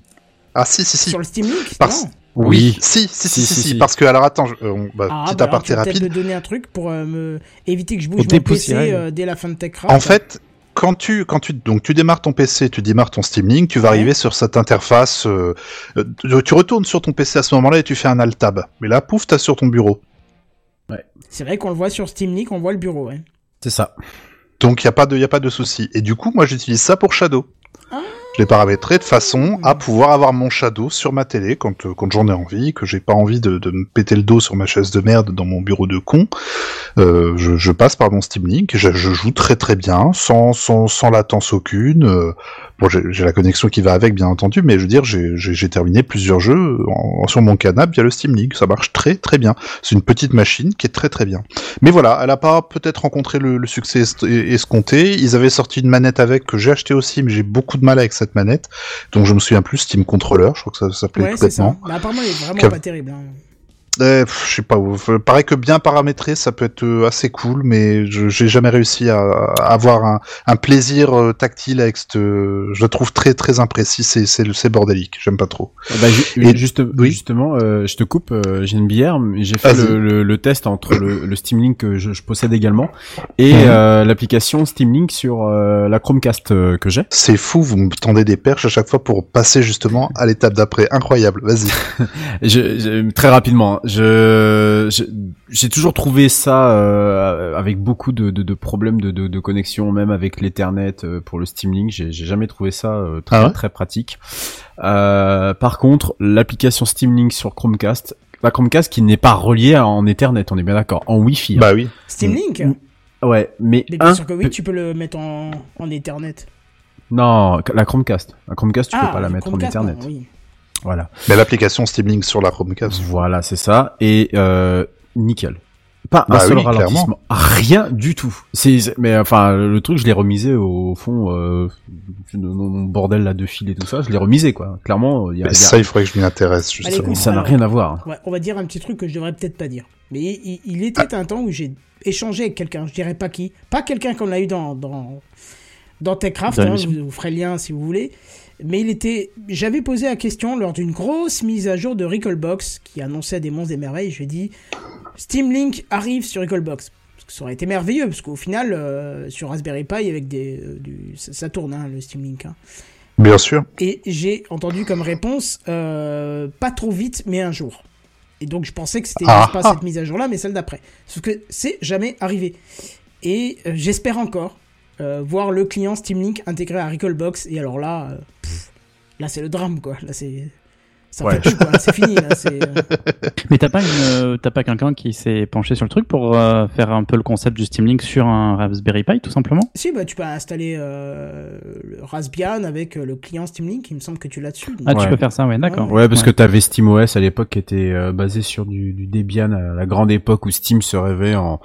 Ah si si si. sur le Steam Link. Parce- non. Oui. Si si si si, si, parce que alors attends, je- euh, on- bah, Ah, petit bah alors, aparté tu vas peut-être rapide. me donner un truc pour euh, me éviter que je bouge mon PC euh, dès la fin de TechCraft. En fait, quand tu, quand tu, donc tu démarres ton PC, tu démarres ton Steam Link, tu vas Ouais. arriver sur cette interface. euh, euh, tu- tu retournes sur ton PC à ce moment-là et tu fais un Alt Tab. Mais là, pouf, t'as sur ton bureau. c'est vrai qu'on le voit sur Steam Link, on voit le bureau. Ouais. C'est ça. Donc il y a pas de, y a pas de souci. Et du coup, moi, j'utilise ça pour Shadow. Ah. Je l'ai paramétré de façon à pouvoir avoir mon Shadow sur ma télé quand, euh, quand j'en ai envie, que j'ai pas envie de, de me péter le dos sur ma chaise de merde dans mon bureau de con. Euh, je, je passe par mon Steam Link, je, je joue très très bien, sans, sans, sans latence aucune. Bon, j'ai la connexion qui va avec, bien entendu, mais je veux dire, j'ai- terminé plusieurs jeux en- sur mon canapé via le Steam Link. Ça marche très très bien. C'est une petite machine qui est très très bien. Mais voilà, elle a pas peut-être rencontré le, le succès escompté. Ils avaient sorti une manette avec que j'ai acheté aussi, mais j'ai beaucoup de mal avec cette manette. Donc je me souviens plus Steam Controller, je crois que ça s'appelait Ouais, c'est ça. complètement. Mais apparemment, il est vraiment Que- pas terrible. hein. Pff, je sais pas, euh, paraît que bien paramétré, ça peut être euh, assez cool, mais je j'ai jamais réussi à, à avoir un, un plaisir euh, tactile avec cette. euh, je la trouve très très imprécis, c'est bordélique, j'aime pas trop. Ju- Et- juste, oui. justement, euh, je te coupe, euh, j'ai une bière, mais j'ai fait le, le- le test entre le, le Steam Link que je, je possède également et euh, l'application Steam Link sur euh, la Chromecast euh, que j'ai. C'est fou, vous me tendez des perches à chaque fois pour passer justement à l'étape d'après. Incroyable, vas-y. Je, je- très rapidement, hein. je j'ai toujours trouvé ça euh, avec beaucoup de, de, de problèmes de, de, de connexion, même avec l'Ethernet euh, pour le Steam Link. J'ai jamais trouvé ça euh, très Ah ouais très pratique. Euh, par contre, l'application Steam Link sur Chromecast, la Chromecast qui n'est pas reliée en Ethernet, on est bien d'accord, en Wi-Fi. hein. Bah oui. Steam Link Ouais, mais, Mais bien un sûr que oui, tu peux le mettre en, en Ethernet. non, la Chromecast, la Chromecast, tu ah, peux pas la mettre Chromecast, en non, Ethernet. oui. Voilà. Mais l'application Steam Link sur la Chromecast. Voilà, c'est ça. Et euh, nickel. Pas un Bah seul oui, ralentissement. Rien du tout. C'est, mais enfin, le truc, je l'ai remisé au fond, euh, mon bordel là de fil et tout ça, je l'ai remisé quoi. Clairement, il y a, Mais ça, il faudrait que je m'y intéresse justement. ça n'a rien à voir. Ouais, on va dire un petit truc que je devrais peut-être pas dire. Mais il, il était un temps où j'ai échangé avec quelqu'un, je dirais pas qui, pas quelqu'un qu'on a eu dans dans dans Techcraft, Dans hein, vous, vous ferez le lien si vous voulez. Mais il était, j'avais posé la question lors d'une grosse mise à jour de Recallbox qui annonçait des monstres et merveilles. Je lui ai dit, Steam Link arrive sur Recallbox. Parce que ça aurait été merveilleux, parce qu'au final, euh, sur Raspberry Pi, avec des, euh, du, ça, ça tourne, hein, le Steam Link. hein. Bien sûr. Et j'ai entendu comme réponse euh, pas trop vite, mais un jour. Et donc je pensais que c'était Ah. pas cette mise à jour-là, mais celle d'après. Sauf que c'est jamais arrivé. Et j'espère encore euh, voir le client Steam Link intégré à Recallbox. Et alors là, euh, là c'est le drame quoi. Là c'est Ça Ouais. fait plus, quoi. C'est fini, là. Euh, Mais t'as pas une, euh, t'as pas quelqu'un qui s'est penché sur le truc pour euh, faire un peu le concept du Steam Link sur un Raspberry Pi, tout simplement? Si, bah, tu peux installer euh, le Raspbian avec euh, le client Steam Link. Il me semble que tu l'as dessus. donc. Ah, tu Ouais. peux faire ça, ouais, d'accord. Ouais, parce que t'avais SteamOS à l'époque qui était euh, basé sur du, du Debian à la grande époque où Steam se rêvait en,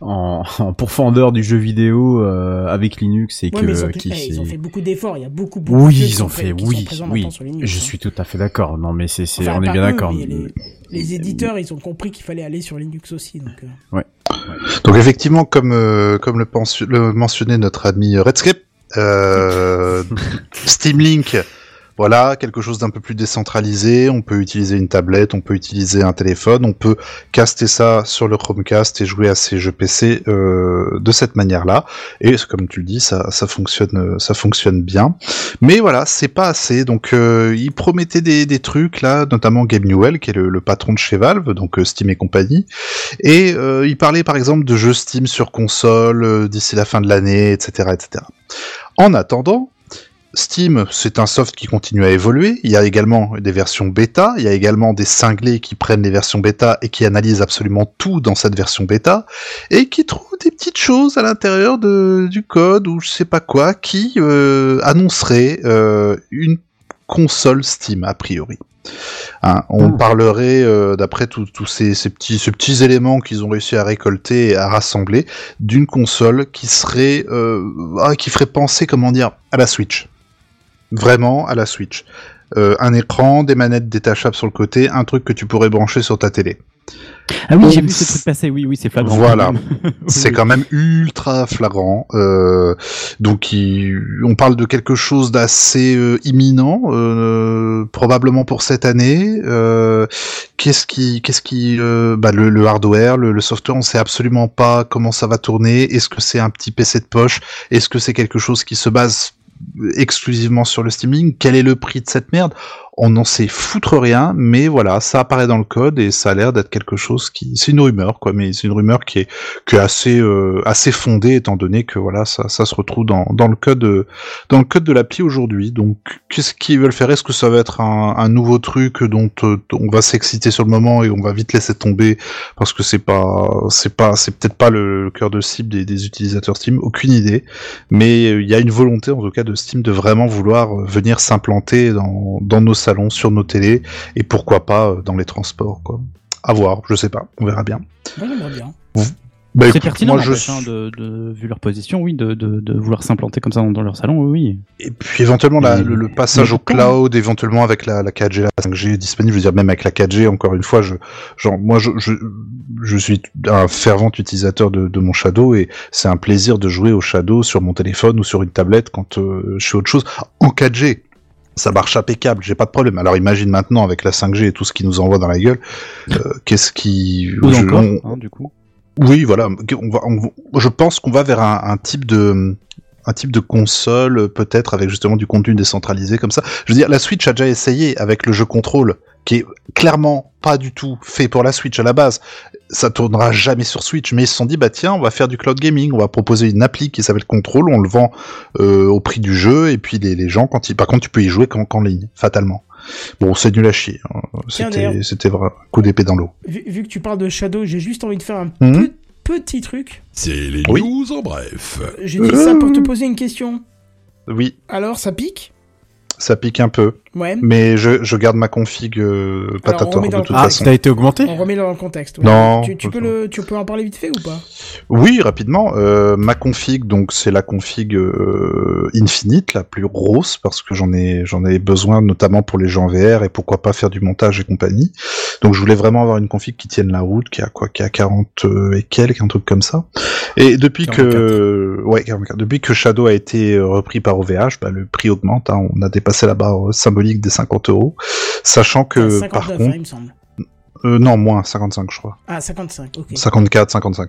en, en pourfendeur du jeu vidéo euh, avec Linux et Ouais, que mais ils ont, qui eh, ils s'est- ont fait beaucoup d'efforts. Il y a beaucoup, beaucoup de Oui, ils ont fait, qui oui, oui. maintenant sur Linux, Je hein. suis tout à fait d'accord. Non, mais c'est, c'est, Enfin, on est bien d'accord. Les, les éditeurs, ils ont compris qu'il fallait aller sur Linux aussi. Donc, euh. Donc effectivement, comme euh, comme le, pensu- le mentionnait notre ami Redscape, euh, Steam Link, voilà, quelque chose d'un peu plus décentralisé. On peut utiliser une tablette, on peut utiliser un téléphone, on peut caster ça sur le Chromecast et jouer à ces jeux PC euh, de cette manière-là. Et comme tu le dis, ça, fonctionne, ça fonctionne bien. Mais voilà, c'est pas assez. Donc euh, il promettait des, trucs là, notamment Gabe Newell, qui est le, patron de chez Valve, donc euh, Steam et compagnie. Et euh, il parlait par exemple de jeux Steam sur console d'ici la fin de l'année, etc., etc. En attendant, Steam, c'est un soft qui continue à évoluer. Il y a également des versions bêta. Il y a également des cinglés qui prennent les versions bêta et qui analysent absolument tout dans cette version bêta et qui trouvent des petites choses à l'intérieur du code ou je sais pas quoi qui euh, annoncerait euh, une console Steam a priori. Hein, on parlerait, euh, d'après tous tous ces, ces petits, ces petits éléments qu'ils ont réussi à récolter et à rassembler, d'une console qui serait, euh, ah, qui ferait penser, comment dire, à la Switch. Vraiment à la Switch. Euh, un écran, des manettes détachables sur le côté, un truc que tu pourrais brancher sur ta télé. Ah oui, j'ai vu ce truc passer, oui, oui, c'est flagrant. Voilà. C'est quand même ultra flagrant. Euh, donc, il- on parle de quelque chose d'assez euh, imminent, euh, probablement pour cette année. Euh, qu'est-ce qui, qu'est-ce qui, euh, bah, le, le hardware, le, le software, on sait absolument pas comment ça va tourner. Est-ce que c'est un petit PC de poche? Est-ce que c'est quelque chose qui se base exclusivement sur le streaming. Quel est le prix de cette merde? On n'en sait foutre rien, mais voilà, ça apparaît dans le code et ça a l'air d'être quelque chose qui, c'est une rumeur quoi, mais c'est une rumeur qui est, qui est assez, euh, assez fondée étant donné que voilà, ça, ça se retrouve dans, dans le code, euh, dans le code de l'appli aujourd'hui. Donc, qu'est-ce qu'ils veulent faire? Est-ce que ça va être un, un nouveau truc dont euh, on va s'exciter sur le moment et on va vite laisser tomber parce que c'est pas, c'est pas, c'est peut-être pas le, cœur de cible des, des utilisateurs Steam, aucune idée. Mais euh, il y a une volonté en tout cas de Steam de vraiment vouloir venir s'implanter dans, dans nos sur nos télés et pourquoi pas euh, dans les transports quoi. À voir, je sais pas, on verra bien. Ouais, bien. Bah, c'est pertinent, moi, je hein, de, de, vu leur position, oui, de, de, de vouloir s'implanter comme ça dans, dans leur salon, oui. Et puis éventuellement la- le, le passage au cloud, éventuellement avec la, la 4G, la 5G disponible, je veux dire même avec la 4G, encore une fois, je, genre moi je, je, je suis un fervent utilisateur de, de mon Shadow et c'est un plaisir de jouer au Shadow sur mon téléphone ou sur une tablette quand euh, je fais autre chose en 4G. Ça marche impeccable, j'ai pas de problème. Alors imagine maintenant avec la 5G et tout ce qui nous envoie dans la gueule, euh, qu'est-ce qui... Ou je- encore, on- hein, du coup? oui, voilà. On va, on- je pense qu'on va vers un, un type de un type de console peut-être avec justement du contenu décentralisé comme ça. Je veux dire, la Switch a déjà essayé avec le jeu contrôle, qui est clairement pas du tout fait pour la Switch à la base. Ça tournera jamais sur Switch, mais ils se sont dit bah tiens, on va faire du cloud gaming, on va proposer une appli qui s'appelle Control, on le vend euh, au prix du jeu et puis les, les gens quand ils, par contre tu peux y jouer qu'en qu'en ligne, fatalement. Bon, c'est nul à chier. hein. C'était vrai, coup d'épée dans l'eau. Vu, vu que tu parles de Shadow, j'ai juste envie de faire un pe- petit truc. C'est les Oui. news en bref. J'ai dit ça pour te poser une question. Oui, Alors, ça pique? Ça pique un peu. Ouais. Mais je, je garde ma config euh, Patator de toute Ah, façon. t'as été augmenté On remet dans le contexte. ouais. Non. Tu, tu peux le, tu peux en parler vite fait ou pas? Oui, rapidement. Euh, ma config, donc c'est la config euh, Infinite, la plus grosse, parce que j'en ai j'en ai besoin notamment pour les en VR et pourquoi pas faire du montage et compagnie. Donc je voulais vraiment avoir une config qui tienne la route, qui a quoi, qui a 40 euh, et quelques, un truc comme ça. Et depuis que ouais, 44. depuis que Shadow a été euh, repris par OVH, bah, le prix augmente. hein. on a dépassé la barre euh, symbolique des 50 euros, sachant que 59, par hein, contre, il me semble. Euh, non moins 55 je crois. Ah, 55, ok. 54, 55.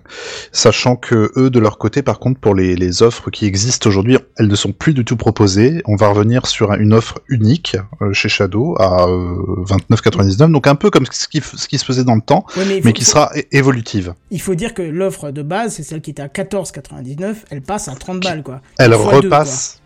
Sachant que eux, de leur côté, par contre, pour les, les offres qui existent aujourd'hui, elles ne sont plus du tout proposées. On va revenir sur un- une offre unique euh, chez Shadow à euh, 29,99. Donc un peu comme ce qui, f- ce qui se faisait dans le temps, Ouais, mais qui sera évolutive. Il faut dire que l'offre de base, c'est celle qui était à 14,99, elle passe à 30 balles, quoi. Elle deux, repasse.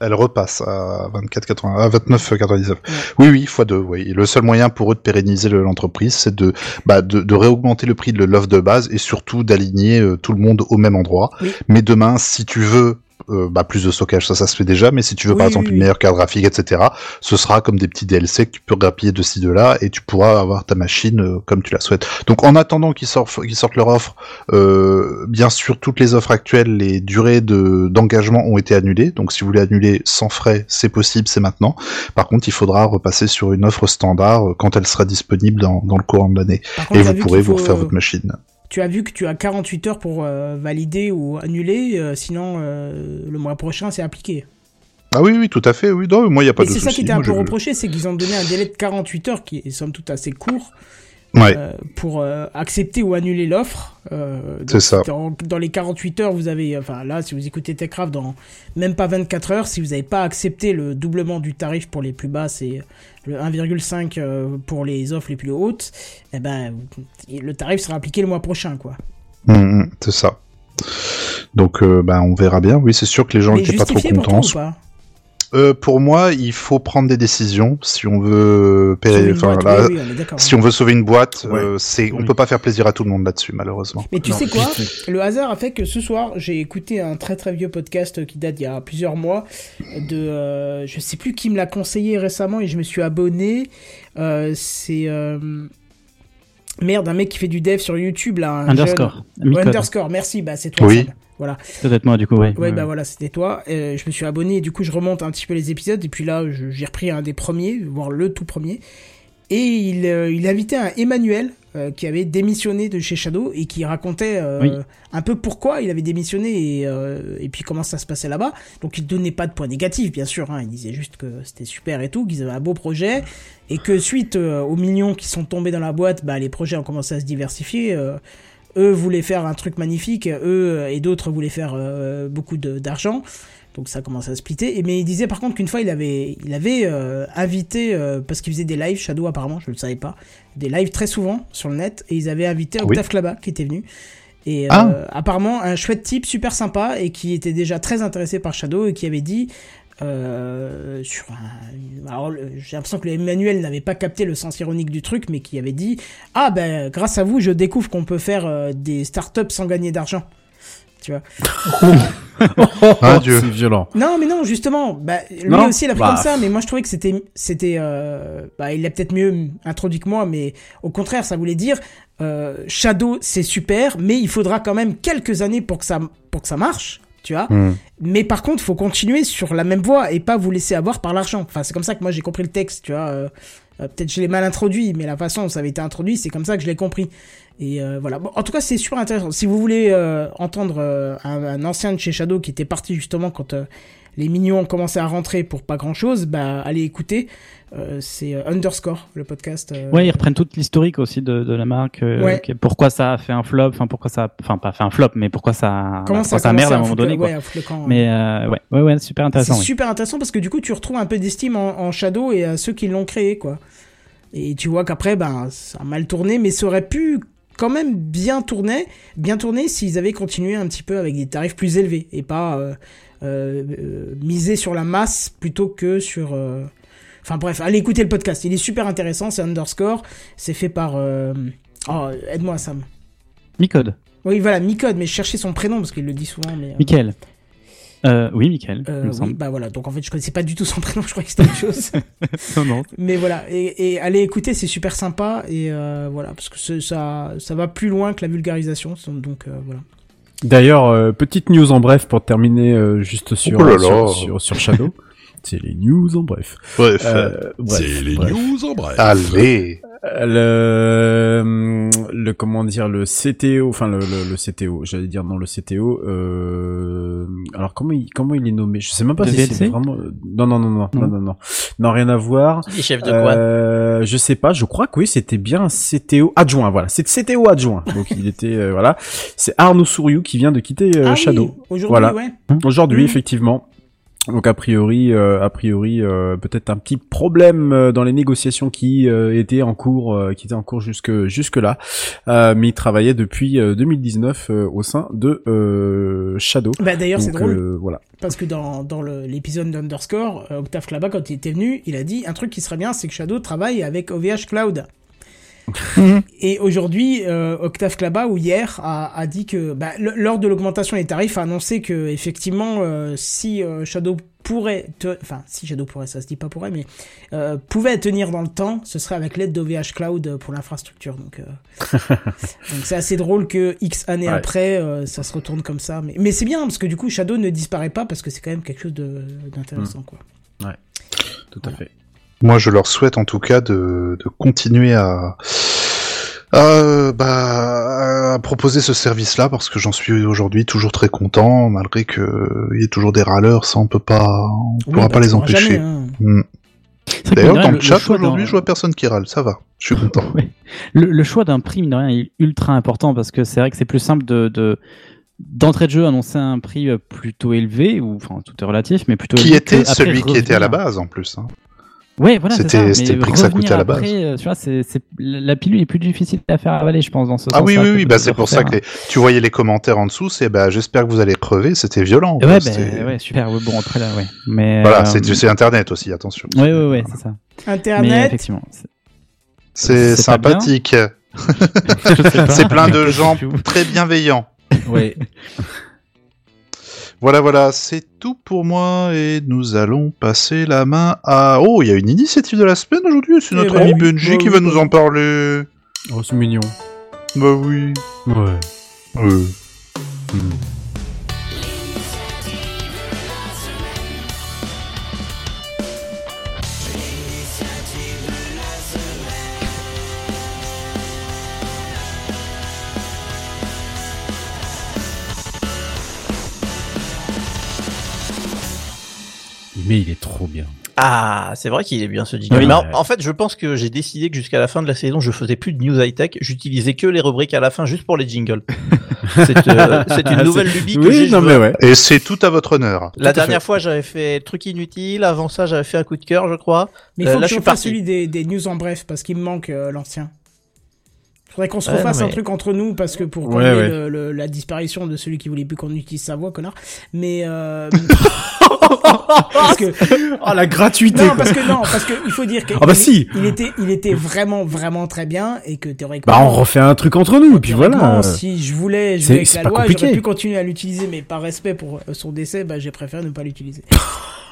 Elle repasse à 24,80, à 29,99. Oui, oui, fois deux. Oui. Et le seul moyen pour eux de pérenniser le- l'entreprise, c'est de, bah, de, de réaugmenter le prix de l'offre de base et surtout d'aligner euh, tout le monde au même endroit. Oui. Mais demain, si tu veux euh, bah, plus de stockage, ça, ça se fait déjà. Mais si tu veux, par exemple, oui, une meilleure carte graphique, etc., ce sera comme des petits DLC que tu peux grappiller de ci de là et tu pourras avoir ta machine euh, comme tu la souhaites. Donc, en attendant qu'ils sortent, qu'ils sortent leur offre, euh, bien sûr, toutes les offres actuelles, les durées de d'engagement ont été annulées. Donc, si vous voulez annuler sans frais, c'est possible, c'est maintenant. Par contre, il faudra repasser sur une offre standard quand elle sera disponible dans, dans le courant de l'année. Et vous pourrez vous refaire votre machine. Tu as vu que tu as 48 heures pour euh, valider ou annuler, euh, sinon euh, le mois prochain c'est appliqué. Ah oui, oui, tout à fait. Oui, non, moi, il n'y a pas Et de c'est ça qui était un peu reproché, c'est qu'ils ont donné un délai de 48 heures qui est somme toute assez court Ouais. euh, pour euh, accepter ou annuler l'offre. Euh, C'est ça. Dans, dans les 48 heures, vous avez, enfin là, si vous écoutez Techcraft, dans même pas 24 heures, si vous n'avez pas accepté le doublement du tarif pour les plus bas, c'est le 1,5 euh, pour les offres les plus hautes, eh ben, le tarif sera appliqué le mois prochain, quoi. Mm, mm, c'est ça. Donc, bah, on verra bien. Oui, c'est sûr que les gens n'étaient pas trop contents. ou pas? Euh, pour moi, il faut prendre des décisions si on veut pérer- Sauver une enfin, boîte, là, oui, oui, on est d'accord. si on veut sauver une boîte, Ouais. euh, c'est on peut pas faire plaisir à tout le monde là-dessus malheureusement. Mais tu Non, sais quoi Le hasard a fait que ce soir, j'ai écouté un très très vieux podcast qui date d'il y a plusieurs mois de euh, je sais plus qui me l'a conseillé récemment et je me suis abonné. Euh, c'est euh, merde un mec qui fait du dev sur YouTube là. un Underscore. jeune-. Underscore. Merci. Bah c'est toi. Oui. Sam. Voilà. Peut-être moi, du coup, ouais. Ouais, bah voilà, c'était toi. Euh, je me suis abonné et du coup, je remonte un petit peu les épisodes. Et puis là, je- j'ai repris un des premiers, voire le tout premier. Et il, euh, il invitait un Emmanuel euh, qui avait démissionné de chez Shadow et qui racontait euh, Oui. un peu pourquoi il avait démissionné et, euh, et puis comment ça se passait là-bas. Donc il donnait pas de points négatifs, bien sûr. Hein. Il disait juste que c'était super et tout, qu'ils avaient un beau projet et que suite aux millions qui sont tombés dans la boîte, bah, les projets ont commencé à se diversifier. eux voulaient faire un truc magnifique, eux et d'autres voulaient faire beaucoup d'argent. Donc ça commence à splitter. Et, mais il disait par contre qu'une fois il avait, il avait euh, invité, euh, parce qu'il faisait des lives, Shadow apparemment, je ne le savais pas, des lives très souvent sur le net, et ils avaient invité Oui. Octave Klaba qui était venu. Et euh, Ah. apparemment un chouette type super sympa et qui était déjà très intéressé par Shadow et qui avait dit sur un, alors le- j'ai l'impression que Emmanuel n'avait pas capté le sens ironique du truc mais qui avait dit ah ben grâce à vous je découvre qu'on peut faire des startups sans gagner d'argent tu vois Ah, Dieu. C'est violent. non, mais non, justement, bah, lui Non aussi il a pris Bah. comme ça, mais moi je trouvais que c'était, c'était, euh, bah, il l'a peut-être mieux introduit que moi, mais au contraire, ça voulait dire, euh, Shadow c'est super, mais il faudra quand même quelques années pour que ça, pour que ça marche, tu vois. Hmm. Mais par contre, faut continuer sur la même voie et pas vous laisser avoir par l'argent. Enfin, c'est comme ça que moi j'ai compris le texte, tu vois. euh, euh, peut-être je l'ai mal introduit, mais la façon dont ça avait été introduit, c'est comme ça que je l'ai compris. Et euh, voilà. Bon, en tout cas, c'est super intéressant. Si vous voulez euh, entendre euh, un, un ancien de chez Shadow qui était parti justement quand les mignons ont commencé à rentrer pour pas grand chose, bah allez écouter. C'est Underscore, le podcast. Ouais, ils reprennent toute l'historique aussi de, de la marque. Ouais. pourquoi ça a fait un flop, enfin pourquoi ça, enfin pas fait un flop, mais pourquoi ça, Comment bah, ça, pourquoi ça a merde à un moment donné. Quoi. ouais, camp, Mais ouais, ouais, ouais, super C'est intéressant. oui. super intéressant parce que du coup, tu retrouves un peu d'estime en, en Shadow et à ceux qui l'ont créé, quoi. Et tu vois qu'après, ben, ça a mal tourné, mais ça aurait pu quand même bien tourner, bien tourner s'ils avaient continué un petit peu avec des tarifs plus élevés et pas euh, euh, euh, miser sur la masse plutôt que sur. euh, Enfin bref, allez écouter le podcast, il est super intéressant, c'est Underscore, c'est fait par. euh, Oh, aide-moi Sam. Micode, Oui, voilà, Micode, mais je cherchais son prénom parce qu'il le dit souvent, mais. Michael. Euh, oui, Michael. euh, oui, semble. bah voilà, donc en fait je connaissais pas du tout son prénom, je croyais que c'était autre chose. non, non. Mais voilà, et, et allez écouter, c'est super sympa, et euh, voilà, parce que ça, ça va plus loin que la vulgarisation, donc euh, voilà. D'ailleurs, euh, petite news en bref pour terminer euh, juste sur, Oh là là. sur, sur, sur Shadow. C'est les news en bref. Bref. Euh, bref, C'est les bref. news en bref. Allez. Euh, Le, le comment dire le CTO, enfin le, le, le CTO, j'allais dire non le CTO. Euh, alors comment il comment il est nommé? Je sais même pas De si c'est vraiment. Non non non non non Non. non non non rien à voir. Qui est chef de quoi? Euh, je sais pas, je crois que oui, c'était bien un CTO adjoint, voilà. C'est CTO adjoint. Donc il était euh, voilà. C'est Arnaud Souriou qui vient de quitter euh, ah Shadow. oui, aujourd'hui, Voilà. ouais. Aujourd'hui, Mhm. effectivement. Donc a priori, euh, a priori, euh, peut-être un petit problème euh, dans les négociations qui euh, étaient en cours, euh, qui étaient en cours jusque jusque là, mais il travaillait depuis euh, 2019 euh, au sein de euh, Shadow. Bah, d'ailleurs, c'est drôle. voilà. Parce que dans, dans l'épisode d'Underscore, Octave Klaba, quand il était venu, il a dit un truc qui serait bien, c'est que Shadow travaille avec OVH Cloud. Et aujourd'hui, euh, Octave Klaba, ou hier, a, a dit que bah, lors de l'augmentation des tarifs, a annoncé que effectivement, euh, si euh, Shadow pourrait, te- enfin si Shadow pourrait, ça se dit pas pourrait, mais euh, pouvait tenir dans le temps, ce serait avec l'aide d'OVH Cloud pour l'infrastructure. Donc c'est assez drôle que X années Ouais. après, ça se retourne comme ça. Mais, mais c'est bien parce que du coup, Shadow ne disparaît pas parce que c'est quand même quelque chose d'intéressant, quoi. Tout à fait. Moi, je leur souhaite en tout cas de, de continuer à, à, bah, à proposer ce service-là parce que j'en suis aujourd'hui toujours très content, malgré que il y ait toujours des râleurs, ça on peut pas, on Oui, pourra bah, pas les empêcher. jamais, hein. Que, D'ailleurs, dans rien, le chat aujourd'hui, je vois personne qui râle, ça va, je suis content. Ouais. Le, le choix d'un prix, mine de rien, est ultra important parce que c'est vrai que c'est plus simple de, de d'entrée de jeu annoncer un prix plutôt élevé ou enfin tout est relatif mais plutôt Qui élevé était celui qui était à la base en plus. hein. Ouais, voilà, C'était- c'était le prix que ça coûtait à la base. après, euh, tu vois, c'est, c'est, la pilule est plus difficile à faire avaler, je pense, dans ce Ah oui, oui, oui, bah c'est pour ça que les- tu voyais les commentaires en dessous, c'est bah j'espère que vous allez crever, c'était violent. quoi, Ouais, bah, ouais, super. Ouais, bon, après là, ouais. Mais Voilà, euh, c'est c'est internet aussi, attention. Ouais, ouais, ouais, c'est ça. Mais Internet, effectivement. c'est- sympathique. C'est plein de gens très bienveillants. Ouais. Voilà, voilà, c'est tout pour moi et nous allons passer la main à... Oh, il y a une initiative de la semaine aujourd'hui, c'est Eh notre ben ami oui, Bungie bah qui oui, va bah nous en parler. Oh, c'est mignon. Bah oui. Ouais. Euh. Mais il est trop bien. Ah, c'est vrai qu'il est bien ce jingle. Oui. Mais en, en fait, je pense que j'ai décidé que jusqu'à la fin de la saison, je faisais plus de news high tech. J'utilisais que les rubriques à la fin juste pour les jingles. c'est euh, c'est une nouvelle lubie que j'ai. Oui, non je mais veux- ouais. Et c'est tout à votre honneur. La dernière fois, j'avais fait truc inutile. Avant ça, j'avais fait un coup de cœur, je crois. mais il Euh, faut là, que je parti. celui des, des news en bref parce qu'il me manque euh, l'ancien. Faudrait qu'on se Ouais, refasse un truc entre nous parce que pour Ouais, combler ouais. le- le- la disparition de celui qui voulait plus qu'on utilise sa voix, connard. Mais euh... parce que Oh la gratuité. non, quoi. parce que non, parce que il faut dire que Ah bah il- si. il était, il était vraiment, vraiment très bien et que théoriquement. Bah on refait un truc entre nous et puis voilà. Si je voulais jouer avec c'est la loi, j'aurais pu continuer à l'utiliser, mais par respect pour euh, son décès, bah j'ai préféré ne pas l'utiliser.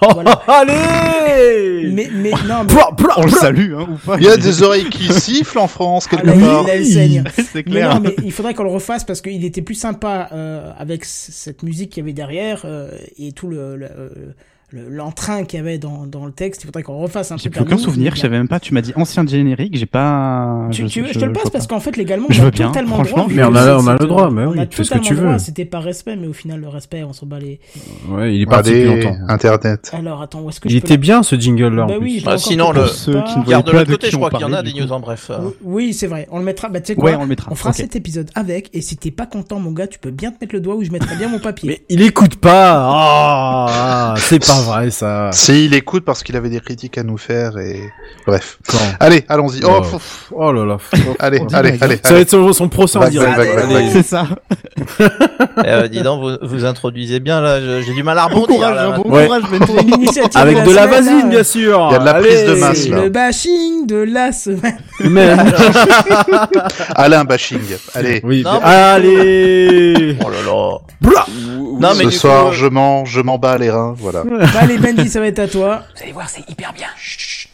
Oh, Voilà. Allez. mais, mais non, mais On le salue, hein, ou pas Il y a des oreilles qui sifflent en France, Ah, quelque la part. Saigne. C'est Mais non, mais il faudrait qu'on le refasse parce qu'il était plus sympa euh, avec cette musique qu'il y avait derrière euh, et tout le le- le- l'entrain qu'il y avait dans, dans le texte. Il faudrait qu'on refasse un J'ai plus à aucun nous, souvenir, je savais même pas, tu m'as dit ancien générique, j'ai pas. Tu, tu veux, je te le passe parce qu'en fait légalement Je on a veux bien, totalement franchement, le droit. mais on a- on le droit, mais on oui, fais ce que tu veux. C'était par respect, mais au final le respect, on s'en bat les. Ouais, il est parti depuis longtemps. Internet. Alors attends, où est-ce que Il je était bien ce jingle là. Bah je Ah, encore sinon, ceux qui ne de pas l'autre de côté, je crois qu'il y en a des news en bref. euh. Oui, c'est vrai. On le mettra. Bah tu sais quoi on le mettra. On fera cet épisode avec. Et si t'es pas content, mon gars, tu peux bien te mettre le doigt où je mettrai bien mon papier. Mais il écoute pas. C'est pas vrai ça. Si, il écoute parce qu'il avait des critiques à nous faire et... Bref. Quand Allez, allons-y. Oh, Oh. Oh là là. allez, allez, allez, Ça va allez. être son, son procès en direct. Allez. C'est ça. Euh, dis donc, vous, vous introduisez bien là. J'ai du mal à rebondir. là, bon Ouais. courage, mais Pour une initiative Avec de la semaine, là, vasine bien sûr. Il y a de la prise de Allez. masse, là. le bashing de la semaine. Même. Alain bashing. Allez. Oui. Non, mais- Allez. Oh là là. Blah. Non, mais Ce soir, coup, euh, je mens, je m'en bats les reins, voilà. Bah, allez, Bendy, ça va être à toi. Vous allez voir, c'est hyper bien. Chut.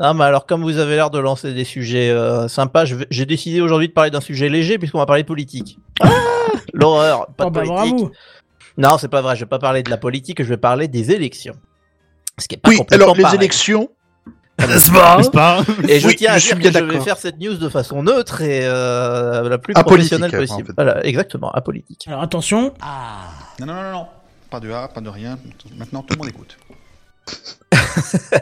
Ah, mais alors, comme vous avez l'air de lancer des sujets euh, sympas, j'ai décidé aujourd'hui de parler d'un sujet léger puisqu'on va parler de politique. L'horreur, pas Oh, de bah, politique. bravo. Non, c'est pas vrai, je vais pas parler de la politique, je vais parler des élections. Ce qui est pas Oui, complètement alors les pareil. élections. N'est-ce pas N'est-ce pas Et je Oui, tiens à dire bien que je vais faire cette news de façon neutre et euh, la plus Apolitique, professionnelle en possible. fait. Voilà, exactement, apolitique. Alors attention. Non, non, non, non. Pas de A, pas de rien. Maintenant, tout le monde écoute.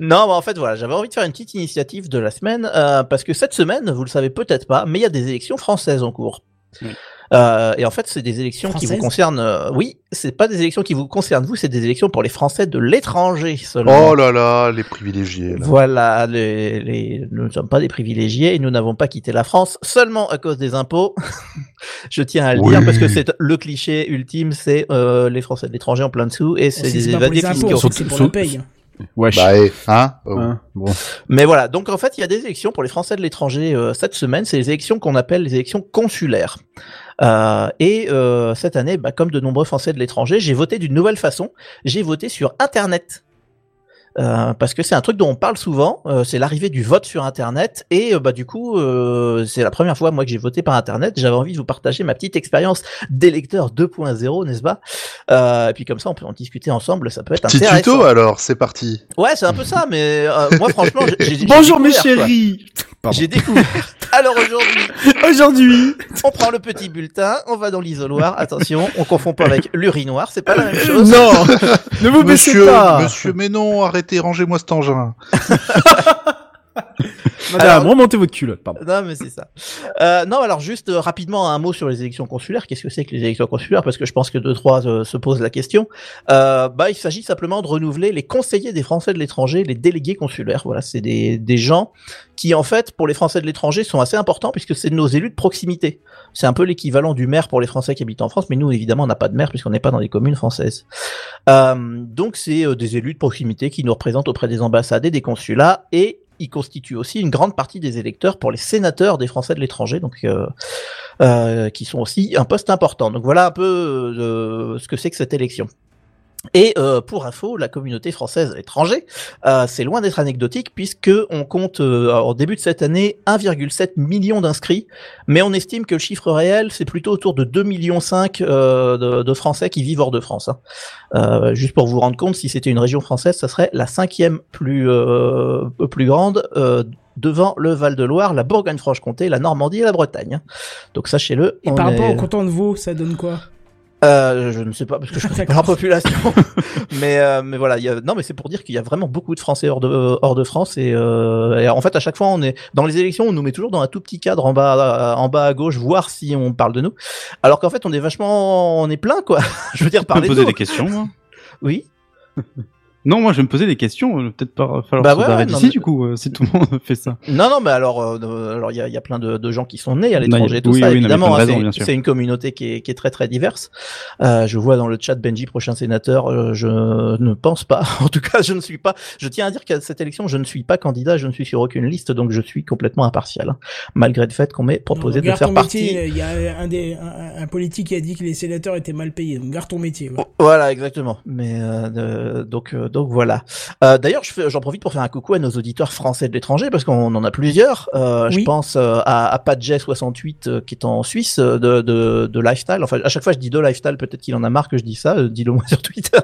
Non, mais en fait, voilà, j'avais envie de faire une petite initiative de la semaine, euh, parce que cette semaine, vous le savez peut-être pas, mais il y a des élections françaises en cours. Oui. Euh, et en fait, c'est des élections qui vous concernent. euh, oui, c'est pas des élections qui vous concernent vous, c'est des élections pour les Français de l'étranger seulement. Oh là là, les privilégiés. là. Voilà, les, les- nous ne sommes pas des privilégiés et nous n'avons pas quitté la France seulement à cause des impôts. Je tiens à le Oui. dire parce que c'est le cliché ultime, c'est euh, les Français de l'étranger en plein dessous et c'est des évadés fiscaux. c'est pour la paye. Wesh. Bah, eh, hein? Oh. Hein, bon. Mais voilà, donc en fait, il y a des élections pour les Français de l'étranger euh, cette semaine. C'est les élections qu'on appelle les élections consulaires. Euh, et euh, cette année, bah, comme de nombreux Français de l'étranger, j'ai voté d'une nouvelle façon. J'ai voté sur Internet. Euh, parce que c'est un truc dont on parle souvent, euh, c'est l'arrivée du vote sur Internet et euh, bah du coup euh, c'est la première fois moi que j'ai voté par Internet. J'avais envie de vous partager ma petite expérience d'électeur 2.0, n'est-ce pas? Euh, Et puis comme ça on peut en discuter ensemble, ça peut être Petit tuto alors, c'est parti. Ouais, c'est un peu ça, mais euh, moi franchement, j'ai- j'ai Bonjour mes quoi. J'ai découvert. Alors aujourd'hui, Aujourd'hui. on prend le petit bulletin, on va dans l'isoloir. Attention, on confond pas avec l'urinoir, c'est pas la même chose. Non, ne vous baissez Monsieur, pas. monsieur, mais non, arrêtez, rangez-moi cet engin. Madame, Alors- remontez votre culotte. Pardon. Non, mais c'est ça. Euh, non, alors juste euh, rapidement un mot sur les élections consulaires. Qu'est-ce que c'est que les élections consulaires? Parce que je pense que deux trois euh, se posent la question. Euh, bah, il s'agit simplement de renouveler les conseillers des Français de l'étranger, les délégués consulaires. Voilà, c'est des des gens qui en fait pour les Français de l'étranger sont assez importants puisque c'est nos élus de proximité. C'est un peu l'équivalent du maire pour les Français qui habitent en France, mais nous évidemment on n'a pas de maire puisqu'on n'est pas dans les communes françaises. Euh, donc c'est des élus de proximité qui nous représentent auprès des ambassades et des consulats et ils constituent aussi une grande partie des électeurs pour les sénateurs des Français de l'étranger, donc euh, euh, qui sont aussi un poste important. Donc voilà un peu euh, ce que c'est que cette élection. Et euh, pour info, la communauté française à l'étranger, euh, c'est loin d'être anecdotique puisque on compte euh, en début de cette année 1,7 million d'inscrits, mais on estime que le chiffre réel c'est plutôt autour de 2 millions 5 euh, de, de Français qui vivent hors de France. hein. Euh, juste pour vous rendre compte, si c'était une région française, ça serait la cinquième plus euh, plus grande euh, devant le Val-de-Loire, la Bourgogne-Franche-Comté, la Normandie et la Bretagne. hein. Donc sachez-le. Et par rapport est- au canton de Vaud, ça donne quoi? Euh, je ne sais pas parce que je connais pas la population, mais euh, mais voilà, il y a, non mais c'est pour dire qu'il y a vraiment beaucoup de Français hors de hors de France et, euh, et en fait à chaque fois on est dans les élections on nous met toujours dans un tout petit cadre en bas en bas à gauche voir si on parle de nous, alors qu'en fait on est vachement on est plein quoi. je veux dire Je peux parler me de poser nous. des questions, moi? Oui. Non, moi je vais me poser des questions. euh, Peut-être pas falloir Bah se ouais, non, d'ici mais- du coup, euh, si tout le monde fait ça. Non, non, mais alors, euh, euh, alors il y a, il y a plein de, de gens qui sont nés à l'étranger, tout oui, ça, oui, évidemment. hein, raison, c'est- une communauté qui est, qui est très très diverse. Euh, je vois dans le chat Benji prochain sénateur. euh, je ne pense pas. En tout cas, je ne suis pas. Je tiens à dire qu'à cette élection, je ne suis pas candidat, je ne suis sur aucune liste, donc je suis complètement impartial, hein, malgré le fait qu'on m'ait proposé de faire partie. Il y a un, des, un, un politique qui a dit que les sénateurs étaient mal payés. Donc garde ton métier. ouais. Voilà, exactement. Mais euh, donc euh, donc voilà. Euh, D'ailleurs, j'en profite pour faire un coucou à nos auditeurs français de l'étranger parce qu'on en a plusieurs. Euh, Je pense euh, à, à Padjet68 euh, qui est en Suisse de, de, de lifestyle. Enfin, à chaque fois je dis de lifestyle, peut-être qu'il en a marre que je dis ça. Dis-le moi sur Twitter.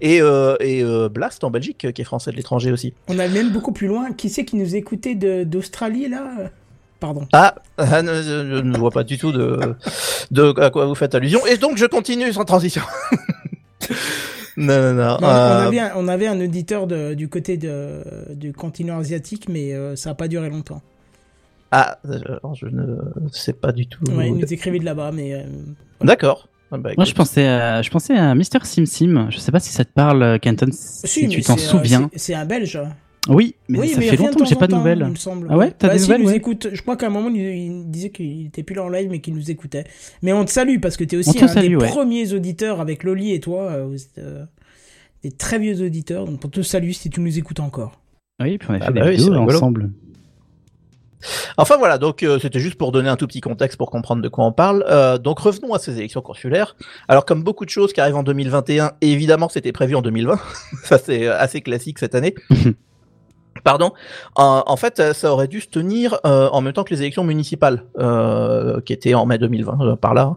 Et et Blast en Belgique qui est français de l'étranger aussi. On a même beaucoup plus loin. Qui c'est qui nous écoutait d'Australie là? Pardon. Ah, ah, ne- je ne vois pas du tout de, de à quoi vous faites allusion. Et donc je continue sans transition. non, non, non. Non, on, euh, avait un, on avait un auditeur de- du côté de, du continent asiatique, mais euh, ça n'a pas duré longtemps. Ah, alors, je ne sais pas du tout. Ouais, il nous écrivait de là-bas, mais. euh, D'accord. Ah bah, Moi, je pensais, à, je pensais à Mister Sim Sim. Je sais pas si ça te parle, Kenton, si, tu t'en souviens. C'est un Belge. Oui, mais oui, ça mais fait longtemps que j'ai pas de temps, nouvelles. Il me semble. Ah ouais, t'as Bah, des si, nouvelles, il nous ouais. écoute. Je crois qu'à un moment, il, il disait qu'il était plus là en live, mais qu'il nous écoutait. Mais on te salue parce que t'es aussi un salue, des ouais. premiers auditeurs avec Loli et toi. euh, euh, des très vieux auditeurs. Donc, on te salue si tu nous écoutes encore. Oui, puis on a fait Ah des bah oui, vidéos ensemble. Enfin voilà, donc euh, c'était juste pour donner un tout petit contexte pour comprendre de quoi on parle. Euh, donc revenons à ces élections consulaires. Alors comme beaucoup de choses qui arrivent en 2021, évidemment c'était prévu en 2020. ça c'est assez classique cette année. Pardon. En, en fait, euh, ça aurait dû se tenir euh, en même temps que les élections municipales, euh, qui étaient en mai 2020, euh, par là,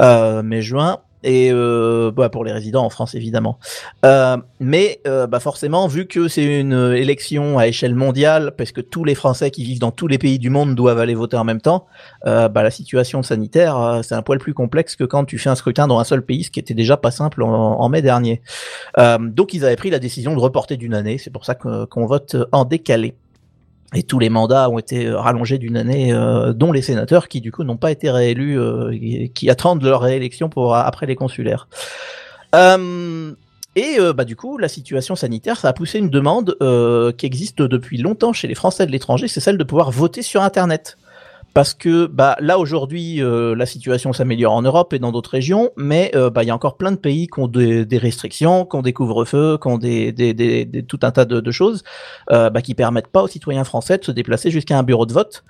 euh, mai-juin, et euh, bah, pour les résidents en France évidemment. Euh, mais euh, bah forcément, vu que c'est une élection à échelle mondiale, parce que tous les Français qui vivent dans tous les pays du monde doivent aller voter en même temps, bah, la situation sanitaire, c'est un poil plus complexe que quand tu fais un scrutin dans un seul pays, ce qui était déjà pas simple en, mai dernier. Donc ils avaient pris la décision de reporter d'une année, c'est pour ça qu'on vote en décalé. Et tous les mandats ont été euh, rallongés d'une année, euh, dont les sénateurs qui du coup n'ont pas été réélus, euh, qui attendent leur réélection après les consulaires. Et bah du coup, la situation sanitaire, ça a poussé une demande qui existe depuis longtemps chez les Français de l'étranger, c'est celle de pouvoir voter sur Internet. Parce que bah là aujourd'hui, euh, la situation s'améliore en Europe et dans d'autres régions, mais euh, bah il y a encore plein de pays qui ont des, restrictions, qui ont des couvre-feux, qui ont des, tout un tas de, de choses euh, bah, qui permettent pas aux citoyens français de se déplacer jusqu'à un bureau de vote.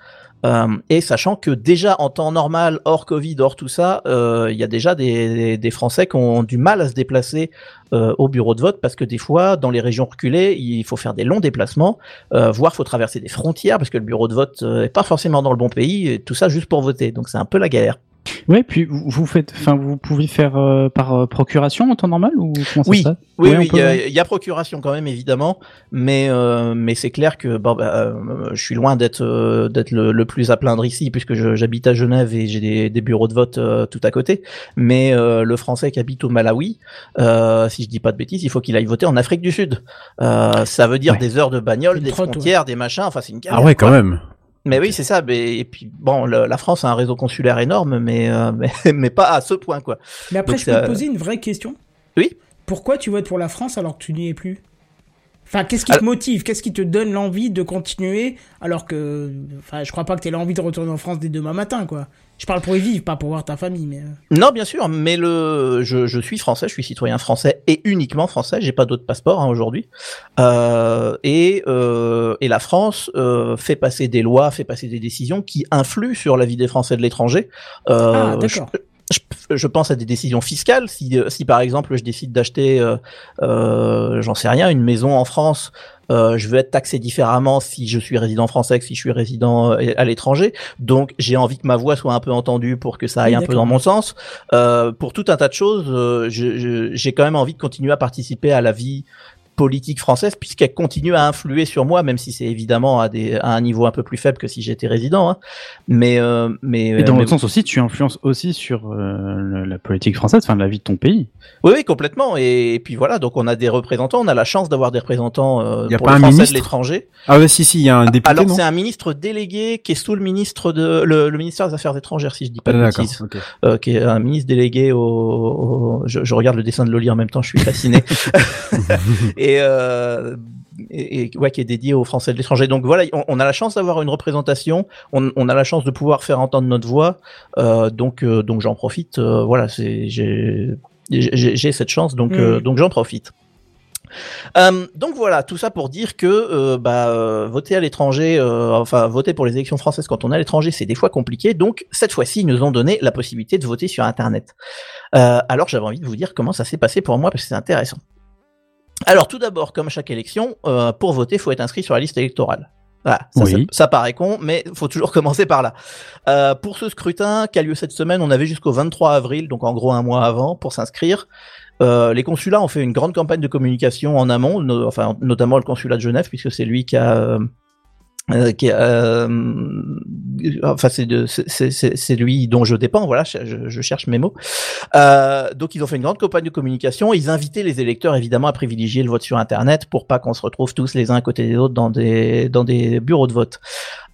Euh, et sachant que déjà en temps normal, hors Covid, hors tout ça, euh, il y a déjà des, Français qui ont du mal à se déplacer euh, au bureau de vote parce que des fois, dans les régions reculées, il faut faire des longs déplacements, voire faut traverser des frontières parce que le bureau de vote euh, est pas forcément dans le bon pays, et tout ça juste pour voter. Donc c'est un peu la galère. Ouais, puis vous vous faites, enfin, vous pouvez faire euh, par euh, procuration en temps normal ou comment ça Oui, se passe? Oui, oui, il y, a- ouais. il y a procuration quand même évidemment, mais euh, mais c'est clair que bon, bah, euh, je suis loin d'être euh, d'être le, le plus à plaindre ici puisque je- j'habite à Genève et j'ai des, des bureaux de vote euh, tout à côté. Mais euh, le Français qui habite au Malawi, euh, si je dis pas de bêtises, il faut qu'il aille voter en Afrique du Sud. Euh, ça veut dire Ouais. des heures de bagnole, Une des ouais. frontières, des machins. Enfin, c'est une galère. Ah ouais, quand quoi. même. Mais oui, c'est ça. Mais, et puis bon, le- la France a un réseau consulaire énorme, mais euh, mais, mais pas à ce point quoi. Mais après, Donc, je peux te poser une vraie question. Oui. Pourquoi tu votes pour la France alors que tu n'y es plus? Enfin, qu'est-ce qui te motive? Qu'est-ce qui te donne l'envie de continuer alors que, enfin, je crois pas que tu aies l'envie de retourner en France dès demain matin, quoi. Je parle pour y vivre, pas pour voir ta famille, mais. euh, Non, bien sûr, mais le, je, je suis français, je suis citoyen français et uniquement français. J'ai pas d'autre passeport hein, aujourd'hui. Euh, et euh, et la France euh, fait passer des lois, fait passer des décisions qui influent sur la vie des Français de l'étranger. Ah, d'accord. je, je pense à des décisions fiscales. Si, euh, si par exemple je décide d'acheter, euh, euh, j'en sais rien, une maison en France, euh, je vais être taxé différemment si je suis résident français que si je suis résident euh, à l'étranger. Donc j'ai envie que ma voix soit un peu entendue pour que ça aille Oui, un peu dans mon sens. Euh, pour tout un tas de choses, euh, je- je- j'ai quand même envie de continuer à participer à la vie politique française puisqu'elle continue à influer sur moi même si c'est évidemment à, des, à un niveau un peu plus faible que si j'étais résident hein. mais euh, mais Et dans mais- l'autre sens aussi, tu influences aussi sur euh, le- la politique française, enfin la vie de ton pays. Oui, oui, complètement. Et, puis voilà, donc on a des représentants, on a la chance d'avoir des représentants euh, Y a pour pas les un Français de l'étranger. Ah ouais, si, si, il y a un député, Alors c'est un ministre délégué qui est sous le ministre de le, le ministère des Affaires étrangères, si je dis pas Ah, de D'accord. bêtises. Euh, qui est un ministre délégué au. au- je, je regarde le dessin de Loli en même temps, je suis fasciné. et, euh, et, et- ouais, qui est dédié aux Français de l'étranger. Donc voilà, on, on a la chance d'avoir une représentation, on, on a la chance de pouvoir faire entendre notre voix. Euh, donc euh, donc j'en profite. euh, voilà, c'est j'ai cette chance, donc euh, Mhm. donc j'en profite. Euh, donc voilà, tout ça pour dire que euh, bah, euh, voter à l'étranger, euh, enfin voter pour les élections françaises quand on est à l'étranger, c'est des fois compliqué. Donc cette fois-ci, ils nous ont donné la possibilité de voter sur Internet. Euh, alors j'avais envie de vous dire comment ça s'est passé pour moi parce que c'est intéressant. Alors tout d'abord, comme chaque élection, euh, pour voter, faut être inscrit sur la liste électorale. Voilà, ça, Oui. ça, ça paraît con, mais faut toujours commencer par là. Euh, pour ce scrutin qui a lieu cette semaine, on avait jusqu'au 23 avril, donc en gros un mois avant, pour s'inscrire. Euh, les consulats ont fait une grande campagne de communication en amont, no- enfin notamment le consulat de Genève, puisque c'est lui qui a, euh, qui euh, enfin c'est- c'est lui dont je dépends. Voilà, je, je cherche mes mots. Euh, donc ils ont fait une grande campagne de communication. Ils invitaient les électeurs évidemment à privilégier le vote sur Internet pour pas qu'on se retrouve tous les uns à côté des autres dans des dans des bureaux de vote.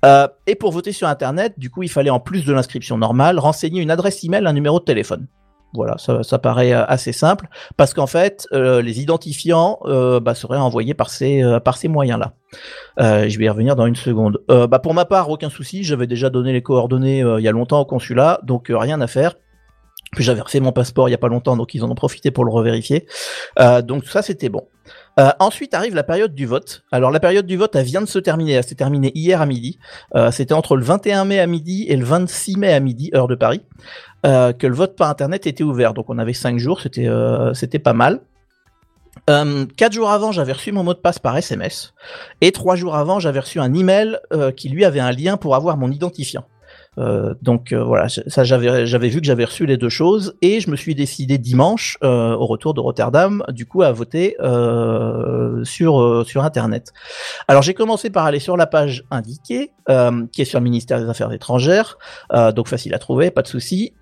Euh, et pour voter sur Internet, du coup, il fallait en plus de l'inscription normale renseigner une adresse email, un numéro de téléphone. Voilà, ça, paraît euh, assez simple parce qu'en fait, euh, les identifiants euh, bah, seraient envoyés par ces ces moyens-là. Je vais y revenir dans une seconde. Bah, pour ma part, aucun souci. J'avais déjà donné les coordonnées il y a longtemps au consulat, donc rien à faire. Puis j'avais refait mon passeport il y a pas longtemps, donc ils en ont profité pour le revérifier. Donc ça c'était bon. Euh, ensuite arrive la période du vote. Alors la période du vote, elle vient de se terminer. Elle s'est terminée hier à midi. Euh, c'était entre le 21 mai à midi et le 26 mai à midi, heure de Paris, euh, que le vote par internet était ouvert. Donc on avait cinq jours, c'était c'était pas mal. Euh, quatre jours avant, j'avais reçu mon mot de passe par SMS, et trois jours avant, j'avais reçu un email euh, qui lui avait un lien pour avoir mon identifiant. Euh, donc euh, voilà, ça j'avais j'avais vu que j'avais reçu les deux choses et je me suis décidé dimanche euh, au retour de Rotterdam, du coup à voter euh, sur euh, sur internet. Alors j'ai commencé par aller sur la page indiquée, qui est sur le ministère des Affaires étrangères, donc facile à trouver, pas de souci.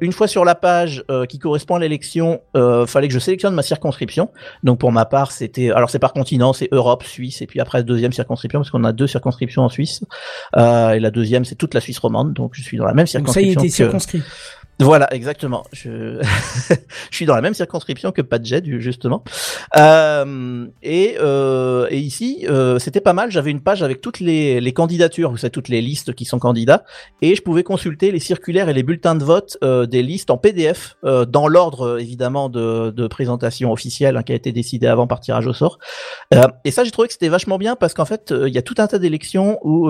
Une fois sur la page qui correspond à l'élection, fallait que je sélectionne ma circonscription. Donc pour ma part, c'était alors c'est par continent, c'est Europe, Suisse, et puis après deuxième circonscription parce qu'on a deux circonscriptions en Suisse. Et la deuxième, c'est toute la Suisse romande, donc je suis dans la même Donc ça y circonscription. que- circonscrit. Voilà, exactement. Je... je suis dans la même circonscription que Padjet, du- justement. Euh, et, euh, et ici, euh, c'était pas mal. J'avais une page avec toutes les, les candidatures, vous savez, toutes les listes qui sont candidats, et je pouvais consulter les circulaires et les bulletins de vote euh, des listes en PDF, euh, dans l'ordre évidemment de, de présentation officielle hein, qui a été décidé avant par tirage au sort. Euh, et ça, j'ai trouvé que c'était vachement bien parce qu'en fait, il y a tout un tas d'élections où,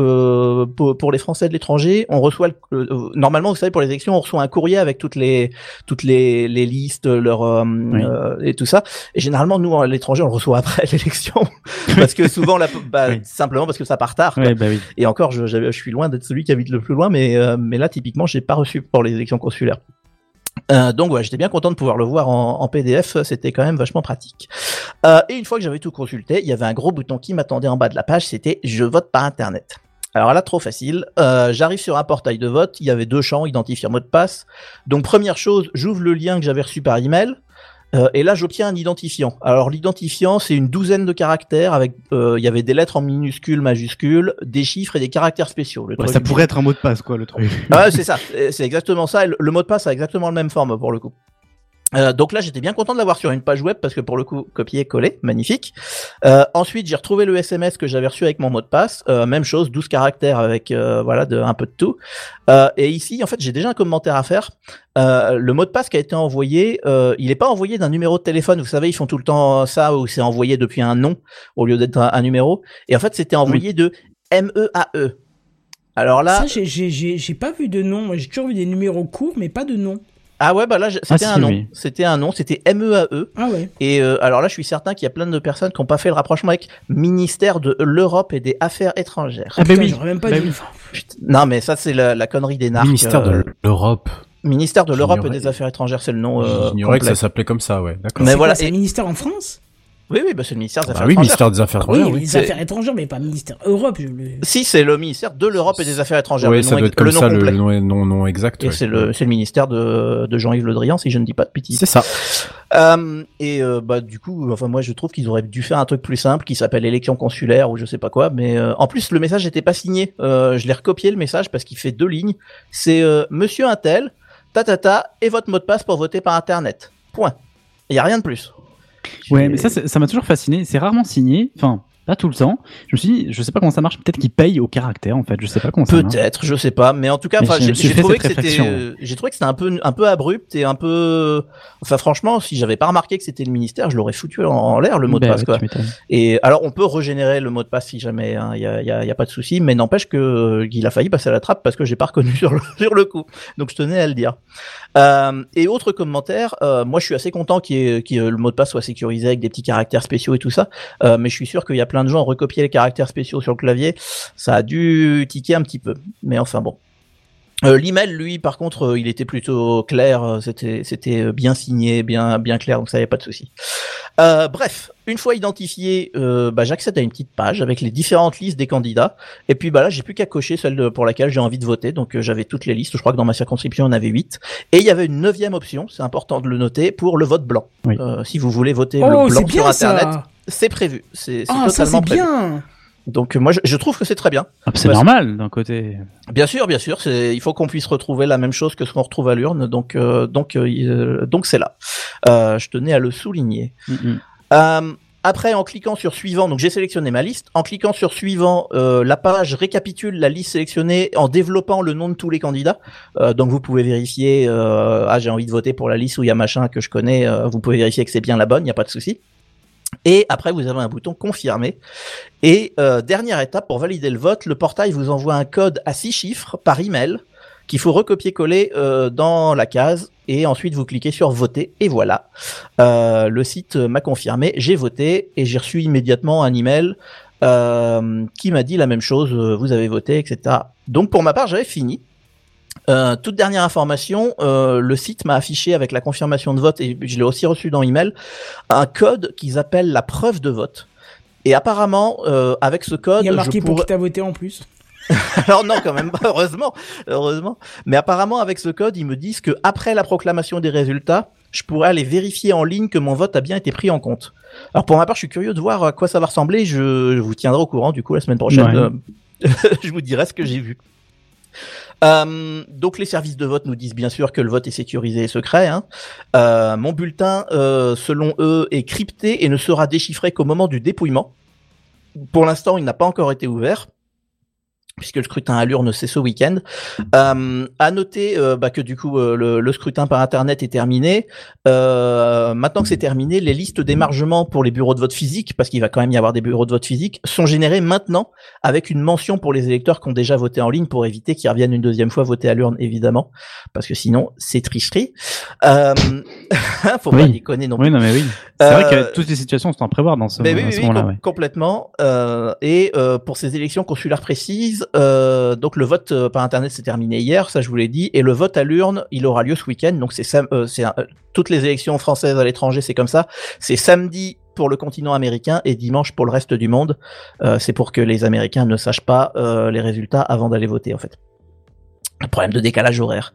pour, pour les Français de l'étranger, on reçoit, le- normalement, vous savez, pour les élections, on reçoit un courrier avec toutes les toutes les, les listes, leur euh, euh, et tout ça. Et généralement, nous, à l'étranger, on le reçoit après l'élection parce que souvent, la, bah, simplement parce que ça part tard. bah. Et encore, je, suis loin d'être celui qui habite le plus loin, mais euh, mais là, typiquement, j'ai pas reçu pour les élections consulaires. Euh, donc ouais, j'étais bien content de pouvoir le voir en, en PDF, c'était quand même vachement pratique. Euh, et une fois que j'avais tout consulté, il y avait un gros bouton qui m'attendait en bas de la page, c'était je vote par internet. Alors là, trop facile. Euh, J'arrive sur un portail de vote, il y avait deux champs, identifier mot de passe. Donc première chose, j'ouvre le lien que j'avais reçu par email. Euh, et là, j'obtiens un identifiant. Alors, l'identifiant, c'est une douzaine de caractères avec, euh, il y avait des lettres en minuscules, majuscules, des chiffres et des caractères spéciaux. Le Ouais, truc ça du- pourrait être un mot de passe, quoi, le truc. ah c'est ça, Euh, c'est exactement ça. et Le, le mot de passe a exactement le même forme pour le coup. Euh, donc là, j'étais bien content de l'avoir sur une page web parce que pour le coup, copier-coller, magnifique. Euh, ensuite, j'ai retrouvé le SMS que j'avais reçu avec mon mot de passe. Euh, même chose, 12 caractères avec voilà de, un peu de tout. Et ici, en fait, j'ai déjà un commentaire à faire. Le mot de passe qui a été envoyé, il n'est pas envoyé d'un numéro de téléphone. Vous savez, ils font tout le temps ça où c'est envoyé depuis un nom au lieu d'être un, un numéro. Et en fait, c'était envoyé de M-E-A-E. Alors là, j'ai- pas vu de nom. J'ai toujours vu des numéros courts, mais pas de nom. Ah ouais, bah là, je- c'était Ah, un nom. oui. C'était un nom, c'était MEAE. Ah ouais. Et euh, alors là, je suis certain qu'il y a plein de personnes qui n'ont pas fait le rapprochement avec ministère de l'Europe et des Affaires étrangères. Ah, putain, j'aurais même pas Bah dit. oui. Non, mais ça, c'est la, la connerie des narcs. Ministère euh, de l'Europe. Ministère de l'Europe et des Affaires étrangères, c'est le nom. Euh, J'ignorais que ça s'appelait comme ça, ouais. D'accord. Mais C'est voilà. C'est et- ministère en France? Oui, oui, bah, c'est le ministère des Bah Affaires oui, étrangères. ministère des Affaires Oui, étrangères, oui. les C'est- affaires étrangères, mais pas ministère Europe. Je. Si, c'est le ministère de l'Europe et des Affaires étrangères. Oui, ça nom, doit être comme le nom ça complet. le nom, nom, nom exact. Et ouais. c'est le, c'est le ministère de, de Jean-Yves Le Drian, si je ne dis pas de bêtises. C'est ça. Euh, et euh, bah du coup, enfin moi je trouve qu'ils auraient dû faire un truc plus simple qui s'appelle élection consulaire ou je sais pas quoi. Mais euh, en plus le message n'était pas signé. Euh, je l'ai recopié le message parce qu'il fait deux lignes. C'est euh, Monsieur Intel, ta ta ta et votre mot de passe pour voter par internet. Point. Il y a rien de plus. Ouais, mais ça, ça m'a toujours fasciné. C'est rarement signé. Enfin, pas tout le temps. Je me suis dit, je sais pas comment ça marche. Peut-être qu'ils payent au caractère, en fait. Je sais pas comment ça marche. Peut-être, je sais pas, mais en tout cas, j'ai trouvé euh, j'ai trouvé que c'était un peu, un peu abrupt et un peu, enfin, franchement, si j'avais pas remarqué que c'était le ministère, je l'aurais foutu en, en l'air le mot de Bah passe, ouais, quoi. Et alors, on peut régénérer le mot de passe si jamais, hein, il y, a, y, a, y a pas de souci, mais n'empêche que euh, qu'il a failli passer à la trappe parce que j'ai pas reconnu sur le, sur le coup. Donc, je tenais à le dire. Euh, et autre commentaire, euh, moi, je suis assez content que le mot de passe soit sécurisé avec des petits caractères spéciaux et tout ça, euh, mais je suis sûr qu'il y a plein de gens ont recopié les caractères spéciaux sur le clavier. Ça a dû tiquer un petit peu, mais enfin bon. Euh, L'email, lui, par contre, euh, il était plutôt clair, euh, c'était c'était euh, bien signé, bien bien clair, donc ça y avait pas de souci. Bref, une fois identifié, bah, j'accède à une petite page avec les différentes listes des candidats, et puis bah là, j'ai plus qu'à cocher celle pour laquelle j'ai envie de voter. Donc j'avais toutes les listes, je crois que dans ma circonscription, on avait huit, et il y avait une neuvième option, c'est important de le noter, pour le vote blanc. Si vous voulez voter Oh, le blanc sur ça. C'est prévu, c'est Ah, ça totalement prévu. bien. Donc euh, moi, je, je trouve que c'est très bien. Ah, c'est normal, d'un côté. Bien sûr, bien sûr, c'est il faut qu'on puisse retrouver la même chose que ce qu'on retrouve à l'urne, donc euh, donc euh, donc c'est là. Euh, je tenais à le souligner. Euh, après, en cliquant sur suivant, donc j'ai sélectionné ma liste. En cliquant sur suivant, euh, la page récapitule la liste sélectionnée en développant le nom de tous les candidats. Euh, donc vous pouvez vérifier. euh, ah, j'ai envie de voter pour la liste où il y a machin que je connais. euh, vous pouvez vérifier que c'est bien la bonne, il n'y a pas de souci. Et après, vous avez un bouton confirmer. Et euh, dernière étape pour valider le vote, le portail vous envoie un code à six chiffres par email qu'il faut recopier-coller euh, dans la case et ensuite vous cliquez sur voter et voilà. Euh, le site m'a confirmé, j'ai voté et j'ai reçu immédiatement un email euh, qui m'a dit la même chose, euh, vous avez voté, etc. Donc pour ma part j'avais fini. Euh, toute dernière information, euh, le site m'a affiché avec la confirmation de vote et je l'ai aussi reçu dans email un code qu'ils appellent la preuve de vote. Et apparemment, euh, avec ce code, Il y a marqué je pour pourrais- qui t'as voté en plus. Alors non, quand même pas, heureusement, heureusement. Mais apparemment, avec ce code, ils me disent que après la proclamation des résultats, je pourrais aller vérifier en ligne que mon vote a bien été pris en compte. Alors pour ma part, je suis curieux de voir à quoi ça va ressembler. Je, je vous tiendrai au courant du coup la semaine prochaine. Ouais. Euh, je vous dirai ce que j'ai vu. Euh, donc les services de vote nous disent bien sûr que le vote est sécurisé et secret. Hein. Euh, mon bulletin, euh, selon eux, est crypté et ne sera déchiffré qu'au moment du dépouillement. Pour l'instant, il n'a pas encore été ouvert puisque le scrutin à l'urne c'est ce week-end. Euh, à noter euh, bah, que du coup euh, le, le scrutin par internet est terminé. Euh, maintenant que c'est terminé, les listes d'émargement pour les bureaux de vote physiques, parce qu'il va quand même y avoir des bureaux de vote physiques, sont générées maintenant avec une mention pour les électeurs qui ont déjà voté en ligne pour éviter qu'ils reviennent une deuxième fois voter à l'urne, évidemment, parce que sinon c'est tricherie. Euh, faut pas Oui. déconner non Oui, plus. non, mais oui. C'est vrai que toutes les situations sont à prévoir dans ce, mais oui, à oui, ce oui, moment-là. com- ouais. complètement. Euh, et euh, pour ces élections consulaires précises, euh, donc le vote euh, par internet s'est terminé hier, ça je vous l'ai dit, et le vote à l'urne, il aura lieu ce week-end. Donc c'est euh, toutes les élections françaises à l'étranger, c'est comme ça. C'est samedi pour le continent américain et dimanche pour le reste du monde. C'est pour que les Américains ne sachent pas les résultats avant d'aller voter en fait. Problème de décalage horaire.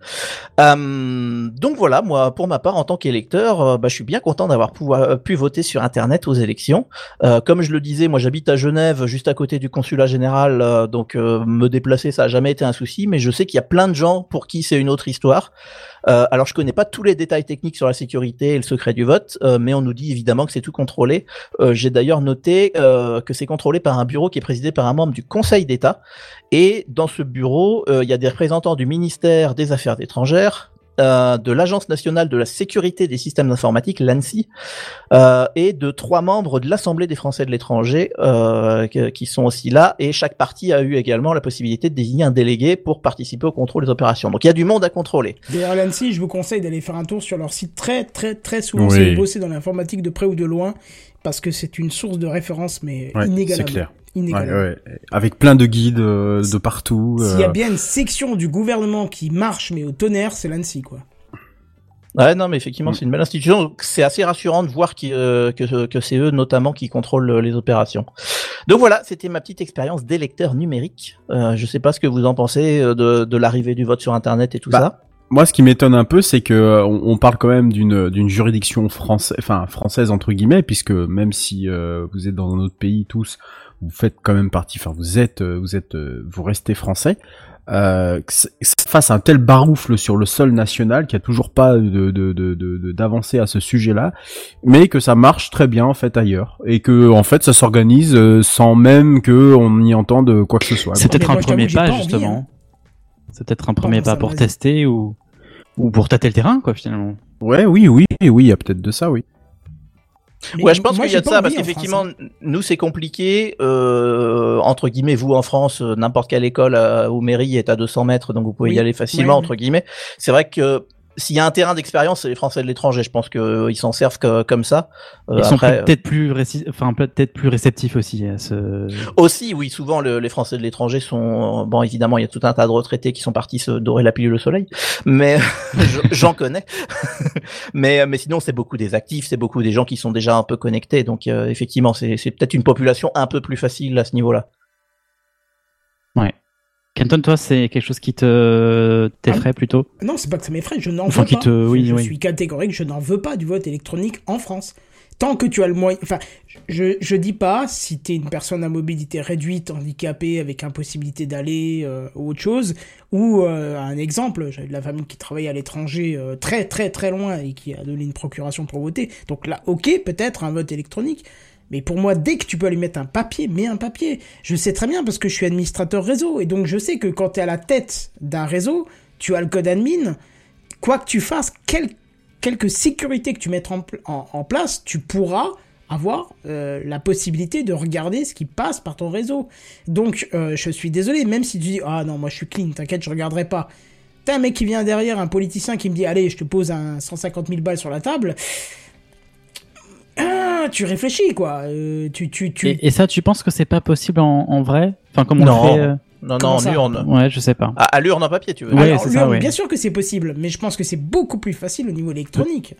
Euh, donc voilà, moi, pour ma part, en tant qu'électeur, euh, bah, je suis bien content d'avoir pouvoir- euh, pu voter sur Internet aux élections. Comme je le disais, moi, j'habite à Genève, juste à côté du consulat général, donc me déplacer, ça a jamais été un souci. Mais je sais qu'il y a plein de gens pour qui c'est une autre histoire. Euh, alors, je connais pas tous les détails techniques sur la sécurité et le secret du vote, euh, mais on nous dit évidemment que c'est tout contrôlé. Euh, J'ai d'ailleurs noté que c'est contrôlé par un bureau qui est présidé par un membre du Conseil d'État. Et dans ce bureau, il y a des représentants du ministère des Affaires étrangères, euh, de l'Agence nationale de la sécurité des systèmes informatiques, l'ANSI, euh, et de trois membres de l'Assemblée des Français de l'étranger euh, qui sont aussi là. Et chaque parti a eu également la possibilité de désigner un délégué pour participer au contrôle des opérations. Donc il y a du monde à contrôler. D'ailleurs, l'ANSI, je vous conseille d'aller faire un tour sur leur site très, très, très souvent Oui. si vous bossez dans l'informatique de près ou de loin, parce que c'est une source de référence, mais Ouais, inégalable. c'est clair. Inégalable. Ouais, ouais. Avec plein de guides euh, de partout. S'il y a euh, bien une section du gouvernement qui marche, mais au tonnerre, c'est l'ANSI, quoi. Ouais, non, mais effectivement, c'est une belle institution. C'est assez rassurant de voir euh, que, que c'est eux notamment qui contrôlent les opérations. Donc voilà, c'était ma petite expérience d'électeur numérique. Euh, je sais pas ce que vous en pensez de, de l'arrivée du vote sur Internet et tout Bah, ça. Moi, ce qui m'étonne un peu, c'est que euh, on, on parle quand même d'une d'une juridiction française, enfin française entre guillemets, puisque même si euh, vous êtes dans un autre pays tous, vous faites quand même partie, enfin vous êtes, euh, vous êtes, euh, vous restez français. Euh, ça fasse un tel baroufle sur le sol national qu'il n'y a toujours pas de de- de- de- de- d'avancée à ce sujet-là, mais que ça marche très bien en fait ailleurs et que en fait ça s'organise euh, sans même que on y entende quoi que ce soit. C'est peut-être un premier pas, justement. hein. C'est peut-être un premier pas pour tester ou, ou pour tâter le terrain, quoi, finalement. Ouais, oui, oui, oui, il y a peut-être de ça, oui. Mais ouais, je pense qu'il y a de ça parce en qu'effectivement, hein. nous c'est compliqué. Euh, entre guillemets, vous en France, euh, n'importe quelle école euh, ou mairie est à 200 mètres, donc vous pouvez Oui, y aller facilement. ouais, entre guillemets, c'est vrai que s'il y a un terrain d'expérience, c'est les Français de l'étranger. Je pense qu'ils s'en servent que- comme ça. Euh, Ils sont après, peut-être plus, réci- enfin, peut-être plus réceptifs aussi à ce. Aussi, oui, souvent le- les Français de l'étranger sont bon. Évidemment, il y a tout un tas de retraités qui sont partis se dorer la pilule au soleil, mais je- j'en connais. mais mais sinon, c'est beaucoup des actifs, c'est beaucoup des gens qui sont déjà un peu connectés. Donc euh, effectivement, c'est c'est peut-être une population un peu plus facile à ce niveau-là. Ouais. Kenton, toi, c'est quelque chose qui te t'effraie plutôt Non, c'est pas que ça m'effraie, je n'en Enfin, veux pas. te- oui, je suis catégorique, je n'en veux pas du vote électronique en France. Tant que tu as le moyen... Enfin, je, je dis pas, si tu es une personne à mobilité réduite, handicapée, avec impossibilité d'aller euh, ou autre chose, ou euh, un exemple, j'avais de la famille qui travaillait à l'étranger euh, très très très loin et qui a donné une procuration pour voter. Donc là, ok, peut-être un vote électronique. Mais pour moi, dès que tu peux aller mettre un papier, mets un papier. Je sais très bien parce que je suis administrateur réseau. Et donc je sais que quand tu es à la tête d'un réseau, tu as le code admin. Quoi que tu fasses, quel, quelque sécurité que tu mettes en- en place, tu pourras avoir euh, la possibilité de regarder ce qui passe par ton réseau. Donc euh, je suis désolé, même si tu dis ah non moi je suis clean, t'inquiète je regarderai pas. T'as un mec qui vient derrière, un politicien qui me dit allez je te pose un 150 000 balles sur la table. Ah, tu réfléchis quoi. Euh, tu tu tu. et, et ça, tu penses que c'est pas possible en, en vrai Enfin, comme on Non. fait euh, Non, Comment non, en urne. Ouais, je sais pas. À, à l'urne en papier, tu veux. Ouais, Alors, c'est ça, l'urne, ouais. Bien sûr que c'est possible, mais je pense que c'est beaucoup plus facile au niveau électronique.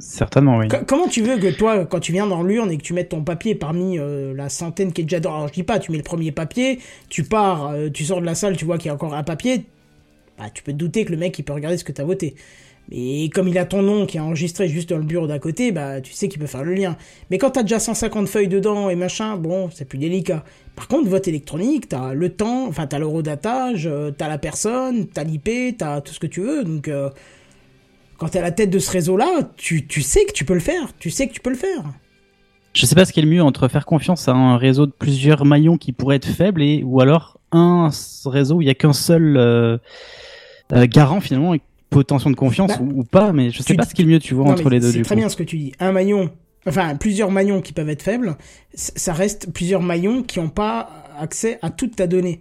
Certainement, oui. Co- comment tu veux que toi, quand tu viens dans l'urne et que tu mettes ton papier parmi euh, la centaine qui est déjà dans... Alors je dis pas, tu mets le premier papier, tu pars, euh, tu sors de la salle, tu vois qu'il y a encore un papier, bah, tu peux te douter que le mec il peut regarder ce que tu as voté. Mais comme il a ton nom qui est enregistré juste dans le bureau d'à côté, bah tu sais qu'il peut faire le lien. Mais quand t'as déjà 150 feuilles dedans et machin, bon, c'est plus délicat. Par contre, vote électronique, t'as le temps, enfin t'as l'eurodatage, euh, t'as la personne, t'as l'IP, t'as tout ce que tu veux, donc... euh, quand t'es à la tête de ce réseau-là, tu, tu sais que tu peux le faire. Tu sais que tu peux le faire. Je sais pas ce qui est le mieux entre faire confiance à un réseau de plusieurs maillons qui pourrait être faible et ou alors un réseau où il y a qu'un seul euh, garant finalement et potentiel de confiance Bah, ou, ou pas, mais je sais pas ce qui est le mieux, tu vois, Non, entre les deux C'est très coup. bien ce que tu dis. Un maillon, enfin plusieurs maillons qui peuvent être faibles, ça reste plusieurs maillons qui n'ont pas accès à toute ta donnée.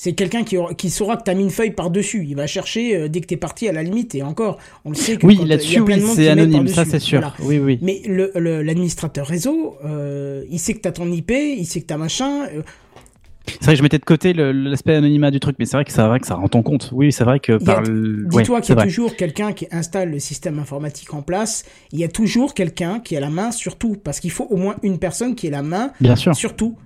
C'est quelqu'un qui, qui saura que t'as mis une feuille par-dessus. Il va chercher euh, dès que t'es parti à la limite. Et encore, on le sait que Oui, euh, là-dessus, oui, c'est anonyme, ça c'est sûr. Voilà. Oui, oui. Mais le- le- l'administrateur réseau, euh, il sait que t'as ton IP, il sait que t'as machin. euh, C'est vrai que je mettais de côté l'aspect anonymat du truc, mais c'est vrai que c'est vrai que ça rend en compte. Oui, c'est vrai que par le... Dis-toi ouais, qu'il y a toujours quelqu'un qui installe le système informatique en place. Il y a toujours quelqu'un qui a la main sur tout. Parce qu'il faut au moins une personne qui ait la main Bien sûr. sur tout.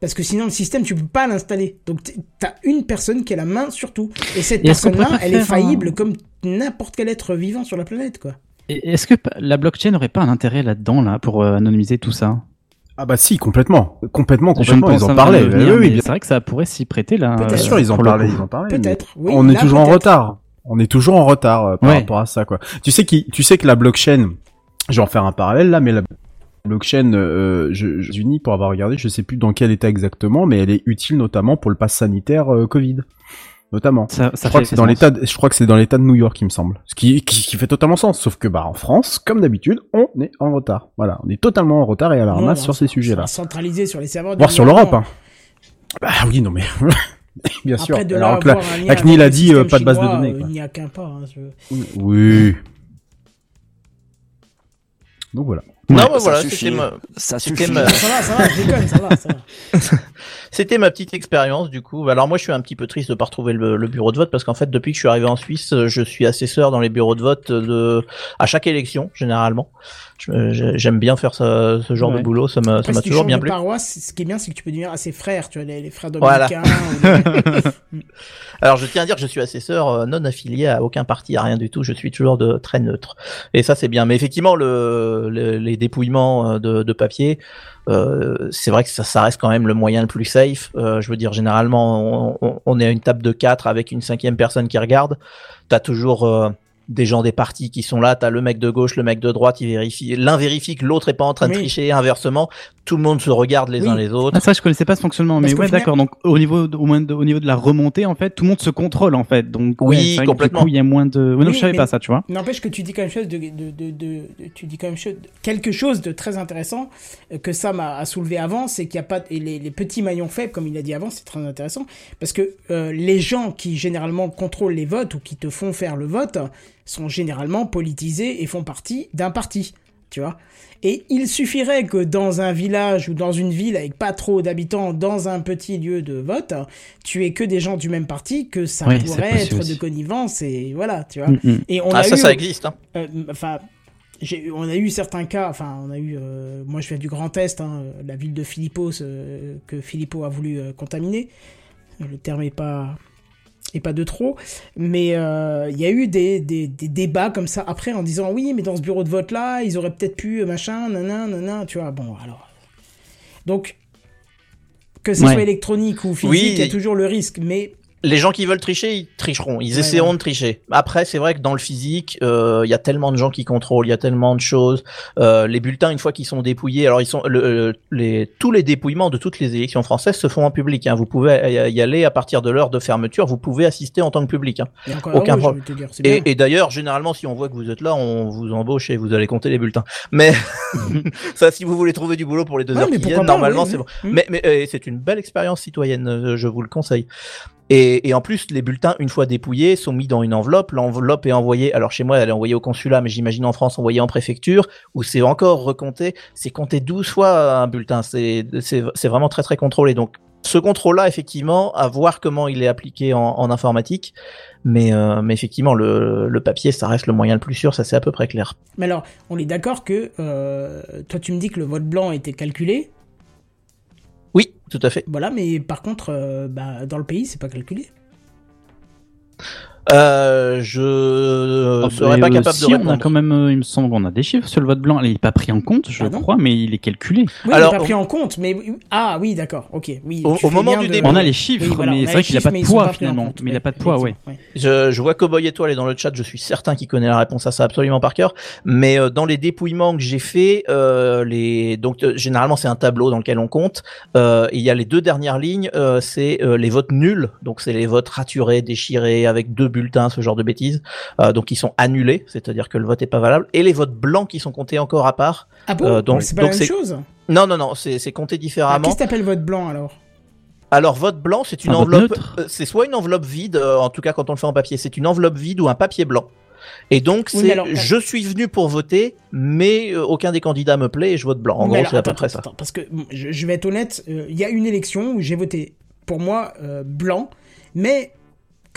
Parce que sinon, le système, tu peux pas l'installer. Donc, t'as une personne qui a la main sur tout. Et cette personne-là, elle est un- faillible comme n'importe quel être vivant sur la planète, quoi. Est-ce que la blockchain n'aurait pas un intérêt là-dedans, là, pour euh, anonymiser tout ça? Ah bah si, complètement. Complètement, complètement. Ils en parlaient. venir, Oui, oui, C'est vrai que ça pourrait s'y prêter, là. Peut-être. euh, Bien sûr, ils en parlaient, coup. ils en parlaient. mais Peut-être. Oui, on est toujours en retard. On est toujours en retard euh, par Ouais. rapport à ça, quoi. Tu sais qui, tu sais que la blockchain, je vais en faire un parallèle là, mais la blockchain, euh, je, je unis pour avoir regardé, je sais plus dans quel état exactement, mais elle est utile notamment pour le pass sanitaire euh, Covid, notamment. Ça, ça je crois fait que c'est dans l'état, de- je crois que c'est dans l'état de New York, il me semble. Ce qui, qui, qui fait totalement sens. Sauf que bah en France, comme d'habitude, on est en retard. Voilà, on est totalement en retard et à la Non, ramasse sur ces sujets-là. va Centraliser sur les serveurs. du Voir sur l'Europe. Hein. Bah oui, non mais bien sûr. Après, de Alors que la, avoir un lien la CNIL a dit euh, pas de base de données. euh, quoi. Il n'y a qu'un pas. hein, je- Oui. Donc voilà. Non, Ouais, bah ça voilà, suffit. c'était ma, Ça c'était suffit. ma- Ça va, ça va, je déconne, ça va, ça va. c'était ma petite expérience du coup. Alors moi, je suis un petit peu triste de pas retrouver le, le bureau de vote parce qu'en fait, depuis que je suis arrivé en Suisse, je suis assesseur dans les bureaux de vote de à chaque élection généralement. J'aime bien faire ce, ce genre Ouais. de boulot, ça m'a toujours bien plu. paroisse, ce qui est bien, c'est que tu peux devenir assez frère, tu vois, les, les frères Voilà. dominicains. les- Alors je tiens à dire que je suis assesseur euh, non affilié à aucun parti, à rien du tout. Je suis toujours de très neutre. Et ça c'est bien. Mais effectivement, le, le- les dépouillements euh, de, de papier, euh, c'est vrai que ça, ça reste quand même le moyen le plus safe. Euh, je veux dire, généralement, on, on- on est à une table de quatre avec une cinquième personne qui regarde. T'as toujours euh, des gens des partis qui sont là. T'as le mec de gauche, le mec de droite. Il vérifie. L'un vérifie que l'autre est pas en train de tricher. Inversement, tout le monde se regarde les Oui. uns les autres. Ah, ça, je connaissais pas ce fonctionnement, Parce mais ouais, final- d'accord. Donc, au niveau, de, au, moins de, au niveau de la remontée, en fait, tout le monde se contrôle, en fait. Donc, Oui, ouais, complètement. Du coup, il y a moins de. Ouais, non, Oui, je savais mais- pas ça, tu vois. N'empêche que tu dis quand même chose de, de, de, de- de- tu dis quand même chose- quelque chose de très intéressant euh, que Sam a, a soulevé avant, c'est qu'il n'y a pas et les, les petits maillons faibles comme il a dit avant, c'est très intéressant parce que euh, les gens qui généralement contrôlent les votes ou qui te font faire le vote sont généralement politisés et font partie d'un parti, tu vois. Et il suffirait que dans un village ou dans une ville avec pas trop d'habitants, dans un petit lieu de vote, tu aies que des gens du même parti, que ça Oui, pourrait être aussi. de connivence et voilà, tu vois. Mm, mm. Et on ah a ça, eu, ça existe. Hein. euh, enfin, on a eu certains cas, enfin, on a eu, euh, moi je viens du Grand Est, hein, la ville de Philippos, euh, que Philippot a voulu euh, contaminer. Le terme est pas, est pas de trop, mais euh, il y a eu des, des, des débats comme ça après en disant oui, mais dans ce bureau de vote là, ils auraient peut-être pu euh, machin, nanan, nanan, tu vois. Bon, alors, donc que ce Ouais. soit électronique ou physique, Oui. il y a toujours le risque, mais les gens qui veulent tricher, ils tricheront, ils Ouais, essaieront ouais. de tricher. Après, c'est vrai que dans le physique, euh, il y a tellement de gens qui contrôlent, il y a tellement de choses. Euh, les bulletins, une fois qu'ils sont dépouillés, alors ils sont le, les tous les dépouillements de toutes les élections françaises se font en public. Hein. Vous pouvez y- aller à partir de l'heure de fermeture. Vous pouvez assister en tant que public. Hein. Aucun problème. dire. Et, et d'ailleurs, généralement, si on voit que vous êtes là, on vous embauche et vous allez compter les bulletins. Mais ça, si vous voulez trouver du boulot pour les deux Ouais, heures qui viennent, pas, normalement, oui, c'est oui. bon. Mm. Mais, mais euh, c'est une belle expérience citoyenne, euh, je vous le conseille. Et, et en plus, les bulletins, une fois dépouillés, sont mis dans une enveloppe. L'enveloppe est envoyée. Alors chez moi, elle est envoyée au consulat, mais j'imagine en France, envoyée en préfecture, où c'est encore recompté. C'est compté 12 fois un bulletin. C'est vraiment très très contrôlé. Donc ce contrôle-là, effectivement, à voir comment il est appliqué en, informatique. Mais, euh, effectivement, le, le papier, ça reste le moyen le plus sûr, ça c'est à peu près clair. Mais alors, on est d'accord que euh, toi, tu me dis que le vote blanc était calculé. Oui, tout à fait. Voilà, mais par contre, euh, bah, dans le pays, c'est pas calculé. Euh, je Ah, serais mais, pas euh, capable si, de on a quand même, euh, il me semble qu'on a des chiffres sur le vote blanc. Il n'est pas pris en compte, je Ah crois, mais il est calculé. Oui, Alors, il est pas on- pris en compte, mais ah oui, d'accord, ok, oui. Au- moment du de- débat- On a les chiffres, Oui, voilà, mais on c'est a vrai qu'il n'a pas de poids finalement. compte, Mais il n'a pas de poids, ouais. Je, je vois Cowboy Étoile est dans le chat, je suis certain qu'il connaît la réponse à ça absolument par cœur. Mais euh, dans les dépouillements que j'ai fait, euh, les donc euh, généralement c'est un tableau dans lequel on compte. Euh, il y a les deux dernières lignes, euh, c'est les votes nuls, donc c'est les votes raturés, déchirés avec deux bulletins, ce genre de bêtises, euh, donc qui sont annulés, c'est-à-dire que le vote est pas valable, et les votes blancs qui sont comptés encore à part. Ah bon Euh, donc- C'est pas donc la même chose Non non non, c'est c'est compté ah, différemment. Qu'est-ce que t'appelles vote blanc alors? Alors vote blanc, c'est une Un vote enveloppe. euh, C'est soit une enveloppe vide, euh, en tout cas quand on le fait en papier, c'est une enveloppe vide ou un papier blanc. Et donc Oui, c'est alors, je suis venu pour voter, mais euh, aucun des candidats me plaît et je vote blanc. En Mais gros, alors, c'est à attends, peu près attends, ça. attends, parce que je, je vais être honnête, euh, il y a une élection où j'ai voté pour moi euh, blanc, mais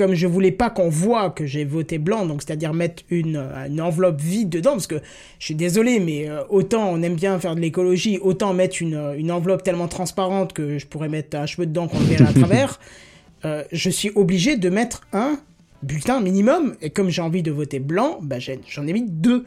comme je voulais pas qu'on voit que j'ai voté blanc, donc c'est-à-dire mettre une, euh, une enveloppe vide dedans, parce que je suis désolé, mais euh, autant on aime bien faire de l'écologie, autant mettre une, euh, une enveloppe tellement transparente que je pourrais mettre un cheveu dedans qu'on le verrait à travers, euh, je suis obligé de mettre un bulletin minimum, et comme j'ai envie de voter blanc, bah, j'en ai mis deux.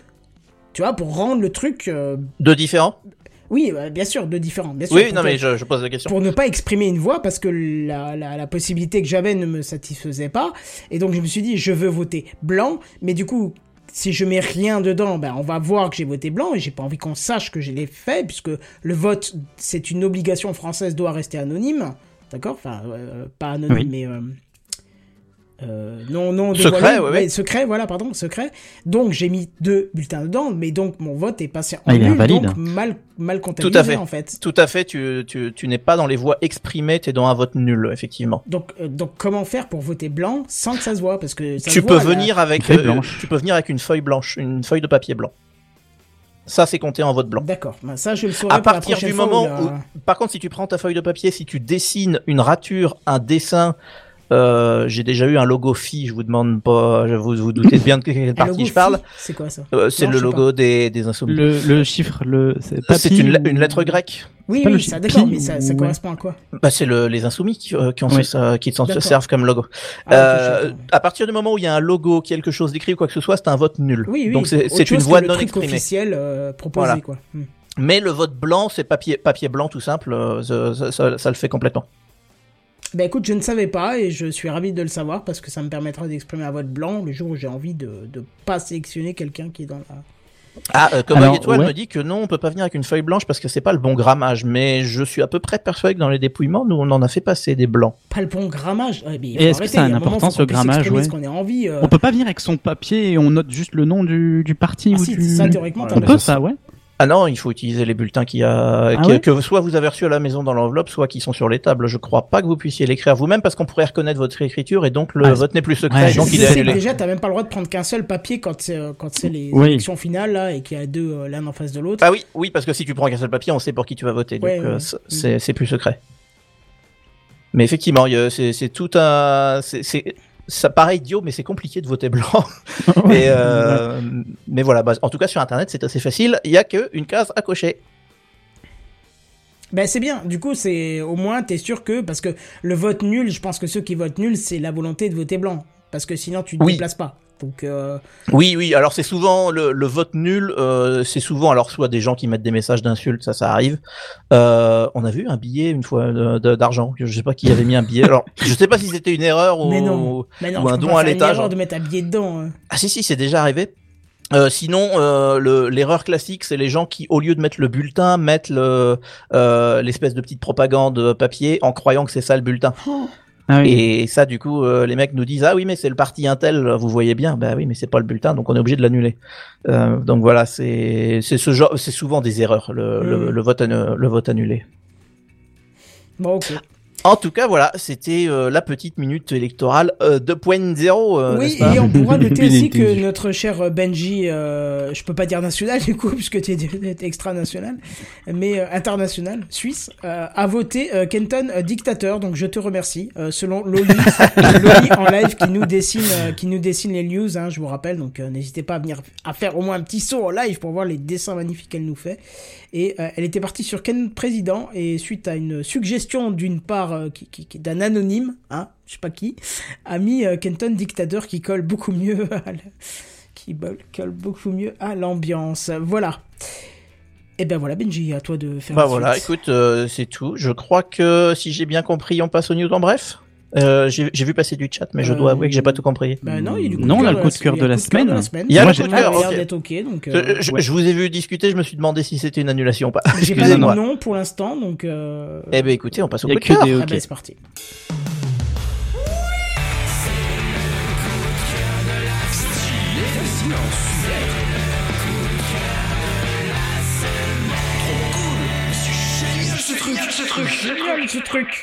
Tu vois, pour rendre le truc euh, Deux différents oui, bah, bien sûr, deux différents. Bien sûr, Oui, non mais je, je pose la question. Pour ne pas exprimer une voix parce que la, la, la possibilité que j'avais ne me satisfaisait pas. Et donc je me suis dit, je veux voter blanc. Mais du coup, si je mets rien dedans, ben, on va voir que j'ai voté blanc. Et j'ai pas envie qu'on sache que je l'ai fait puisque le vote, c'est une obligation française, doit rester anonyme. D'accord? Enfin, euh, pas anonyme, Oui. mais... euh, euh, non, non, Secret, ouais, secret, voilà, pardon, secret. Donc j'ai mis deux bulletins dedans, mais donc mon vote est passé en Ah, il est nul, invalide. donc mal, mal comptabilisé Tout à fait. en fait. Tout à fait, tu, tu, tu n'es pas dans les voix exprimées, tu es dans un vote nul, effectivement. Donc, euh, donc comment faire pour voter blanc sans que ça se voit? Parce que ça Tu se peux voit, venir avec feuille euh, tu peux venir avec une feuille blanche, une feuille de papier blanc. Ça c'est compté en vote blanc. D'accord, ben, ça je le saurai À pour la partir du moment où, par contre, si tu prends ta feuille de papier, si tu dessines une rature, un dessin, euh, j'ai déjà eu un logo phi, je vous demande pas, je vous vous doutez bien de quelle partie logo je parle. C'est quoi ça Euh, c'est le logo des, des insoumis. Le, le chiffre, le, c'est Euh, une, ou- une lettre grecque. Oui, oui, ça, d'accord, mais ça, ça ou- correspond à quoi Bah, c'est le, les insoumis qui, euh, qui, ont Ouais. ça, qui s'en servent comme logo. Ah, Euh, à partir du moment où il y a un logo, quelque chose d'écrit ou quoi que ce soit, c'est un vote nul. Oui, oui. Donc c'est une voix non exprimée. officiel euh, proposé Voilà. quoi. Hmm. Mais le vote blanc, c'est papier, papier blanc tout simple, euh, ça, ça- ça- ça le fait complètement. Ben écoute, je ne savais pas et je suis ravi de le savoir parce que ça me permettra d'exprimer un vote blanc le jour où j'ai envie de de pas sélectionner quelqu'un qui est dans la. Ah, euh, comme Alors, Étoile ouais. me dit que non, on peut pas venir avec une feuille blanche parce que c'est pas le bon grammage. Mais je suis à peu près persuadé que dans les dépouillements, nous on en a fait passer des blancs. Pas le bon grammage. Ouais, mais faut Et est-ce que ça a une importance, le grammage, ouais. a envie. euh. On peut pas venir avec son papier et on note juste le nom du, du parti Ah ou si, du... ça théoriquement On peut ça, ouais. Ah non, il faut utiliser les bulletins qu'il y a, Ah que, soit vous avez reçus à la maison dans l'enveloppe, soit qui sont sur les tables. Je crois pas que vous puissiez l'écrire vous-même parce qu'on pourrait reconnaître votre écriture et donc le Ah, vote n'est plus secret, ouais, donc je il est annulé. Déjà, t'as même pas le droit de prendre qu'un seul papier quand c'est euh, quand c'est les Oui. élections finales là et qu'il y a deux euh, l'un en face de l'autre. Ah oui, oui, parce que si tu prends qu'un seul papier, on sait pour qui tu vas voter, donc Ouais, euh, ouais. c'est- plus secret. Mais effectivement, c'est c'est tout un, c'est- c'est ça paraît idiot, mais c'est compliqué de voter blanc. Et euh, mais voilà, bah, en tout cas sur internet c'est assez facile. Il y a que une case à cocher. Ben c'est bien. Du coup, c'est au moins t'es sûr que parce que le vote nul, je pense que ceux qui votent nul, c'est la volonté de voter blanc parce que sinon tu te Oui. déplaces pas. Donc euh, Oui, oui. Alors c'est souvent le, le vote nul. euh, c'est souvent alors soit des gens qui mettent des messages d'insultes, ça, ça arrive. Euh, on a vu un billet une fois d'argent. Je sais pas qui avait mis un billet. Alors je sais pas si c'était une erreur ou, mais non, mais non, ou un don à l'étage. de mettre un billet dedans. hein. Ah si si, c'est déjà arrivé. Euh, sinon, euh, le- l'erreur classique, c'est les gens qui, au lieu de mettre le bulletin, mettent le euh, l'espèce de petite propagande papier en croyant que c'est ça le bulletin. Ah oui. Et ça, du coup, euh, les mecs nous disent ah oui, mais c'est le parti Intel, vous voyez bien. Bah oui, mais c'est pas le bulletin, donc on est obligé de l'annuler. Euh, donc voilà, c'est c'est ce genre, c'est souvent des erreurs le, le, Mm. le vote le vote annulé. Bon ok. En tout cas, voilà, c'était euh, la petite minute électorale euh, 2.0. euh, oui, et on pourra noter aussi que notre cher Benji, euh, je peux pas dire national du coup, puisque tu es extra-national, mais euh, international, suisse, euh, a voté euh, Kenton euh, dictateur, donc je te remercie. Euh, selon Loli, Loli en live qui nous dessine, euh, qui nous dessine les news, hein, je vous rappelle, donc euh, n'hésitez pas à venir à faire au moins un petit saut en live pour voir les dessins magnifiques qu'elle nous fait. Et euh, elle était partie sur Ken président, et suite à une suggestion d'une part euh, qui, qui- qui- d'un anonyme, hein, je sais pas qui, a mis euh, Kenton dictateur qui colle beaucoup mieux à la- qui colle beaucoup mieux à l'ambiance. Voilà. Et ben voilà Benji, à toi de faire Bah la voilà, suite. écoute, c'est tout. Je crois que si j'ai bien compris, on passe aux news en bref? Euh, j'ai j'ai vu passer du chat, mais je Euh, dois avouer que j'ai pas tout compris. Bah non, il y a du coup Non, on a le coup de cœur de a la semaine. Il y a le coup de cœur, donc Je, euh, je- ouais. je vous ai vu discuter, je me suis demandé si c'était une annulation ou pas. j'ai pas de nom pour l'instant, donc euh... Eh ben écoutez, on passe au Il y a coup de cœur. ah ben, c'est parti. Génial ce truc.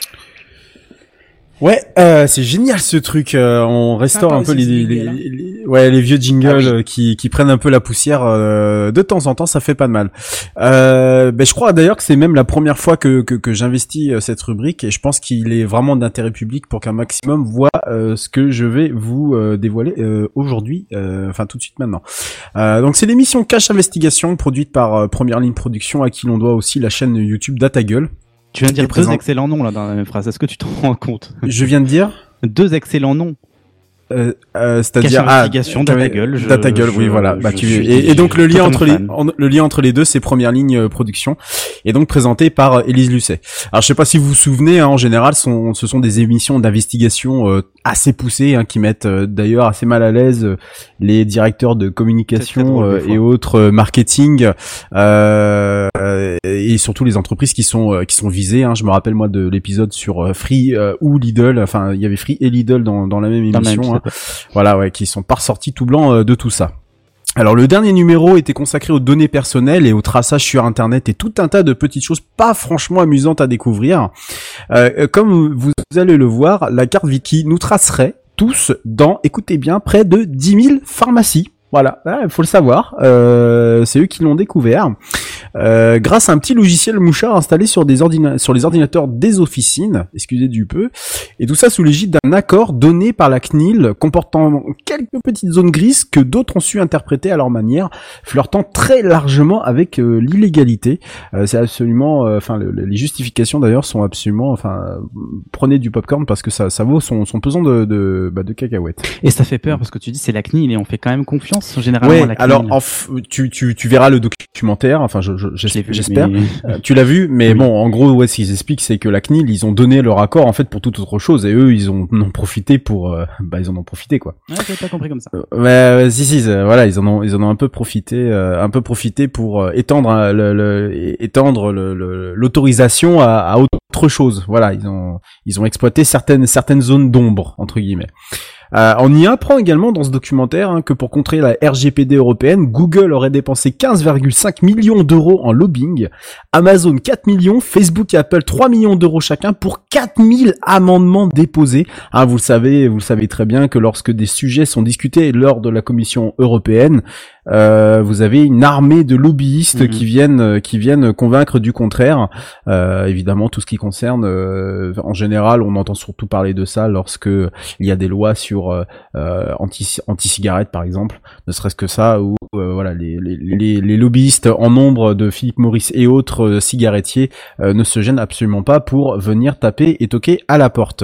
Ouais, euh, c'est génial ce truc. euh, on restaure un peu les, ce les, hein. les- ouais, les vieux jingles Ah oui. euh, qui, qui prennent un peu la poussière euh, de temps en temps. Ça fait pas de mal. Euh, ben, je crois d'ailleurs que c'est même la première fois que, que, que j'investis euh, cette rubrique et je pense qu'il est vraiment d'intérêt public pour qu'un maximum voit euh, ce que je vais vous euh, dévoiler euh, aujourd'hui, euh, enfin tout de suite maintenant. Euh, donc c'est l'émission Cache Investigation produite par Première Ligne Production à qui l'on doit aussi la chaîne YouTube Datagueule. Tu viens de dire deux excellents noms là dans la même phrase. Est-ce que tu t'en rends compte? Je viens de dire Deux excellents noms. Euh, euh, c'est-à-dire investigation, Cache- Data Gueule, je- Data Gueule, oui voilà. Bah, tu... et, et donc le lien entre les en- le lien entre les deux, c'est première ligne euh, production et donc présenté par euh, Élise Lucet. Alors je sais pas si vous vous souvenez, hein, en général, sont, ce sont des émissions d'investigation euh, assez poussées hein, qui mettent d'ailleurs assez mal à l'aise les directeurs de communication drôle, euh, et autres marketing et surtout les entreprises qui sont euh, qui sont visées. Hein. Je me rappelle moi de l'épisode sur Free ou Lidl. Enfin, il y avait Free et Lidl dans, dans la Dans même émission. Voilà, ouais, qui sont pas ressortis tout blancs euh, de tout ça. Alors le dernier numéro était consacré aux données personnelles et au traçage sur Internet et tout un tas de petites choses pas franchement amusantes à découvrir. Euh, euh, comme vous allez le voir, la carte Wiki nous tracerait tous dans, écoutez bien, près de 10 000 pharmacies. Voilà, il faut le savoir. Euh, c'est eux qui l'ont découvert. Euh, grâce à un petit logiciel mouchard installé sur, des ordina- sur les ordinateurs des officines, excusez du peu, et tout ça sous l'égide d'un accord donné par la CNIL comportant quelques petites zones grises que d'autres ont su interpréter à leur manière, flirtant très largement avec euh, l'illégalité. Euh, c'est absolument, euh, enfin le- le- les justifications d'ailleurs sont absolument, enfin prenez du popcorn parce que ça, ça vaut son, son pesant de, de, bah, de cacahuètes. Et ça fait peur parce que tu dis c'est la CNIL et on fait quand même confiance généralement Ouais, à la CNIL. alors en tu, tu, tu verras le documentaire, enfin je, je- Je j'espère. mais- Euh, tu l'as vu, mais Oui. bon, en gros, ouais, ce qu'ils expliquent, c'est que la CNIL, ils ont donné leur accord en fait pour toute autre chose, et eux, ils ont en ont profité pour, euh, bah, ils en ont profité quoi. Ouais, j'avais pas compris comme ça. Euh, si, si, voilà, ils en ont, ils en ont un peu profité, euh, un peu profité pour euh, étendre, euh, le, le- étendre le- le- l'autorisation à, à autre chose. Voilà, ils ont, ils ont exploité certaines, certaines zones d'ombre entre guillemets. Euh, on y apprend également dans ce documentaire hein, que pour contrer la RGPD européenne, Google aurait dépensé 15,5 millions d'euros en lobbying, Amazon 4 millions, Facebook et Apple 3 millions d'euros chacun pour 4000 amendements déposés. Hein, vous le savez, vous le savez très bien que lorsque des sujets sont discutés lors de la Commission européenne, euh, vous avez une armée de lobbyistes Mhm. qui viennent, qui viennent convaincre du contraire. Euh, évidemment, tout ce qui concerne, euh, en général, on entend surtout parler de ça lorsque il y a des lois sur euh, euh, anti anti cigarettes par exemple, ne serait-ce que ça ou euh, voilà les, les, lobbyistes en nombre de Philippe Maurice et autres cigarettiers ne se gênent absolument pas pour venir taper et toquer à la porte.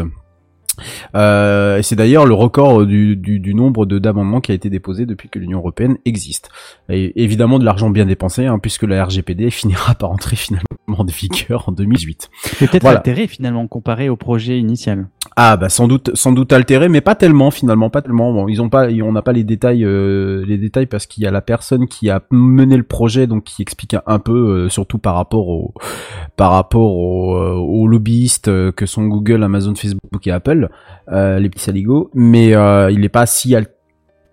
Euh, c'est d'ailleurs le record du, du, du nombre de d'amendements qui a été déposé depuis que l'Union européenne existe. Et évidemment de l'argent bien dépensé, hein, puisque la RGPD finira par entrer finalement en vigueur en 2018. C'est peut-être Voilà. altéré finalement comparé au projet initial. Ah bah sans doute sans doute altéré mais pas tellement finalement pas tellement bon ils ont pas on n'a pas les détails euh, les détails parce qu'il y a la personne qui a mené le projet donc qui explique un, peu euh, surtout par rapport au par rapport aux, euh, lobbyistes euh, que sont Google Amazon Facebook et Apple euh, les petits saligots mais euh, il est pas si al-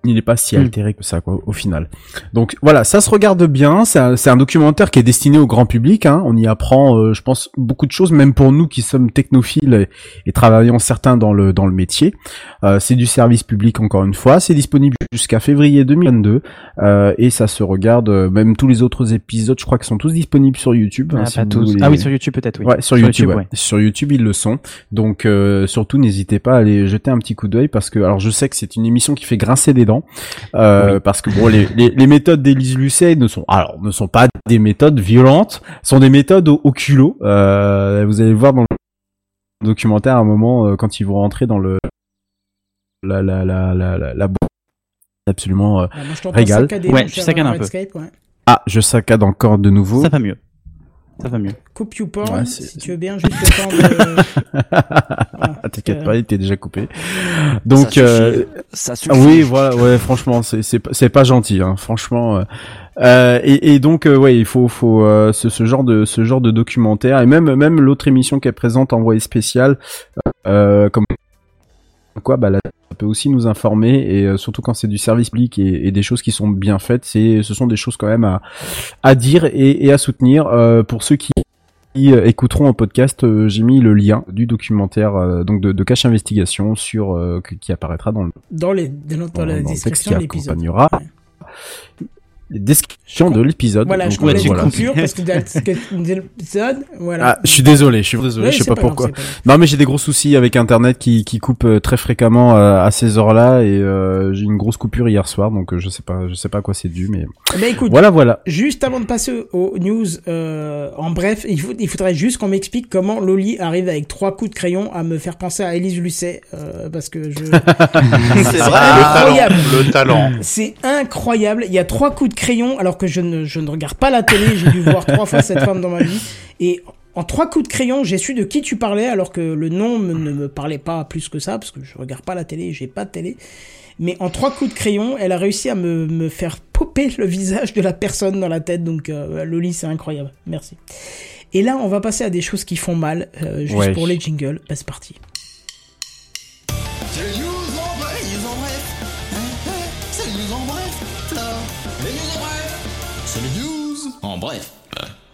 il n'est pas si Mm. altéré que ça, quoi, au final. Donc voilà, ça se regarde bien. C'est un, un documentaire qui est destiné au grand public. Hein. On y apprend, euh, je pense, beaucoup de choses, même pour nous qui sommes technophiles et, et travaillons certains dans le dans le métier. Euh, c'est du service public encore une fois. C'est disponible jusqu'à février 2022 euh, et ça se regarde. euh, même tous les autres épisodes, je crois qu'ils sont tous disponibles sur YouTube. hein, Ah, si tous. Ah oui, sur YouTube peut-être, oui. Ouais, sur, YouTube. ouais. Sur YouTube, ils le sont. Donc euh, surtout, n'hésitez pas à aller jeter un petit coup d'œil parce que, alors, je sais que c'est une émission qui fait grincer des dents euh, parce que bon, les, les, les méthodes d'Élise Lucet ne sont, alors, ne sont pas des méthodes violentes, sont des méthodes au, au culot. Euh, vous allez le voir dans le documentaire à un moment euh, quand ils vont rentrer dans le la la la la la, la absolument euh, Ah, moi, je régal. Ouais, cher saccades un peu. Ouais. Ah, je saccade encore de nouveau. Ça va mieux. Ça va mieux. Coupe YouPorn, Ouais, si tu veux bien, juste le temps de... Voilà. T'inquiète Euh, pas, il était déjà coupé. Donc, suffit. euh, Ça ah suffit. oui, voilà, ouais, franchement, c'est c'est pas- c'est pas gentil, hein, franchement. euh. Euh, et, et donc, euh, ouais, il faut faut euh, ce, ce genre de ce genre de documentaire et même même l'autre émission qui est présente envoyée spéciale, euh, comme quoi, bah là, ça peut aussi nous informer et euh, surtout quand c'est du service public et, et des choses qui sont bien faites, c'est ce sont des choses quand même à à dire et, et à soutenir euh, pour ceux qui qui euh, écouteront en podcast, euh, j'ai mis le lien du documentaire euh, donc de, de Cache Investigation sur euh, qui apparaîtra dans le Dans, les, dans, dans Dans- la dans le texte description qui de l'épisode. accompagnera Ouais. Les descriptions de l'épisode. Voilà, Donc, je les voilà. coupures parce que dans l'épisode, voilà. Ah, je suis désolé, je suis désolé, Ouais, je sais pas, pourquoi. pas. Non, mais j'ai des gros soucis avec Internet qui, qui coupe euh, très fréquemment euh, à ces heures-là et euh, j'ai une grosse coupure hier soir, donc euh, je sais pas, je sais pas à quoi c'est dû, mais ben, écoute, voilà, voilà. Juste avant de passer aux news, euh, en bref, il, faut, il faudrait juste qu'on m'explique comment Loli arrive avec trois coups de crayon à me faire penser à Élise Lucet, euh, parce que je... C'est vrai. incroyable. Le talent. C'est incroyable. Il y a trois coups de crayon alors que je ne, je ne regarde pas la télé. J'ai dû voir trois fois cette femme dans ma vie. Et en trois coups de crayon, j'ai su de qui tu parlais alors que le nom me- ne me parlait pas plus que ça parce que je regarde pas la télé, j'ai pas de télé. Mais en trois coups de crayon, elle a réussi à me, me faire popper le visage de la personne dans la tête. Donc euh, Loli, c'est incroyable. Merci. Et là, on va passer à des choses qui font mal, euh, juste Ouais. pour les jingles. Bah, c'est parti. Bref.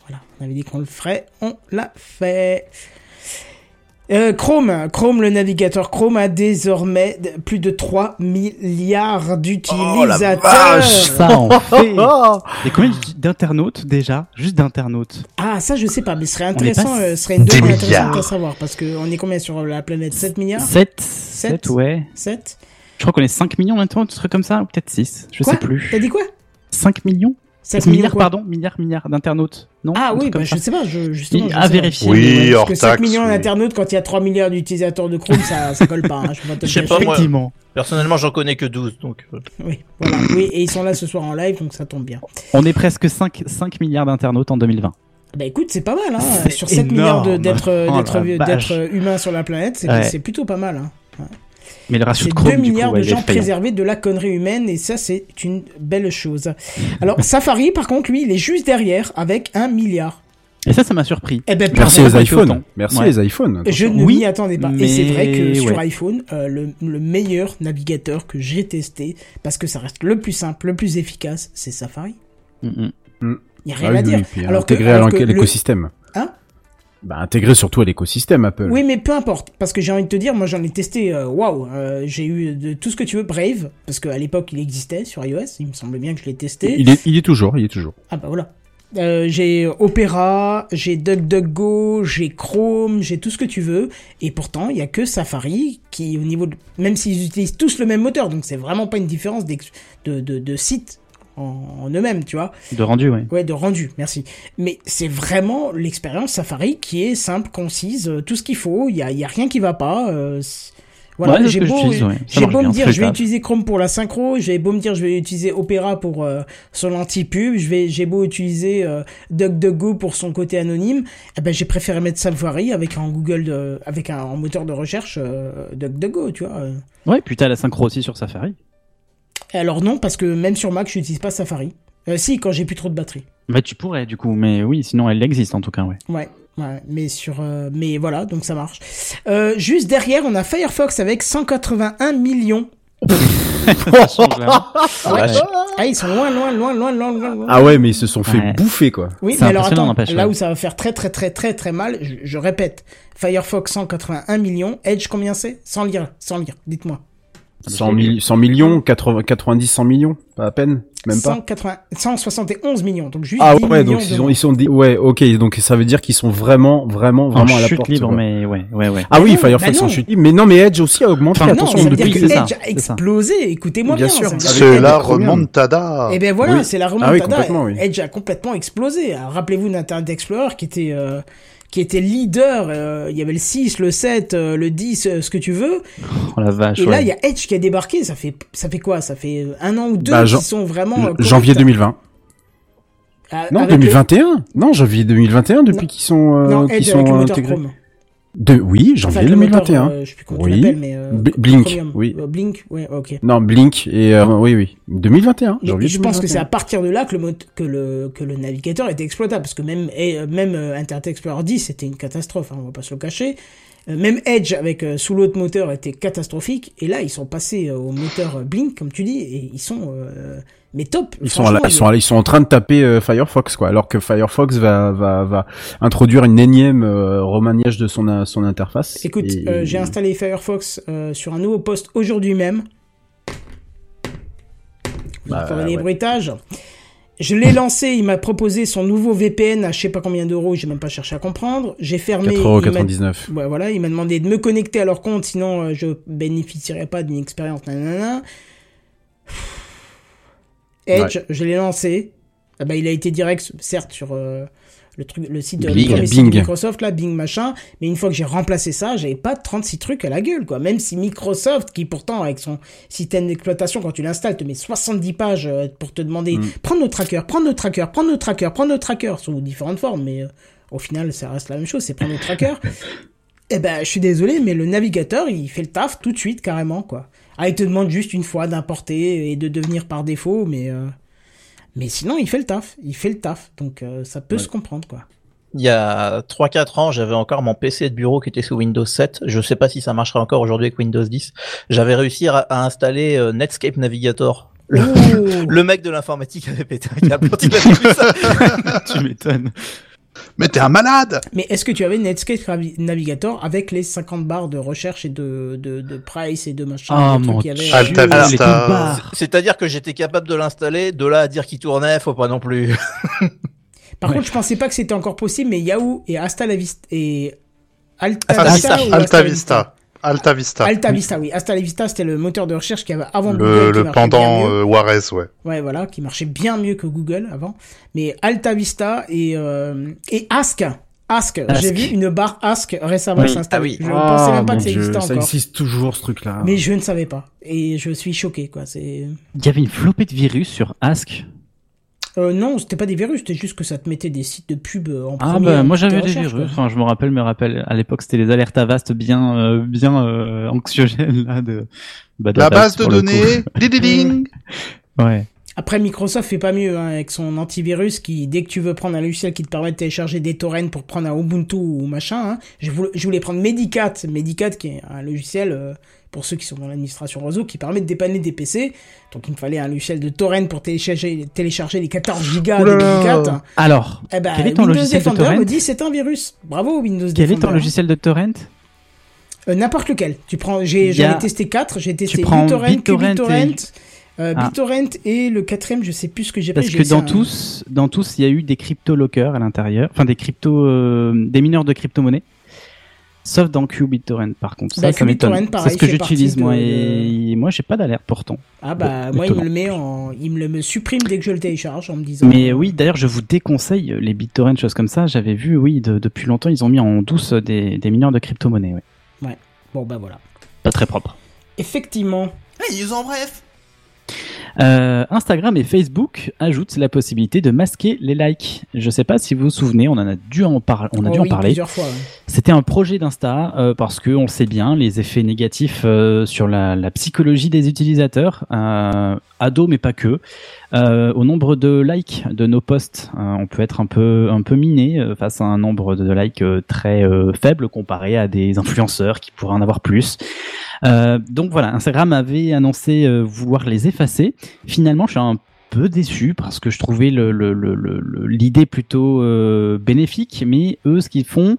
Voilà, on avait dit qu'on le ferait, on l'a fait. Euh, Chrome, Chrome, le navigateur Chrome a désormais plus de 3 milliards d'utilisateurs. Ça en fait. Il y a combien d'internautes déjà? Juste d'internautes. ah, ça je sais pas, mais ce serait intéressant, pas- euh, ce serait une donnée intéressante à savoir, parce qu'on est combien sur la planète? 7 milliards? 7 7 ouais. 7 Je crois qu'on est 5 millions maintenant, un truc comme ça, ou peut-être 6. Je Quoi? sais plus. T'as dit quoi? 5 millions? 7 milliards, pardon, milliards, milliards d'internautes. Non Ah oui, bah, je ça. sais pas, je, justement. Je à sais pas. vérifier. Oui, ouais. hors Parce que 7 taxe. millions oui. d'internautes quand il y a 3 milliards d'utilisateurs de Chrome, ça, ça colle pas. Hein, je pas Je sais pas, moi. Effectivement. Personnellement, j'en connais que 12, donc. euh, Oui, voilà. oui, et ils sont là ce soir en live, donc ça tombe bien. On est presque 5, 5 milliards d'internautes en 2020. Bah écoute, c'est pas mal, hein. Sur 7 milliards de- énorme. d'êtres Oh d'êtres- vache. euh, humains sur la planète, c'est Ouais. c'est plutôt pas mal. Hein. Mais le ratio C'est de Chrome, 2 du milliards coup, ouais, de il gens préservés de la connerie humaine, et ça, c'est une belle chose. Alors, Safari, par contre, lui, il est juste derrière avec 1 milliard. Et ça, ça m'a surpris. Eh ben, Merci les iPhones. Merci Ouais. les iPhones. Je ne Oui, m'y attendais pas. Et c'est vrai que sur ouais. iPhone, euh, le, le meilleur navigateur que j'ai testé, parce que ça reste le plus simple, le plus efficace, c'est Safari. Mm, mm. Il n'y a rien Ah oui, à dire. oui, alors que, intégré alors à que l'enquête- le- l'écosystème. Hein? Bah intégré surtout à l'écosystème Apple. Oui, mais peu importe, parce que j'ai envie de te dire, moi j'en ai testé, euh, waouh, euh, j'ai eu de tout ce que tu veux, Brave, parce qu'à l'époque il existait sur iOS, il me semblait bien que je l'ai testé. Il est, il est toujours, il est toujours. Ah bah voilà. Euh, j'ai Opera, j'ai DuckDuckGo, j'ai Chrome, j'ai tout ce que tu veux, et pourtant il y a que Safari qui, au niveau, de... même s'ils utilisent tous le même moteur, donc c'est vraiment pas une différence de, de, de site en, eux-mêmes, tu vois. De rendu, ouais. Ouais, de rendu, merci. Mais c'est vraiment l'expérience Safari qui est simple, concise, euh, tout ce qu'il faut, il y a, y a rien qui va pas. euh, voilà, Ouais, j'ai beau, ouais. Ça j'ai beau me dire je vais utiliser Chrome pour la synchro, j'ai beau me dire je vais utiliser Opera pour euh, son anti-pub, je vais, j'ai beau utiliser euh, DuckDuckGo pour son côté anonyme, eh ben j'ai préféré mettre Safari avec un Google, de, avec un, un moteur de recherche euh, DuckDuckGo, tu vois. euh. Ouais, puis t'as la synchro aussi sur Safari. Alors non, parce que même sur Mac, je n'utilise pas Safari. Euh, si, quand j'ai plus trop de batterie. Bah, tu pourrais, du coup, mais oui, sinon elle existe en tout cas, ouais. Ouais, ouais, mais sur, euh, mais voilà, donc ça marche. Euh, juste derrière, on a Firefox avec 181 millions Ça change, là. Ah, ouais. Ah, ils sont loin, loin, loin, loin, loin, loin. loin. Ah ouais, mais ils se sont fait Ouais. bouffer quoi. Oui, mais alors attends, n'empêche, là ouais. où ça va faire très très très très très mal, je, je répète, Firefox 181 millions, Edge combien c'est? Sans lire, sans lire, dites-moi. 100, mi- 100 millions, 80, 90, 100 millions, pas à peine, même pas. 180 171 millions, donc juste Ah 10 ouais, millions donc de ils ont, moins. ils sont dit, ouais, ok, donc ça veut dire qu'ils sont vraiment, vraiment, En vraiment à la chute porte. libre, quoi. mais ouais, ouais, ouais. Ah oui, non, Firefox bah en non. chute libre, mais non, mais Edge aussi a augmenté. Enfin, Non, attention, dire depuis que c'est ça, Edge a explosé, écoutez-moi bien. Bien sûr. veut dire C'est la Edge- remontada. Eh ben voilà, Oui. c'est la Ah oui, remontada. complètement, oui. Edge a complètement explosé. Rappelez-vous d'Internet Explorer qui était euh, qui était leader. euh, il y avait le 6, le 7, euh, le 10, euh, ce que tu veux. Oh la vache. Et là, il y a Edge qui a débarqué. Ça fait ça fait quoi? Ça fait un an ou deux Bah, qui sont vraiment euh, Janvier corrects. 2020. Ah, Non, avec le- 2021. Non, janvier 2021 depuis qu'ils sont, euh, Non, qu'ils Edge sont avec le moteur intégrés. Chrome. De, oui, janvier avec le moteur, 2021. euh, je sais plus comment Oui. tu l'appelles, mais euh, Blink, oui. Euh, Blink, ouais, ok. Non, Blink et euh, oui, oui, 2021. Mais janvier je pense que c'est à 2021. partir de là que le, mot- que le, que le navigateur était exploitable. Parce que même, et, euh, même Internet Explorer 10, c'était une catastrophe, hein, on va pas se le cacher. Euh, Même Edge, avec euh, sous l'autre moteur, était catastrophique. Et là, ils sont passés euh, au moteur Blink, comme tu dis, et ils sont... mais top Ils sont, la- ils sont, la- ils sont en train de taper euh, Firefox quoi, alors que Firefox va va va introduire une énième euh, remaniage de son son interface. Écoute, Et- euh, j'ai installé Firefox sur un nouveau poste aujourd'hui même. Vous Bah, les ouais. bruitages. Je l'ai lancé, il m'a proposé son nouveau VPN à je sais pas combien d'euros, j'ai même pas cherché à comprendre. J'ai fermé. il m'a- 4,99€. Ouais, voilà, il m'a demandé de me connecter à leur compte, sinon euh, je bénéficierais pas d'une expérience. nanana. Edge, je l'ai lancé. Ah bah, il a été direct, certes, sur euh, le, truc, le site de Bing. le premier site Bing. de Microsoft, là, Bing machin. Mais une fois que j'ai remplacé ça, j'avais pas 36 trucs à la gueule, quoi. Même si Microsoft, qui pourtant, avec son système d'exploitation, quand tu l'installes, te met 70 pages euh, pour te demander Mm. prends nos trackers, prends nos trackers, prends nos trackers, prends nos trackers, sous différentes formes, mais euh, au final, ça reste la même chose, c'est prendre nos trackers. Eh ben, je suis désolé, mais le navigateur, il fait le taf tout de suite, carrément, quoi. Ah, il te demande juste une fois d'importer et de devenir par défaut, mais euh, mais sinon, il fait le taf. Il fait le taf, donc euh, ça peut Ouais. se comprendre, quoi. Il y a 3-4 ans, j'avais encore mon PC de bureau qui était sous Windows 7. Je sais pas si ça marcherait encore aujourd'hui avec Windows 10. J'avais réussi à, à installer euh, Netscape Navigator. Le, Oh le mec de l'informatique avait pété un câble quand il avait vu ça. tu m'étonnes. Mais t'es un malade Mais est-ce que tu avais Netscape Navi- Navigator avec les 50 barres de recherche et de, de, de price et de machin Ah, de trucs mon barres. C'est-à-dire que j'étais capable de l'installer, de là à dire qu'il tournait, faut pas non plus. Par Ouais. contre, je pensais pas que c'était encore possible, mais Yahoo et Hasta la Vista et Alta, Alta Vista, Vista. ou Alta Vista? Alta Vista. Alta Vista, oui. Hasta la Vista, c'était le moteur de recherche qui avait avant Le, Google. qui le pendant euh, Juarez, ouais. Ouais, voilà, qui marchait bien mieux que Google avant. Mais Alta Vista et, euh, et Ask. Ask. J'ai vu une barre Ask récemment Oui. s'installer. Ah oui. Je ne pensais même pas mon que ça existait ça encore. existe toujours ce truc-là. Mais je ne savais pas. Et je suis choqué, quoi. C'est. Il y avait une flopée de virus sur Ask. Euh, non, c'était pas des virus, c'était juste que ça te mettait des sites de pub euh, en Ah premier. bah moi j'avais des virus. quoi. Enfin je me rappelle, me rappelle à l'époque c'était les alertes à vaste bien euh, bien euh, anxiogènes là de. bah, La base de données, ding Ouais. Après, Microsoft fait pas mieux hein, avec son antivirus qui, dès que tu veux prendre un logiciel qui te permet de télécharger des torrents pour prendre un Ubuntu ou machin, hein, je, voulais, je voulais prendre Medicat, Medicat qui est un logiciel euh, pour ceux qui sont dans l'administration réseau qui permet de dépanner des PC. Donc il me fallait un logiciel de torrent pour télécharger, télécharger les 14 gigas de. Alors, Eh ben, quel est ton Windows logiciel de Defender torrent me dit c'est un virus. Bravo Windows Quel est Defender. ton logiciel de torrent Euh, N'importe lequel. Tu prends, j'ai, j'en ai testé 4, j'ai testé prends BitTorrent, BitTorrent et- euh, Ah. BitTorrent et le quatrième, je sais plus ce que j'ai pris. Parce que dans un- tous, dans tous, il y a eu des crypto lockers à l'intérieur, enfin des crypto, euh, des mineurs de crypto-monnaies. Sauf dans QBitTorrent par contre. Ça, Bah, ça m'étonne. C'est ce que j'utilise moi de- et moi j'ai pas d'alerte pourtant. Ah bah Bon, moi il me le met en, il me le me supprime dès que je le télécharge en me disant. Mais oui, d'ailleurs, je vous déconseille les BitTorrent, choses comme ça. J'avais vu, oui, de- depuis longtemps, ils ont mis en douce des, des mineurs de crypto-monnaies. Ouais. Bon bah voilà. Pas très propre. Effectivement. Hey, en bref. Euh, Instagram et Facebook ajoutent la possibilité de masquer les likes. Je sais pas si vous vous souvenez, on en a dû en, par- on a Oh dû en parler. plusieurs fois. ouais. C'était un projet d'Insta euh, parce que on sait bien, les effets négatifs euh, sur la, la psychologie des utilisateurs, ados mais pas que. Au nombre de likes de nos posts, on peut être un peu un peu miné face à un nombre de likes très faible comparé à des influenceurs qui pourraient en avoir plus. Euh, donc voilà, Instagram avait annoncé euh, vouloir les effacer. Finalement, je suis un peu déçu parce que je trouvais le- le- le- le- le- l'idée plutôt euh, bénéfique, mais eux, ce qu'ils font,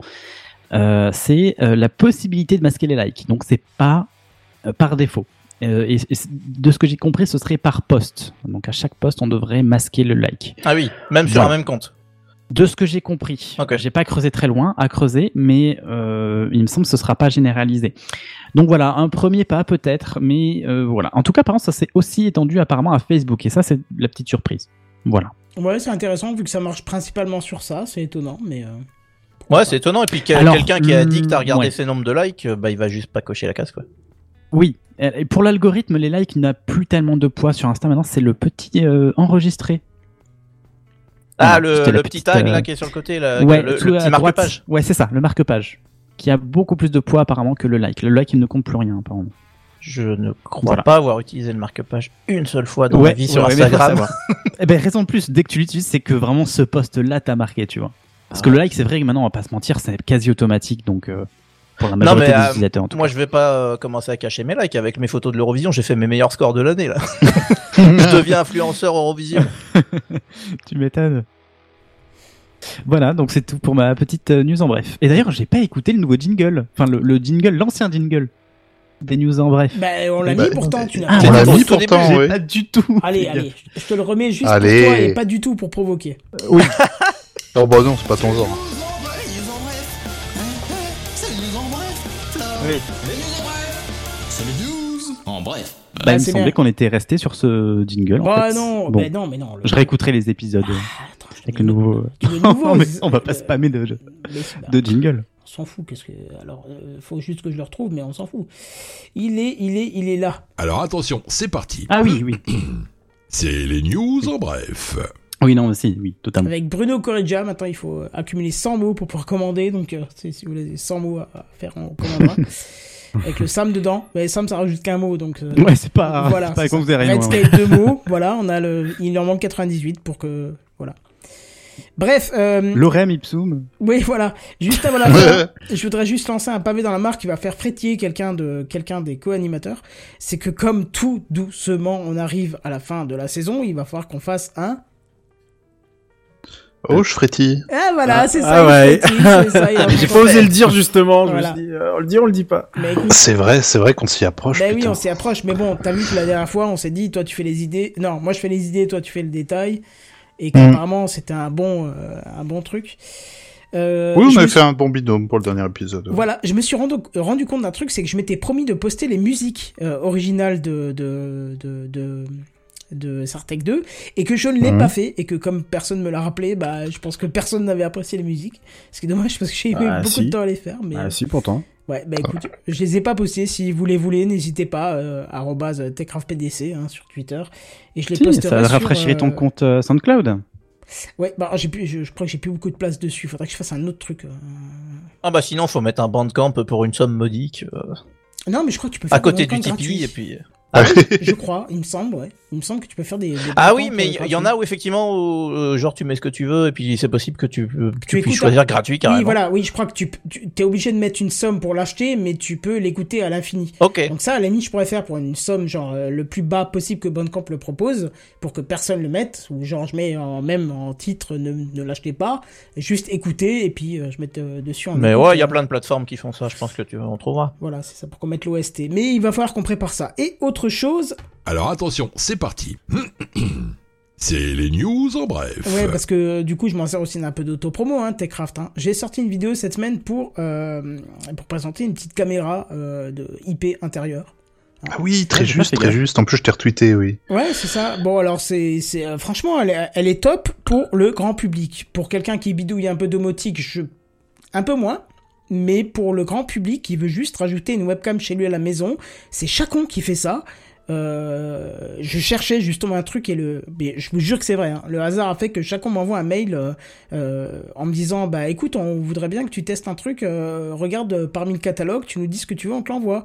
c'est la possibilité de masquer les likes. Donc c'est pas par défaut. Et, de ce que j'ai compris, ce serait par poste. Donc à chaque poste, on devrait masquer le like. Ah oui, même sur Voilà. un même compte. De ce que j'ai compris, j'ai pas creusé très loin à creuser, mais euh, il me semble que ce sera pas généralisé. Donc voilà, un premier pas peut-être, mais euh, voilà. En tout cas, par contre, ça s'est aussi étendu apparemment à Facebook, et ça c'est la petite surprise. Voilà. Ouais, c'est intéressant vu que ça marche principalement sur ça, c'est étonnant, mais. euh, Ouais, c'est étonnant. Et puis quelqu'un qui est addict à regarder ouais. ses nombres de likes, euh, bah il va juste pas cocher la case quoi. Oui. Et pour l'algorithme, les likes n'a plus tellement de poids sur Insta. Maintenant, c'est le petit euh, enregistré. Ah, le, petit tag euh, là qui est sur le côté, là, ouais, le, tout le petit marque-page. Ouais, c'est ça, le marque-page. Qui a beaucoup plus de poids apparemment que le like. Le like, il ne compte plus rien apparemment. Je ne crois Voilà. pas avoir utilisé le marque-page une seule fois dans ma vie sur ouais, Instagram. Eh ben, raison de plus, dès que tu l'utilises, c'est que vraiment ce post-là t'a marqué, tu vois. Parce que le like, c'est vrai que maintenant, on va pas se mentir, c'est quasi automatique, donc euh, pour la Non majorité mais des euh, utilisateurs en tout moi je vais pas euh, commencer à cacher mes likes avec mes photos de l'Eurovision, j'ai fait mes meilleurs scores de l'année là. je deviens influenceur Eurovision. cas. Tu m'étonnes. Voilà, donc c'est tout pour ma petite euh, news en bref. Et d'ailleurs, j'ai pas écouté le nouveau jingle, enfin le, le jingle, l'ancien jingle des news en bref. Bah, on l'a Bah, mis pourtant, tu n'as Ah, pas on l'a mis pourtant, oui. Pas du tout. Allez, allez, je te le remets juste Allez. pour toi et pas du tout pour provoquer. Oui. Oh bah non, c'est pas ton genre. en bref, les news en bref. C'est les news en bref. Flo. Oui. Les news en bref. C'est les news en bref. Bah, Ah, il me semblait qu'on était resté sur ce jingle. en Bah fait. non, Bon. bah non, mais non. le- Je réécouterai les épisodes Ah, avec le nouveau. nouveau, Non, mais on va pas spammer de, de jingle. On s'en fout, qu'est-ce que. Alors, euh, faut juste que je le retrouve, mais on s'en fout. Il est, il est, il est là. Alors attention, c'est parti. Ah oui, oui. C'est les news en bref. Oui, non, si, oui, totalement. Avec Bruno Correggia, maintenant il faut euh, accumuler 100 mots pour pouvoir commander, donc euh, si vous avez 100 mots à à faire, on commandera. Avec le Sam dedans. Mais Sam, ça rajoute qu'un mot, donc. euh, Ouais, c'est pas. voilà. c'est pas moi. Redscape, deux mots. Voilà, on a le. Il en manque 98 pour que. Voilà. Bref. Euh... Lorem ipsum. Oui, voilà. Juste avant la fin, je voudrais juste lancer un pavé dans la mare qui va faire frétiller quelqu'un de quelqu'un des co-animateurs. C'est que comme tout doucement, on arrive à la fin de la saison, il va falloir qu'on fasse un. Oh, je frétille. Ah voilà, c'est ça. Ah ouais. frétille, c'est ça, il va J'ai pas osé le dire justement. Je Voilà. me suis dit, euh, on le dit, on le dit pas. Mais écoute, C'est vrai, c'est vrai qu'on s'y approche. ben oui, on s'y approche. Mais bon, t'as vu que la dernière fois, on s'est dit, toi tu fais les idées. Non, moi je fais les idées, toi tu fais le détail. Et qu'apparemment c'était un bon, euh, un bon truc. Euh, Oui, on je avait me fait un bon binôme pour le dernier épisode. Voilà, je me suis rendu, rendu compte d'un truc, c'est que je m'étais promis de poster les musiques euh, originales de de de de, de Sartec 2 et que je ne l'ai Mhm. pas fait et que comme personne me l'a rappelé, bah je pense que personne n'avait apprécié les musiques. Ce qui est dommage parce que j'ai eu Ah, beaucoup si. de temps à les faire. Mais Ah euh, si, pourtant. ouais, bah écoute, je les ai pas postés. Si vous les voulez, n'hésitez pas euh, arrobase @techcraftpdc hein, sur Twitter et je les Si, posterai ça sur, rafraîchirait ton euh, compte euh, SoundCloud. Ouais, bah j'ai plus, je, je crois que j'ai plus beaucoup de place dessus. Faudrait que je fasse un autre truc. euh. Ah bah sinon faut mettre un bandcamp pour une somme modique euh, Non, mais je crois que tu peux faire à côté du Tipeee et puis. Euh, Ah oui, je crois, il me semble, ouais. Il me semble que tu peux faire des. des Ah oui, mais euh, il y, gratuits. en a où effectivement, où, euh, genre tu mets ce que tu veux et puis c'est possible que tu, euh, tu, puisses choisir un- gratuit carrément. Oui, voilà, oui, je crois que tu, tu es obligé de mettre une somme pour l'acheter, mais tu peux l'écouter à l'infini. Ok. Donc ça, à la limite, je pourrais faire pour une somme genre euh, le plus bas possible que Bandcamp le propose, pour que personne le mette, ou genre je mets en, même en titre ne, ne l'achetez pas, juste écouter et puis euh, je mets euh, dessus en Mais ouais, il y a euh, plein de plateformes qui font ça. Je pense que tu en trouveras. Voilà, c'est ça, pour qu'on mette l'OST. Mais il va falloir qu'on prépare ça. Et autre chose, Alors attention, c'est parti. C'est les news en bref. Ouais, parce que du coup, je m'en sers aussi d'un peu d'autopromo, hein, Techcraft. Hein. J'ai sorti une vidéo cette semaine pour, euh, pour présenter une petite caméra euh, de IP intérieur. Ah oui, très Ouais, juste, très juste. En plus, je t'ai retweeté, oui. Ouais, c'est ça. Bon, alors, c'est, c'est, euh, franchement, elle est, elle est top pour le grand public. Pour quelqu'un qui bidouille un peu domotique, je, un peu moins. Mais pour le grand public qui veut juste rajouter une webcam chez lui à la maison, c'est Chacon qui fait ça. Euh, je cherchais justement un truc et le, mais je vous jure que c'est vrai. hein. Le hasard a fait que Chacon m'envoie un mail euh, euh, en me disant bah écoute, on voudrait bien que tu testes un truc. euh, regarde parmi le catalogue, tu nous dis ce que tu veux, on te l'envoie.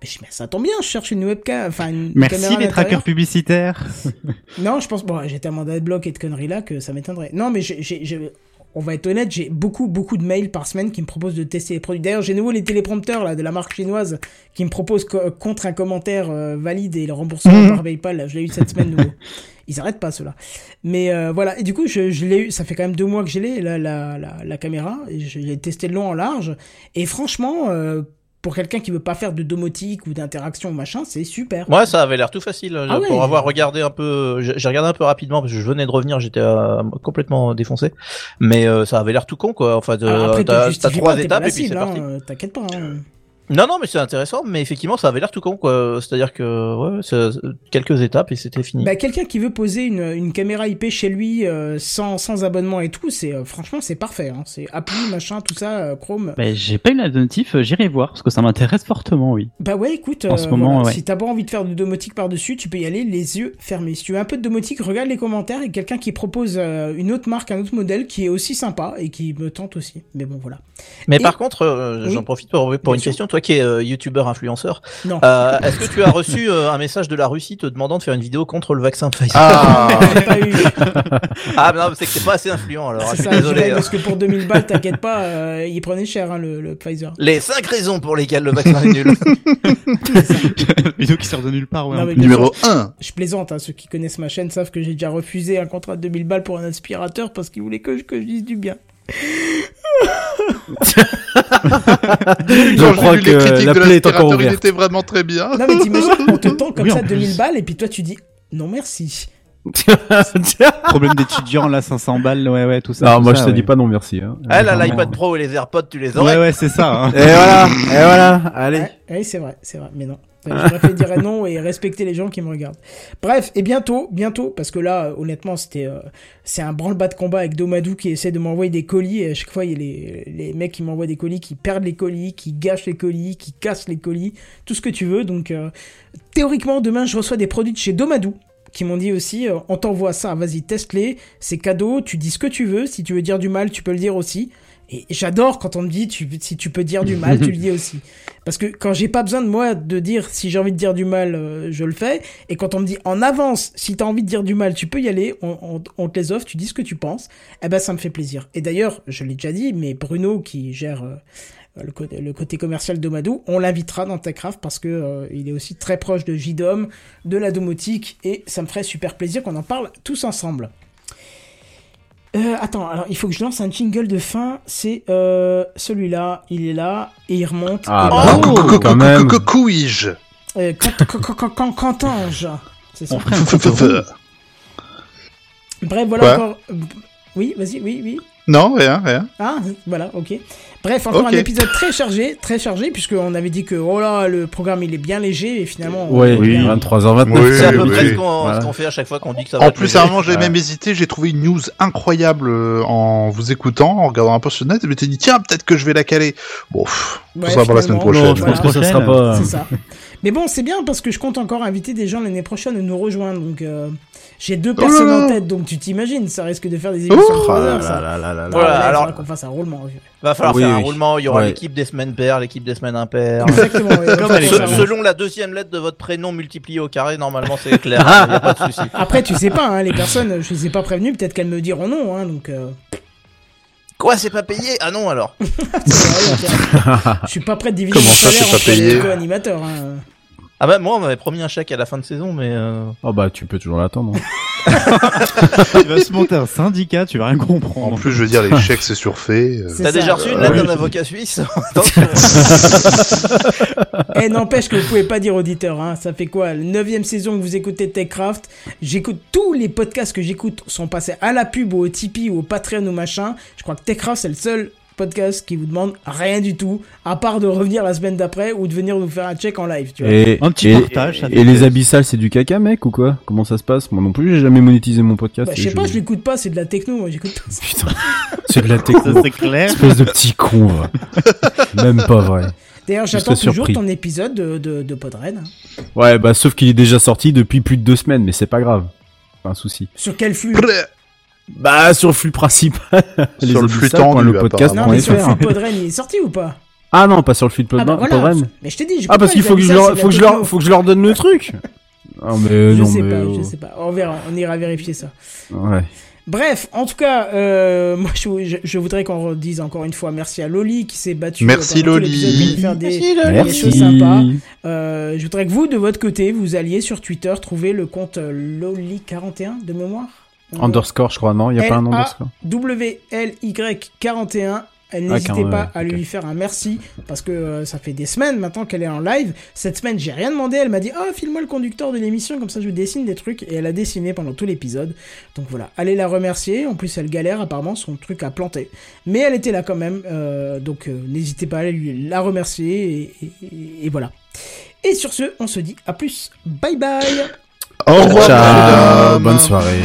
Mais je mais ça tombe bien, je cherche une webcam, enfin une Merci caméra les trackers publicitaires. Non, je pense, bon, j'ai tellement d'adblock et de conneries là que ça m'étonnerait. Non, mais j'ai- on va être honnête, j'ai beaucoup, beaucoup de mails par semaine qui me proposent de tester les produits. D'ailleurs, j'ai nouveau les téléprompteurs là, de la marque chinoise qui me proposent co- contre un commentaire euh, valide et le remboursement Mhm. par PayPal. là, je l'ai eu cette semaine nouveau. Ils arrêtent pas ceux-là. Mais euh, voilà, et du coup, je, je l'ai eu, ça fait quand même deux mois que j'ai l'ai, la, la, la, la caméra, et je l'ai testé de long en large. Et franchement, euh, pour quelqu'un qui veut pas faire de domotique ou d'interaction machin, c'est super. Ouais, ça avait l'air tout facile. Ah pour ouais. avoir regardé un peu, j'ai regardé un peu rapidement parce que je venais de revenir, j'étais euh, complètement défoncé. Mais euh, ça avait l'air tout con quoi. Enfin, te t'as trois pas étapes et puis c'est hein, parti. euh, T'inquiète pas. hein. Non, non, mais c'est intéressant. Mais effectivement, ça avait l'air tout con quoi. C'est-à-dire que ouais, quelques étapes et c'était fini. Bah, quelqu'un qui veut poser une, une caméra IP chez lui euh, sans, sans abonnement et tout, c'est euh, franchement c'est parfait. Hein. C'est appli, machin, tout ça, euh, Chrome. Bah, j'ai pas eu la notif, euh, j'irai voir parce que ça m'intéresse fortement, oui. Bah ouais, écoute, En euh, ce moment, voilà, ouais. si t'as pas envie de faire de domotique par-dessus, tu peux y aller les yeux fermés. Si tu veux un peu de domotique, regarde les commentaires et quelqu'un qui propose euh, une autre marque, un autre modèle qui est aussi sympa et qui me tente aussi. Mais bon, voilà. Mais Et- par contre, euh, Oui. j'en profite pour, une sûr. question. Toi qui es euh, youtubeur influenceur, Non. euh, est-ce que tu as reçu euh, un message de la Russie te demandant de faire une vidéo contre le vaccin Pfizer? Ah, pas eu. Ah, mais non, c'est que c'est pas assez influent alors. Suis ça, désolé. Hein. parce que pour 2000 balles, t'inquiète pas, euh, il prenait cher hein, le, le Pfizer. Les 5 raisons pour lesquelles le vaccin est nul. Vidéo qui sort de nulle part, ouais. Non, numéro sûr, 1. Je plaisante, hein, ceux qui connaissent ma chaîne savent que j'ai déjà refusé un contrat de 2000 balles pour un aspirateur parce qu'ils voulaient que je, que je dise du bien. Je crois que la plaie est encore il ouverte. était vraiment très bien. Non mais t'imagines, on te tend comme Oui, ça plus. 2000 balles et puis toi tu dis non merci. Problème d'étudiant, là, 500 balles, ouais, ouais, tout ça. Non, tout moi ça, je te ouais. dis pas non merci. Hein. Elle a Ouais, l'iPad. Pro et les AirPods, tu les aurais. Ouais, ouais, c'est ça. Hein. Et voilà, et voilà, allez. Ouais, oui, c'est vrai, c'est vrai, mais non. J'aurais fait dire non et respecter les gens qui me regardent. Bref, et bientôt, bientôt, parce que là, honnêtement, c'était, euh, c'est un branle-bas de combat avec Domadou qui essaie de m'envoyer des colis et à chaque fois, il y a les, les mecs qui m'envoient des colis, qui perdent les colis, qui gâchent les colis, qui cassent les colis, tout ce que tu veux. Donc, euh, théoriquement, demain, je reçois des produits de chez Domadou qui m'ont dit aussi, euh, on t'envoie ça, vas-y, teste-les, c'est cadeau, tu dis ce que tu veux, si tu veux dire du mal, tu peux le dire aussi. Et j'adore quand on me dit, tu, si tu peux dire du mal, tu le dis aussi. Parce que quand j'ai pas besoin de moi de dire si j'ai envie de dire du mal, euh, je le fais. Et quand on me dit en avance, si t'as envie de dire du mal, tu peux y aller, on, on- on te les offre, tu dis ce que tu penses, eh ben ça me fait plaisir. Et d'ailleurs, je l'ai déjà dit, mais Bruno qui gère euh, le, côté, le côté commercial d'Omadou, on l'invitera dans TechCraft parce que euh, il est aussi très proche de JDOM, de la domotique, et ça me ferait super plaisir qu'on en parle tous ensemble. Euh, attends, alors il faut que je lance un jingle de fin. C'est euh, celui-là, il est là et il remonte. Ah, Et bah, Oh, quand même. Couille-je euh. C'est ça. Bref, voilà encore. Oui, vas-y, oui, oui. Non, rien, rien. Ah, voilà, ok. Bref, encore un épisode très chargé, très chargé, puisqu'on avait dit que oh là, le programme il est bien léger et finalement. on Ouais, est bien- 23h29. Oui, C'est à peu oui, près oui. ce qu'on Voilà. fait à chaque fois qu'on dit que ça va En plus, à un moment, j'ai même hésité. J'ai trouvé une news incroyable euh, en vous écoutant, en regardant un peu sur le net. Et je m'étais dit, tiens, peut-être que je vais la caler. Bon, pff, Ouais, ça sera pour la semaine prochaine. je voilà. pense que ça sera pas. C'est ça. Mais bon, c'est bien parce que je compte encore inviter des gens l'année prochaine à nous rejoindre. Donc, euh, j'ai deux personnes là là. en tête, donc tu t'imagines, ça risque de faire des émissions de Oh 3 là heures, là ça. là là là là. Non, Voilà, là, il alors- qu'on fasse un roulement. Va falloir Oui, faire un oui. roulement. Il y aura Ouais. l'équipe des semaines paires, l'équipe des semaines impaires. Exactement. Comme Se- selon la deuxième lettre de votre prénom multiplié au carré, normalement c'est clair. Il n'y a pas de souci. Après, tu sais pas, hein, les personnes, je les ai pas prévenues, peut-être qu'elles me diront non, hein, donc. Euh... Quoi, c'est pas payé? Ah non alors. je suis pas prêt de diviser Comment mon ça, salaire c'est pas payé? co-animateurs. Hein. Ah bah moi on m'avait promis un chèque à la fin de saison, mais euh... Oh bah tu peux toujours l'attendre. tu vas se monter un syndicat, tu vas rien En comprendre. plus, je veux dire, les chèques, c'est surfait. euh. T'as déjà reçu une Euh, lettre d'un avocat suisse Attention. Eh, n'empêche que vous pouvez pas dire auditeur, hein. Ça fait quoi? La neuvième saison que vous écoutez TechCraft? J'écoute tous les podcasts que j'écoute sont passés à la pub ou au Tipeee ou au Patreon ou machin. Je crois que TechCraft c'est le seul podcast qui vous demande rien du tout, à part de revenir la semaine d'après ou de venir nous faire un check en live, tu vois. Et, Un petit et, partage, et les abyssales, c'est du caca, mec, ou quoi? Comment ça se passe? Moi non plus, j'ai jamais monétisé mon podcast. Bah, je sais pas, je l'écoute pas, c'est de la techno, moi j'écoute pas ça. Putain, c'est de la Ça techno. c'est clair. Espèce de petit con, va. Même pas vrai. D'ailleurs, j'attends toujours surpris. ton épisode de, de, de Podren. Ouais, bah sauf qu'il est déjà sorti depuis plus de deux semaines, mais c'est pas grave. Pas un souci. Sur quel flux? Bah sur le flux principal. Sur le flux tendu, le podcast Non, mais sur le flux de Podren, il est sorti ou pas Ah non, pas sur le flux de Ah bah Podren. voilà. Mais je t'ai dit, j'écoute Ah parce qu'il faut que je leur, c'est de faut que la je leur, techno. faut que je leur donne le truc. Ah mais Je non sais mais pas, oh. je sais pas. On verra, on ira vérifier ça. Ouais. Bref, en tout cas, euh, moi je, je- je voudrais qu'on dise encore une fois merci à Loli qui s'est battu. Merci, euh, tout Loli. faire des, Merci, Loli. des Merci. choses sympas. Euh, je voudrais que vous, de votre côté, vous alliez sur Twitter trouver le compte euh, Loli41 de mémoire. Euh, Underscore, je crois, non Il y a pas un L-A- underscore WLY41. Elle Ah, N'hésitez carrément, pas ouais, à lui faire un merci parce que euh, ça fait des semaines maintenant qu'elle est en live. Cette semaine, j'ai rien demandé. Elle m'a dit Ah, file-moi le conducteur de l'émission, comme ça je dessine des trucs. Et elle a dessiné pendant tout l'épisode. Donc voilà, allez la remercier. En plus, elle galère apparemment, son truc a planté. Mais elle était là quand même. euh, donc euh, n'hésitez pas à aller lui la remercier. Et, et- et voilà. Et sur ce, on se dit à plus. Bye bye Au revoir, Ciao, bonne soirée.